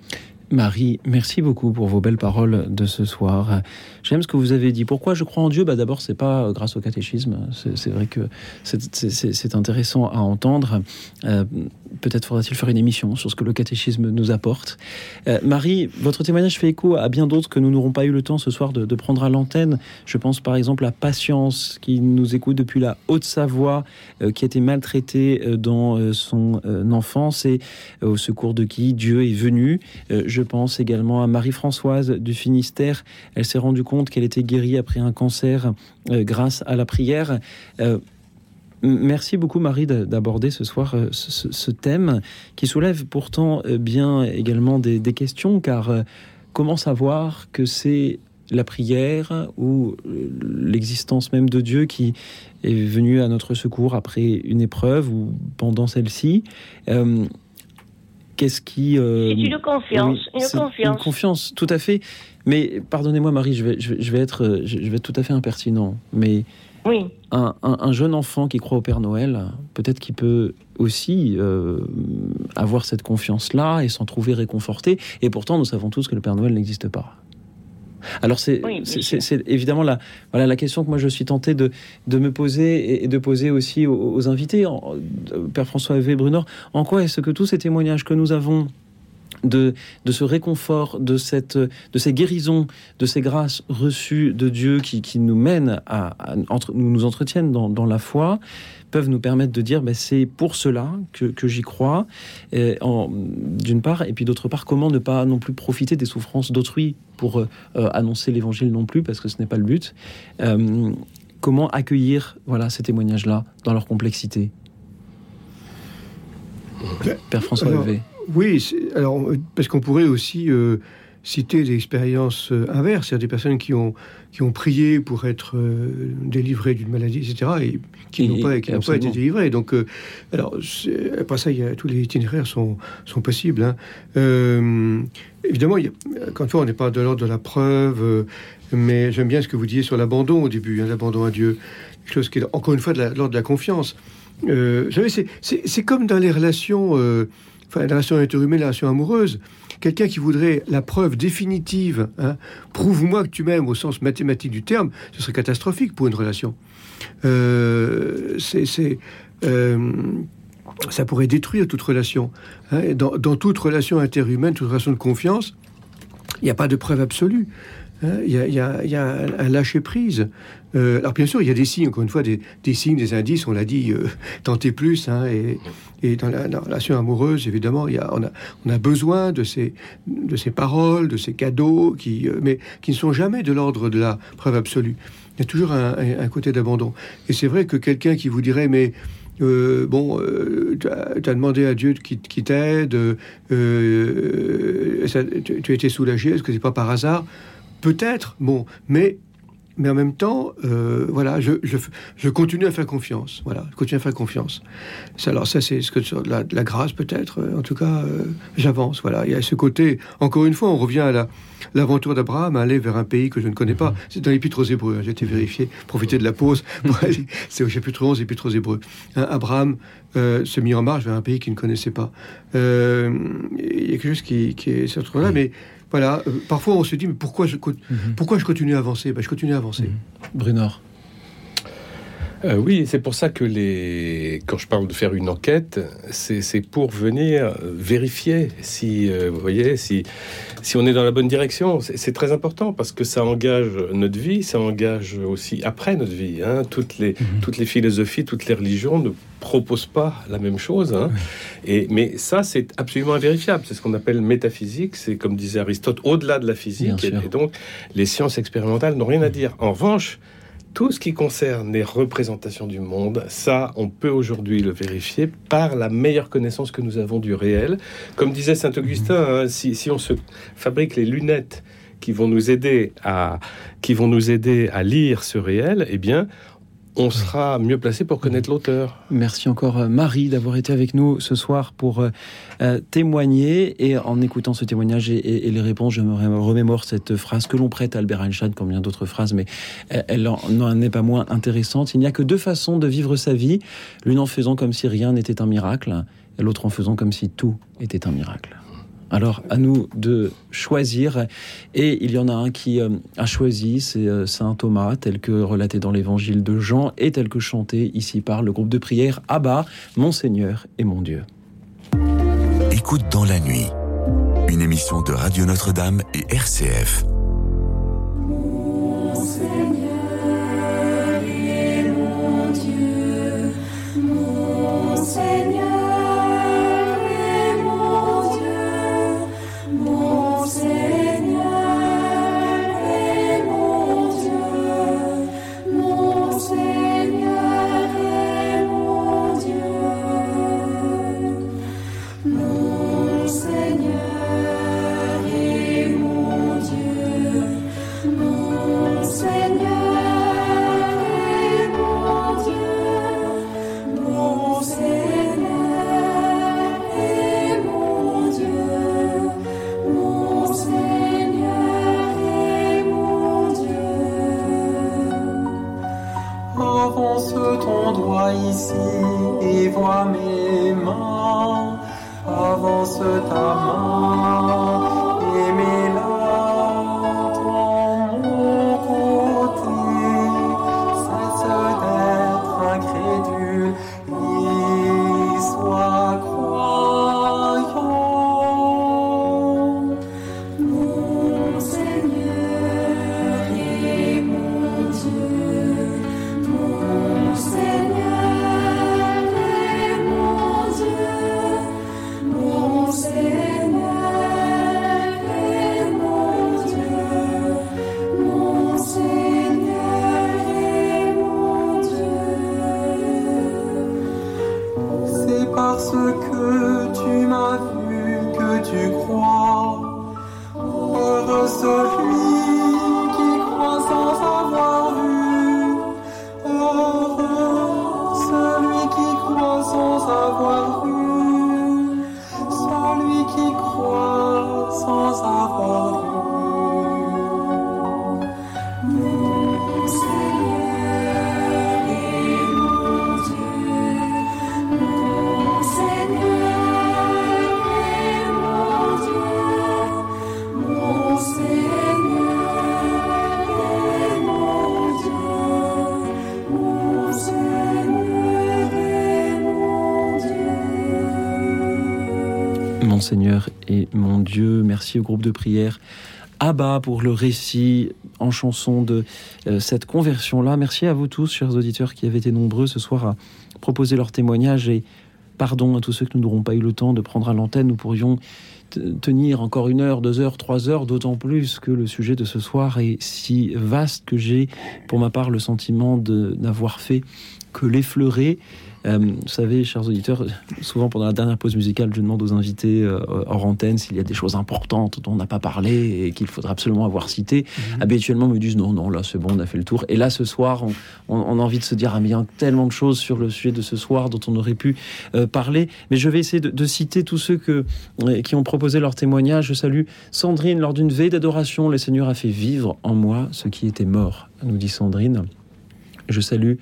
Marie, merci beaucoup pour vos belles paroles de ce soir. J'aime ce que vous avez dit. Pourquoi je crois en Dieu? Bah D'abord, c'est pas grâce au catéchisme. C'est vrai que c'est- intéressant à entendre. Euh, Peut-être faudra-t-il faire une émission sur ce que le catéchisme nous apporte. Euh, Marie, votre témoignage fait écho à bien d'autres que nous n'aurons pas eu le temps ce soir de, prendre à l'antenne. Je pense par exemple à Patience, qui nous écoute depuis la Haute-Savoie, euh, qui a été maltraitée euh, dans euh, son euh, enfance et euh, au secours de qui? Dieu est venu. Euh, je pense également à Marie-Françoise du Finistère. Elle s'est rendue compte qu'elle était guérie après un cancer euh, grâce à la prière. Euh, Merci beaucoup Marie de- d'aborder ce soir euh, ce, thème qui soulève pourtant bien également des, des questions car comment savoir que c'est la prière ou l'existence même de Dieu qui est venu à notre secours après une épreuve ou pendant celle-ci? Euh, Qu'est-ce qui... euh, C'est une confiance, une confiance. Une confiance, tout à fait. Mais pardonnez-moi Marie, je vais, je vais, je vais être, euh, je je vais être tout à fait impertinent. Mais Oui. un, un- un jeune enfant qui croit au Père Noël, peut-être qu'il peut aussi euh, avoir cette confiance-là et s'en trouver réconforté. Et pourtant, nous savons tous que le Père Noël n'existe pas. Alors c'est Oui, évidemment la, voilà, la question que moi je suis tenté de, de me poser et- de poser aussi aux, aux invités, euh, Père François Hervé Brunor, en quoi est-ce que tous ces témoignages que nous avons de, de ce réconfort, de, cette, de ces guérisons, de ces grâces reçues de Dieu qui, qui nous mènent à, à- entre, nous, entretiennent dans, dans la foi, peuvent nous permettre de dire ben, c'est pour cela que, que j'y crois, d'une part, et puis d'autre part, comment ne pas non plus profiter des souffrances d'autrui pour euh, euh, annoncer l'évangile non plus, parce que ce n'est pas le but. Euh, comment accueillir voilà, ces témoignages-là dans leur complexité? Père François Alors, Levé. Oui, alors euh, parce qu'on pourrait aussi euh, citer des expériences euh, inverses, c'est-à-dire des personnes qui ont qui ont prié pour être euh, délivrées d'une maladie, etc., et qui n'ont pas, qui n'ont pas été délivrées. Donc, alors après ça, il y a, tous les itinéraires sont sont possibles. hein. Évidemment, il y a, quand fois, on n'est pas de l'ordre de la preuve, mais j'aime bien ce que vous disiez sur l'abandon au début, hein, l'abandon à Dieu, quelque chose qui est encore une fois de l'ordre de la confiance. Vous savez, c'est- comme dans les relations, enfin, les relations interhumaines, les relations amoureuses. Quelqu'un qui voudrait la preuve définitive, hein, prouve-moi que tu m'aimes au sens mathématique du terme, ce serait catastrophique pour une relation. Euh, c'est, euh, ça pourrait détruire toute relation. hein. Dans toute relation interhumaine, toute relation de confiance, il n'y a pas de preuve absolue. Hein. Il y a, un, lâcher-prise. Euh, alors bien sûr, il y a des signes, encore une fois, des, signes, des indices, on l'a dit, euh, <laughs> tenter plus. hein, et, dans la, la relation amoureuse, évidemment, y a, on, a, besoin de ces, de ces paroles, de ces cadeaux, qui, euh, mais qui ne sont jamais de l'ordre de la preuve absolue. Il y a toujours un, côté d'abandon. Et c'est vrai que quelqu'un qui vous dirait, mais euh, bon, tu as demandé à Dieu qui, t'aide, tu, tu été soulagé, est-ce que c'est pas par hasard? Peut-être, bon, mais mais en même temps, euh, voilà, je, je, je continue à faire confiance. Voilà, je continue à faire confiance. Ça, alors ça, c'est ce que la, la grâce peut-être. euh, En tout cas, euh, j'avance. Voilà, il y a ce côté. Encore une fois, on revient à la l'aventure d'Abraham, aller vers un pays que je ne connais pas. C'est dans l'Épître aux Hébreux. hein, J'ai été vérifié. Profiter de la pause. <laughs> aller- c'est au chapitre 11, Épître aux Hébreux. Hein, Abraham se mit en marche vers un pays qu'il ne connaissait pas. Il y a quelque chose qui, qui est sur là, mais voilà. euh, parfois, on se dit, mais pourquoi je, pourquoi je continue à avancer? Ben, Je continue à avancer. Brunor. Euh, oui, c'est pour ça que les... quand je parle de faire une enquête, c'est pour venir vérifier si, euh, vous voyez, si, si on est dans la bonne direction. C'est très important parce que ça engage notre vie, ça engage aussi après notre vie. Hein. Toutes, les, mhm. toutes les philosophies, toutes les religions ne proposent pas la même chose. Hein. Et, mais ça, c'est absolument invérifiable. C'est ce qu'on appelle métaphysique. C'est, comme disait Aristote, au-delà de la physique. et, donc, les sciences expérimentales n'ont rien à dire. En revanche, tout ce qui concerne les représentations du monde, ça, on peut aujourd'hui le vérifier par la meilleure connaissance que nous avons du réel. Comme disait Saint Augustin, hein, si, si, on se fabrique les lunettes qui vont nous aider à qui vont nous aider à lire ce réel, eh bien, on sera mieux placé pour connaître l'auteur. Merci encore euh, Marie d'avoir été avec nous ce soir pour euh, euh, témoigner. Et en écoutant ce témoignage et, les réponses, je me remémore cette phrase que l'on prête à Albert Einstein, comme bien d'autres phrases, mais elle n'en est pas moins intéressante. Il n'y a que deux façons de vivre sa vie, l'une en faisant comme si rien n'était un miracle, et l'autre en faisant comme si tout était un miracle. Alors, à nous de choisir. Et il y en a un qui euh, a choisi, c'est euh, Saint Thomas, tel que relaté dans l'évangile de Jean et tel que chanté ici par le groupe de prière Abba, mon Seigneur et mon Dieu. Écoute dans la nuit, une émission de Radio Notre-Dame et RCF. Seigneur Au groupe de prière. Abba pour le récit en chanson de euh, cette conversion-là. Merci à vous tous, chers auditeurs, qui avez été nombreux ce soir à proposer leur témoignage et pardon à tous ceux qui n'auront pas eu le temps de prendre à l'antenne. Nous pourrions tenir encore une heure, deux heures, trois heures, d'autant plus que le sujet de ce soir est si vaste que j'ai, pour ma part, le sentiment de n'avoir fait que l'effleurer. Euh, vous savez, chers auditeurs, souvent pendant la dernière pause musicale, je demande aux invités euh, hors antenne s'il y a des choses importantes dont on n'a pas parlé et qu'il faudra absolument avoir cité. Mhm. Habituellement, ils me disent non, non, là c'est bon, on a fait le tour. Et là, ce soir, on, a envie de se dire, ah mais il y a tellement de choses sur le sujet de ce soir dont on aurait pu euh, parler. Mais je vais essayer de, citer tous ceux que, qui ont proposé leur témoignage. Je salue Sandrine, lors d'une veille d'adoration, le Seigneur a fait vivre en moi ce qui était mort, nous dit Sandrine. Je salue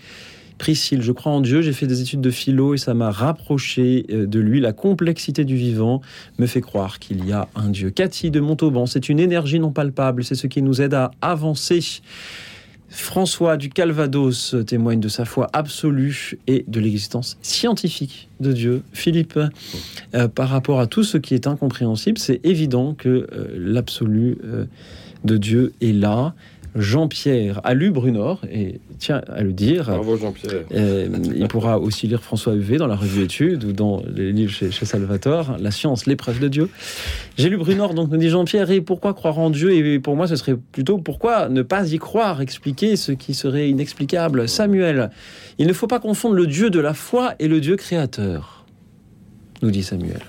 Priscille, je crois en Dieu, j'ai fait des études de philo et ça m'a rapproché euh, de lui. La complexité du vivant me fait croire qu'il y a un Dieu. Cathy de Montauban, c'est une énergie non palpable, c'est ce qui nous aide à avancer. François du Calvados témoigne de sa foi absolue et de l'existence scientifique de Dieu. Philippe, euh, par rapport à tout ce qui est incompréhensible, c'est évident que euh, l'absolu de Dieu est là. Jean-Pierre a lu Brunor, et tiens à le dire. Bravo Jean-Pierre. Euh, il pourra aussi lire François Huvet dans la revue Études ou dans les livres chez, chez Salvatore, La science, l'épreuve de Dieu. J'ai lu Brunor, donc nous dit Jean-Pierre, et pourquoi croire en Dieu? Et pour moi, ce serait plutôt pourquoi ne pas y croire, expliquer ce qui serait inexplicable. Samuel, il ne faut pas confondre le Dieu de la foi et le Dieu créateur, nous dit Samuel.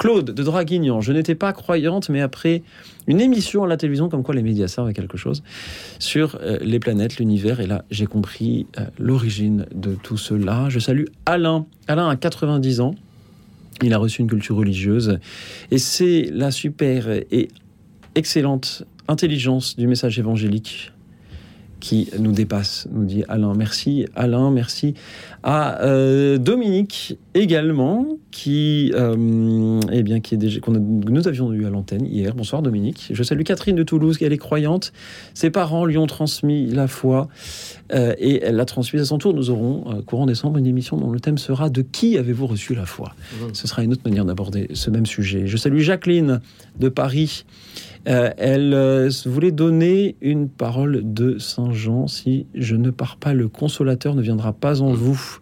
Claude de Draguignan, je n'étais pas croyante, mais après une émission à la télévision, comme quoi les médias servent à quelque chose, sur euh, les planètes, l'univers, et là j'ai compris euh, l'origine de tout cela. Je salue Alain. Alain a 90 ans. Il a reçu une culture religieuse. Et c'est la super et excellente intelligence du message évangélique qui nous dépasse, nous dit Alain. Merci Alain, merci à euh, Dominique également, qui, euh, eh bien, qui est déjà, qu'on a- que nous avions eu à l'antenne hier. Bonsoir Dominique. Je salue Catherine de Toulouse, qui elle est croyante. Ses parents lui ont transmis la foi euh, et elle l'a transmise à son tour. Nous aurons, courant décembre, une émission dont le thème sera De qui avez-vous reçu la foi? Ce sera une autre manière d'aborder ce même sujet. Je salue Jacqueline de Paris. Euh, elle euh, voulait donner une parole de Saint Jean. Si je ne pars pas, le consolateur ne viendra pas en vous.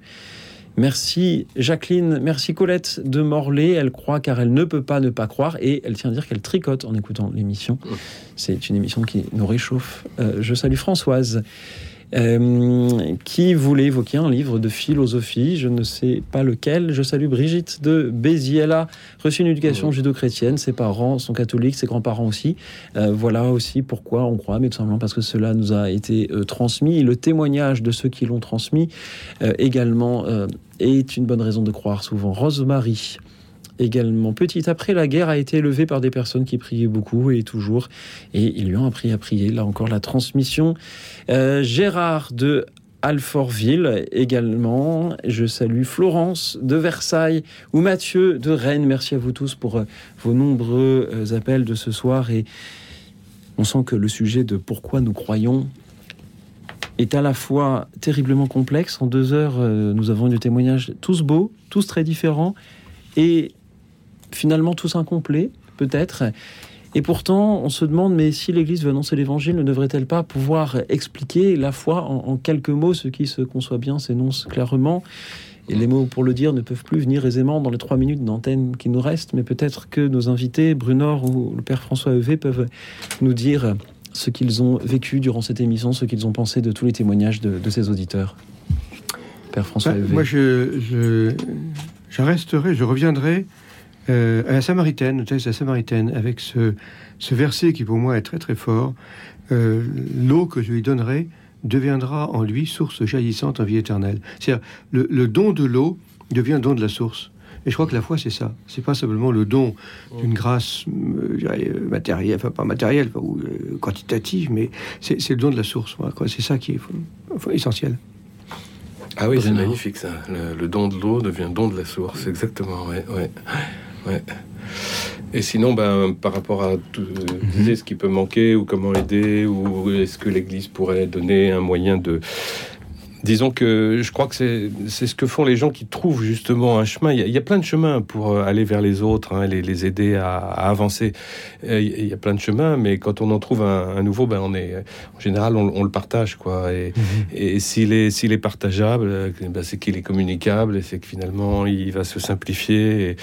Merci Jacqueline, merci Colette de Morlaix. Elle croit car elle ne peut pas ne pas croire et elle tient à dire qu'elle tricote en écoutant l'émission. C'est une émission qui nous réchauffe. Euh, je salue Françoise. Euh, qui voulait évoquer un livre de philosophie, je ne sais pas lequel. Je salue Brigitte de Béziers. Elle a reçu une éducation judo-chrétienne. Ses parents sont catholiques, ses grands-parents aussi. Euh, voilà aussi pourquoi on croit, mais tout simplement parce que cela nous a été euh, transmis. Le témoignage de ceux qui l'ont transmis également est une bonne raison de croire souvent. Rosemary également petite après la guerre a été élevée par des personnes qui priaient beaucoup et toujours et ils lui ont appris à prier là encore la transmission Euh, Gérard de Alfortville également. Je salue Florence de Versailles ou Mathieu de Rennes. Merci à vous tous pour euh, vos nombreux euh, appels de ce soir. Et on sent que le sujet de pourquoi nous croyons est à la fois terriblement complexe. En deux heures, nous avons eu des témoignages tous beaux, tous très différents et finalement tous incomplets, peut-être. Et pourtant, on se demande, mais si l'Église veut annoncer l'Évangile, ne devrait-elle pas pouvoir expliquer la foi en, en quelques mots Ce qui se conçoit bien s'énonce clairement. Et les mots pour le dire ne peuvent plus venir aisément dans les trois minutes d'antenne qui nous restent, mais peut-être que nos invités, Brunor ou le Père François Evé, peuvent nous dire ce qu'ils ont vécu durant cette émission, ce qu'ils ont pensé de tous les témoignages de, de ces auditeurs. Père François Bah, Evé. moi, je, je, je resterai, je reviendrai euh, à la Samaritaine, au texte de la Samaritaine, avec ce, ce verset qui pour moi est très très fort. Euh, L'eau que je lui donnerai deviendra en lui source jaillissante en vie éternelle. C'est-à-dire, le, le don de l'eau devient le don de la source. Et je crois que la foi, c'est ça. C'est pas simplement le don d'une grâce euh, euh, matérielle, enfin pas matérielle enfin, ou euh, quantitative, mais c'est c'est le don de la source. Voilà. C'est ça qui est essentiel. Ah oui, c'est magnifique ça. Le, le don de l'eau devient don de la source, exactement. Ouais, ouais, ouais. Et sinon, ben, par rapport à tout, euh, tu disais ce qui peut manquer ou comment aider ou est-ce que l'Église pourrait donner un moyen de Disons que je crois que c'est ce que font les gens qui trouvent justement un chemin. Il y a, il y a plein de chemins pour euh, aller vers les autres, hein, les, les aider à, à avancer. Euh, Il y a plein de chemins, mais quand on en trouve un, un nouveau, ben on est en général on, on le partage quoi. Et, et s'il est s'il est partageable, euh, ben c'est qu'il est communicable et c'est que finalement il va se simplifier et,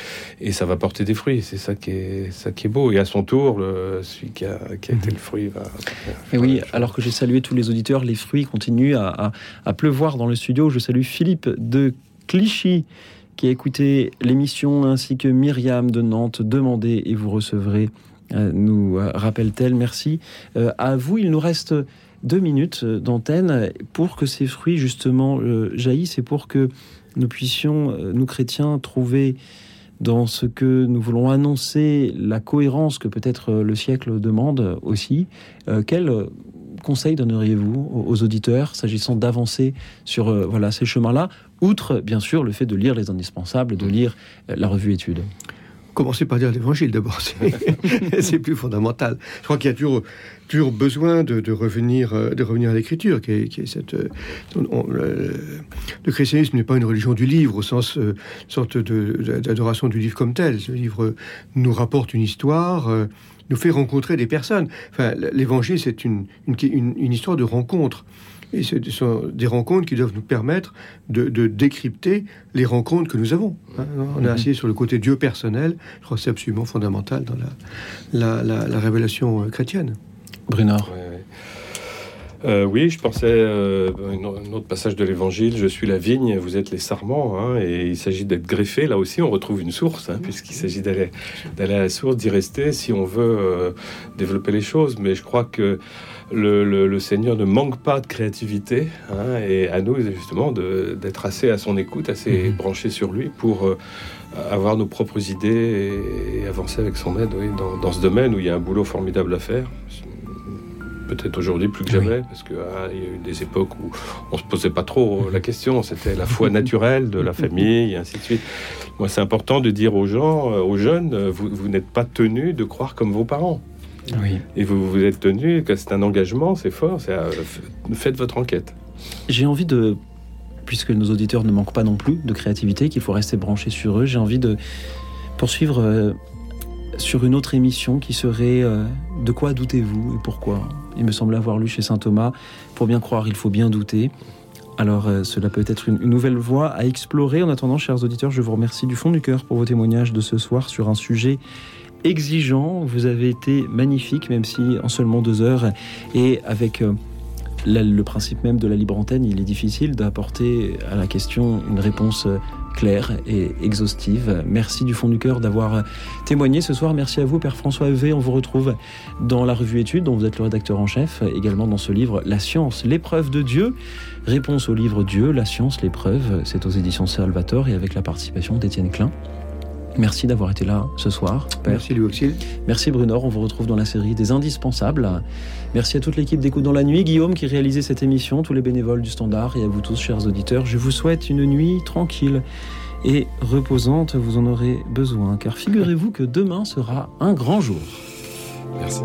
et ça va porter des fruits. C'est ça qui est ça qui est beau. Et à son tour, le, celui qui a, qui a été le fruit va. Et oui, alors que j'ai salué tous les auditeurs, les fruits continuent à, à- à pleuvoir dans le studio. Je salue Philippe de Clichy qui a écouté l'émission ainsi que Myriam de Nantes. Demandez et vous recevrez, euh, nous euh, rappelle-t-elle. Merci Euh, à vous. Il nous reste deux minutes d'antenne pour que ces fruits justement jaillissent et pour que nous puissions, nous chrétiens, trouver dans ce que nous voulons annoncer la cohérence que peut-être le siècle demande aussi. Euh, quel euh, conseil donneriez-vous aux, auditeurs s'agissant d'avancer sur euh, voilà, ces chemins-là, outre bien sûr le fait de lire les indispensables, de lire euh, la revue études? Commencer par dire l'évangile d'abord, <laughs> c'est plus fondamental. Je crois qu'il y a toujours, toujours besoin de, revenir, euh, de revenir à l'écriture, qui est, cette. Euh, le, christianisme n'est pas une religion du livre au sens euh, sorte d'adoration du livre comme tel. Ce livre nous rapporte une histoire. Nous fait rencontrer des personnes. Enfin, l'évangile, c'est une, une, histoire de rencontre. Et ce sont des rencontres qui doivent nous permettre de, décrypter les rencontres que nous avons. Hein. On est mhm. assis sur le côté Dieu personnel. Je crois que c'est absolument fondamental dans la, la, révélation euh, chrétienne. Brunard. Euh, oui, je pensais euh, un autre passage de l'Évangile. Je suis la vigne, vous êtes les sarments, hein, et il s'agit d'être greffé. Là aussi, on retrouve une source, hein, puisqu'il s'agit d'aller d'aller à la source, d'y rester, si on veut développer les choses. Mais je crois que le, Seigneur ne manque pas de créativité, hein, et à nous justement d'être assez à son écoute, assez mhm. branché sur lui pour euh, avoir nos propres idées et, avancer avec son aide dans, ce domaine où il y a un boulot formidable à faire. Peut-être aujourd'hui plus que jamais, parce qu'il ah, y a eu des époques où on se posait pas trop la question. C'était la foi naturelle de la <laughs> famille, et ainsi de suite. Moi, c'est important de dire aux gens, euh, aux jeunes, euh, vous, vous n'êtes pas tenus de croire comme vos parents. Et vous vous êtes tenu, que c'est un engagement, c'est fort, c'est euh, faites votre enquête. J'ai envie de, puisque nos auditeurs ne manquent pas non plus de créativité, qu'il faut rester branché sur eux, j'ai envie de poursuivre euh, sur une autre émission qui serait euh, De quoi doutez-vous et pourquoi? Il me semble avoir lu chez Saint Thomas, pour bien croire, il faut bien douter. Alors cela peut être une, nouvelle voie à explorer. En attendant, chers auditeurs, je vous remercie du fond du cœur pour vos témoignages de ce soir sur un sujet exigeant. Vous avez été magnifique, même si en seulement deux heures, et avec euh, le principe même de la libre antenne, il est difficile d'apporter à la question une réponse euh, claire et exhaustive. Merci du fond du cœur d'avoir témoigné ce soir. Merci à vous, Père François Evé. On vous retrouve dans la revue Études, dont vous êtes le rédacteur en chef, également dans ce livre La science, l'épreuve de Dieu. Réponse au livre Dieu, La science, l'épreuve. C'est aux éditions Salvator et avec la participation d'Étienne Klein. Merci d'avoir été là ce soir. Merci Louis Auxil. Merci Brunor, on vous retrouve dans la série des indispensables. Merci à toute l'équipe d'Écoute dans la nuit, Guillaume qui réalisait cette émission, tous les bénévoles du Standard et à vous tous, chers auditeurs. Je vous souhaite une nuit tranquille et reposante, vous en aurez besoin, car figurez-vous que demain sera un grand jour. Merci.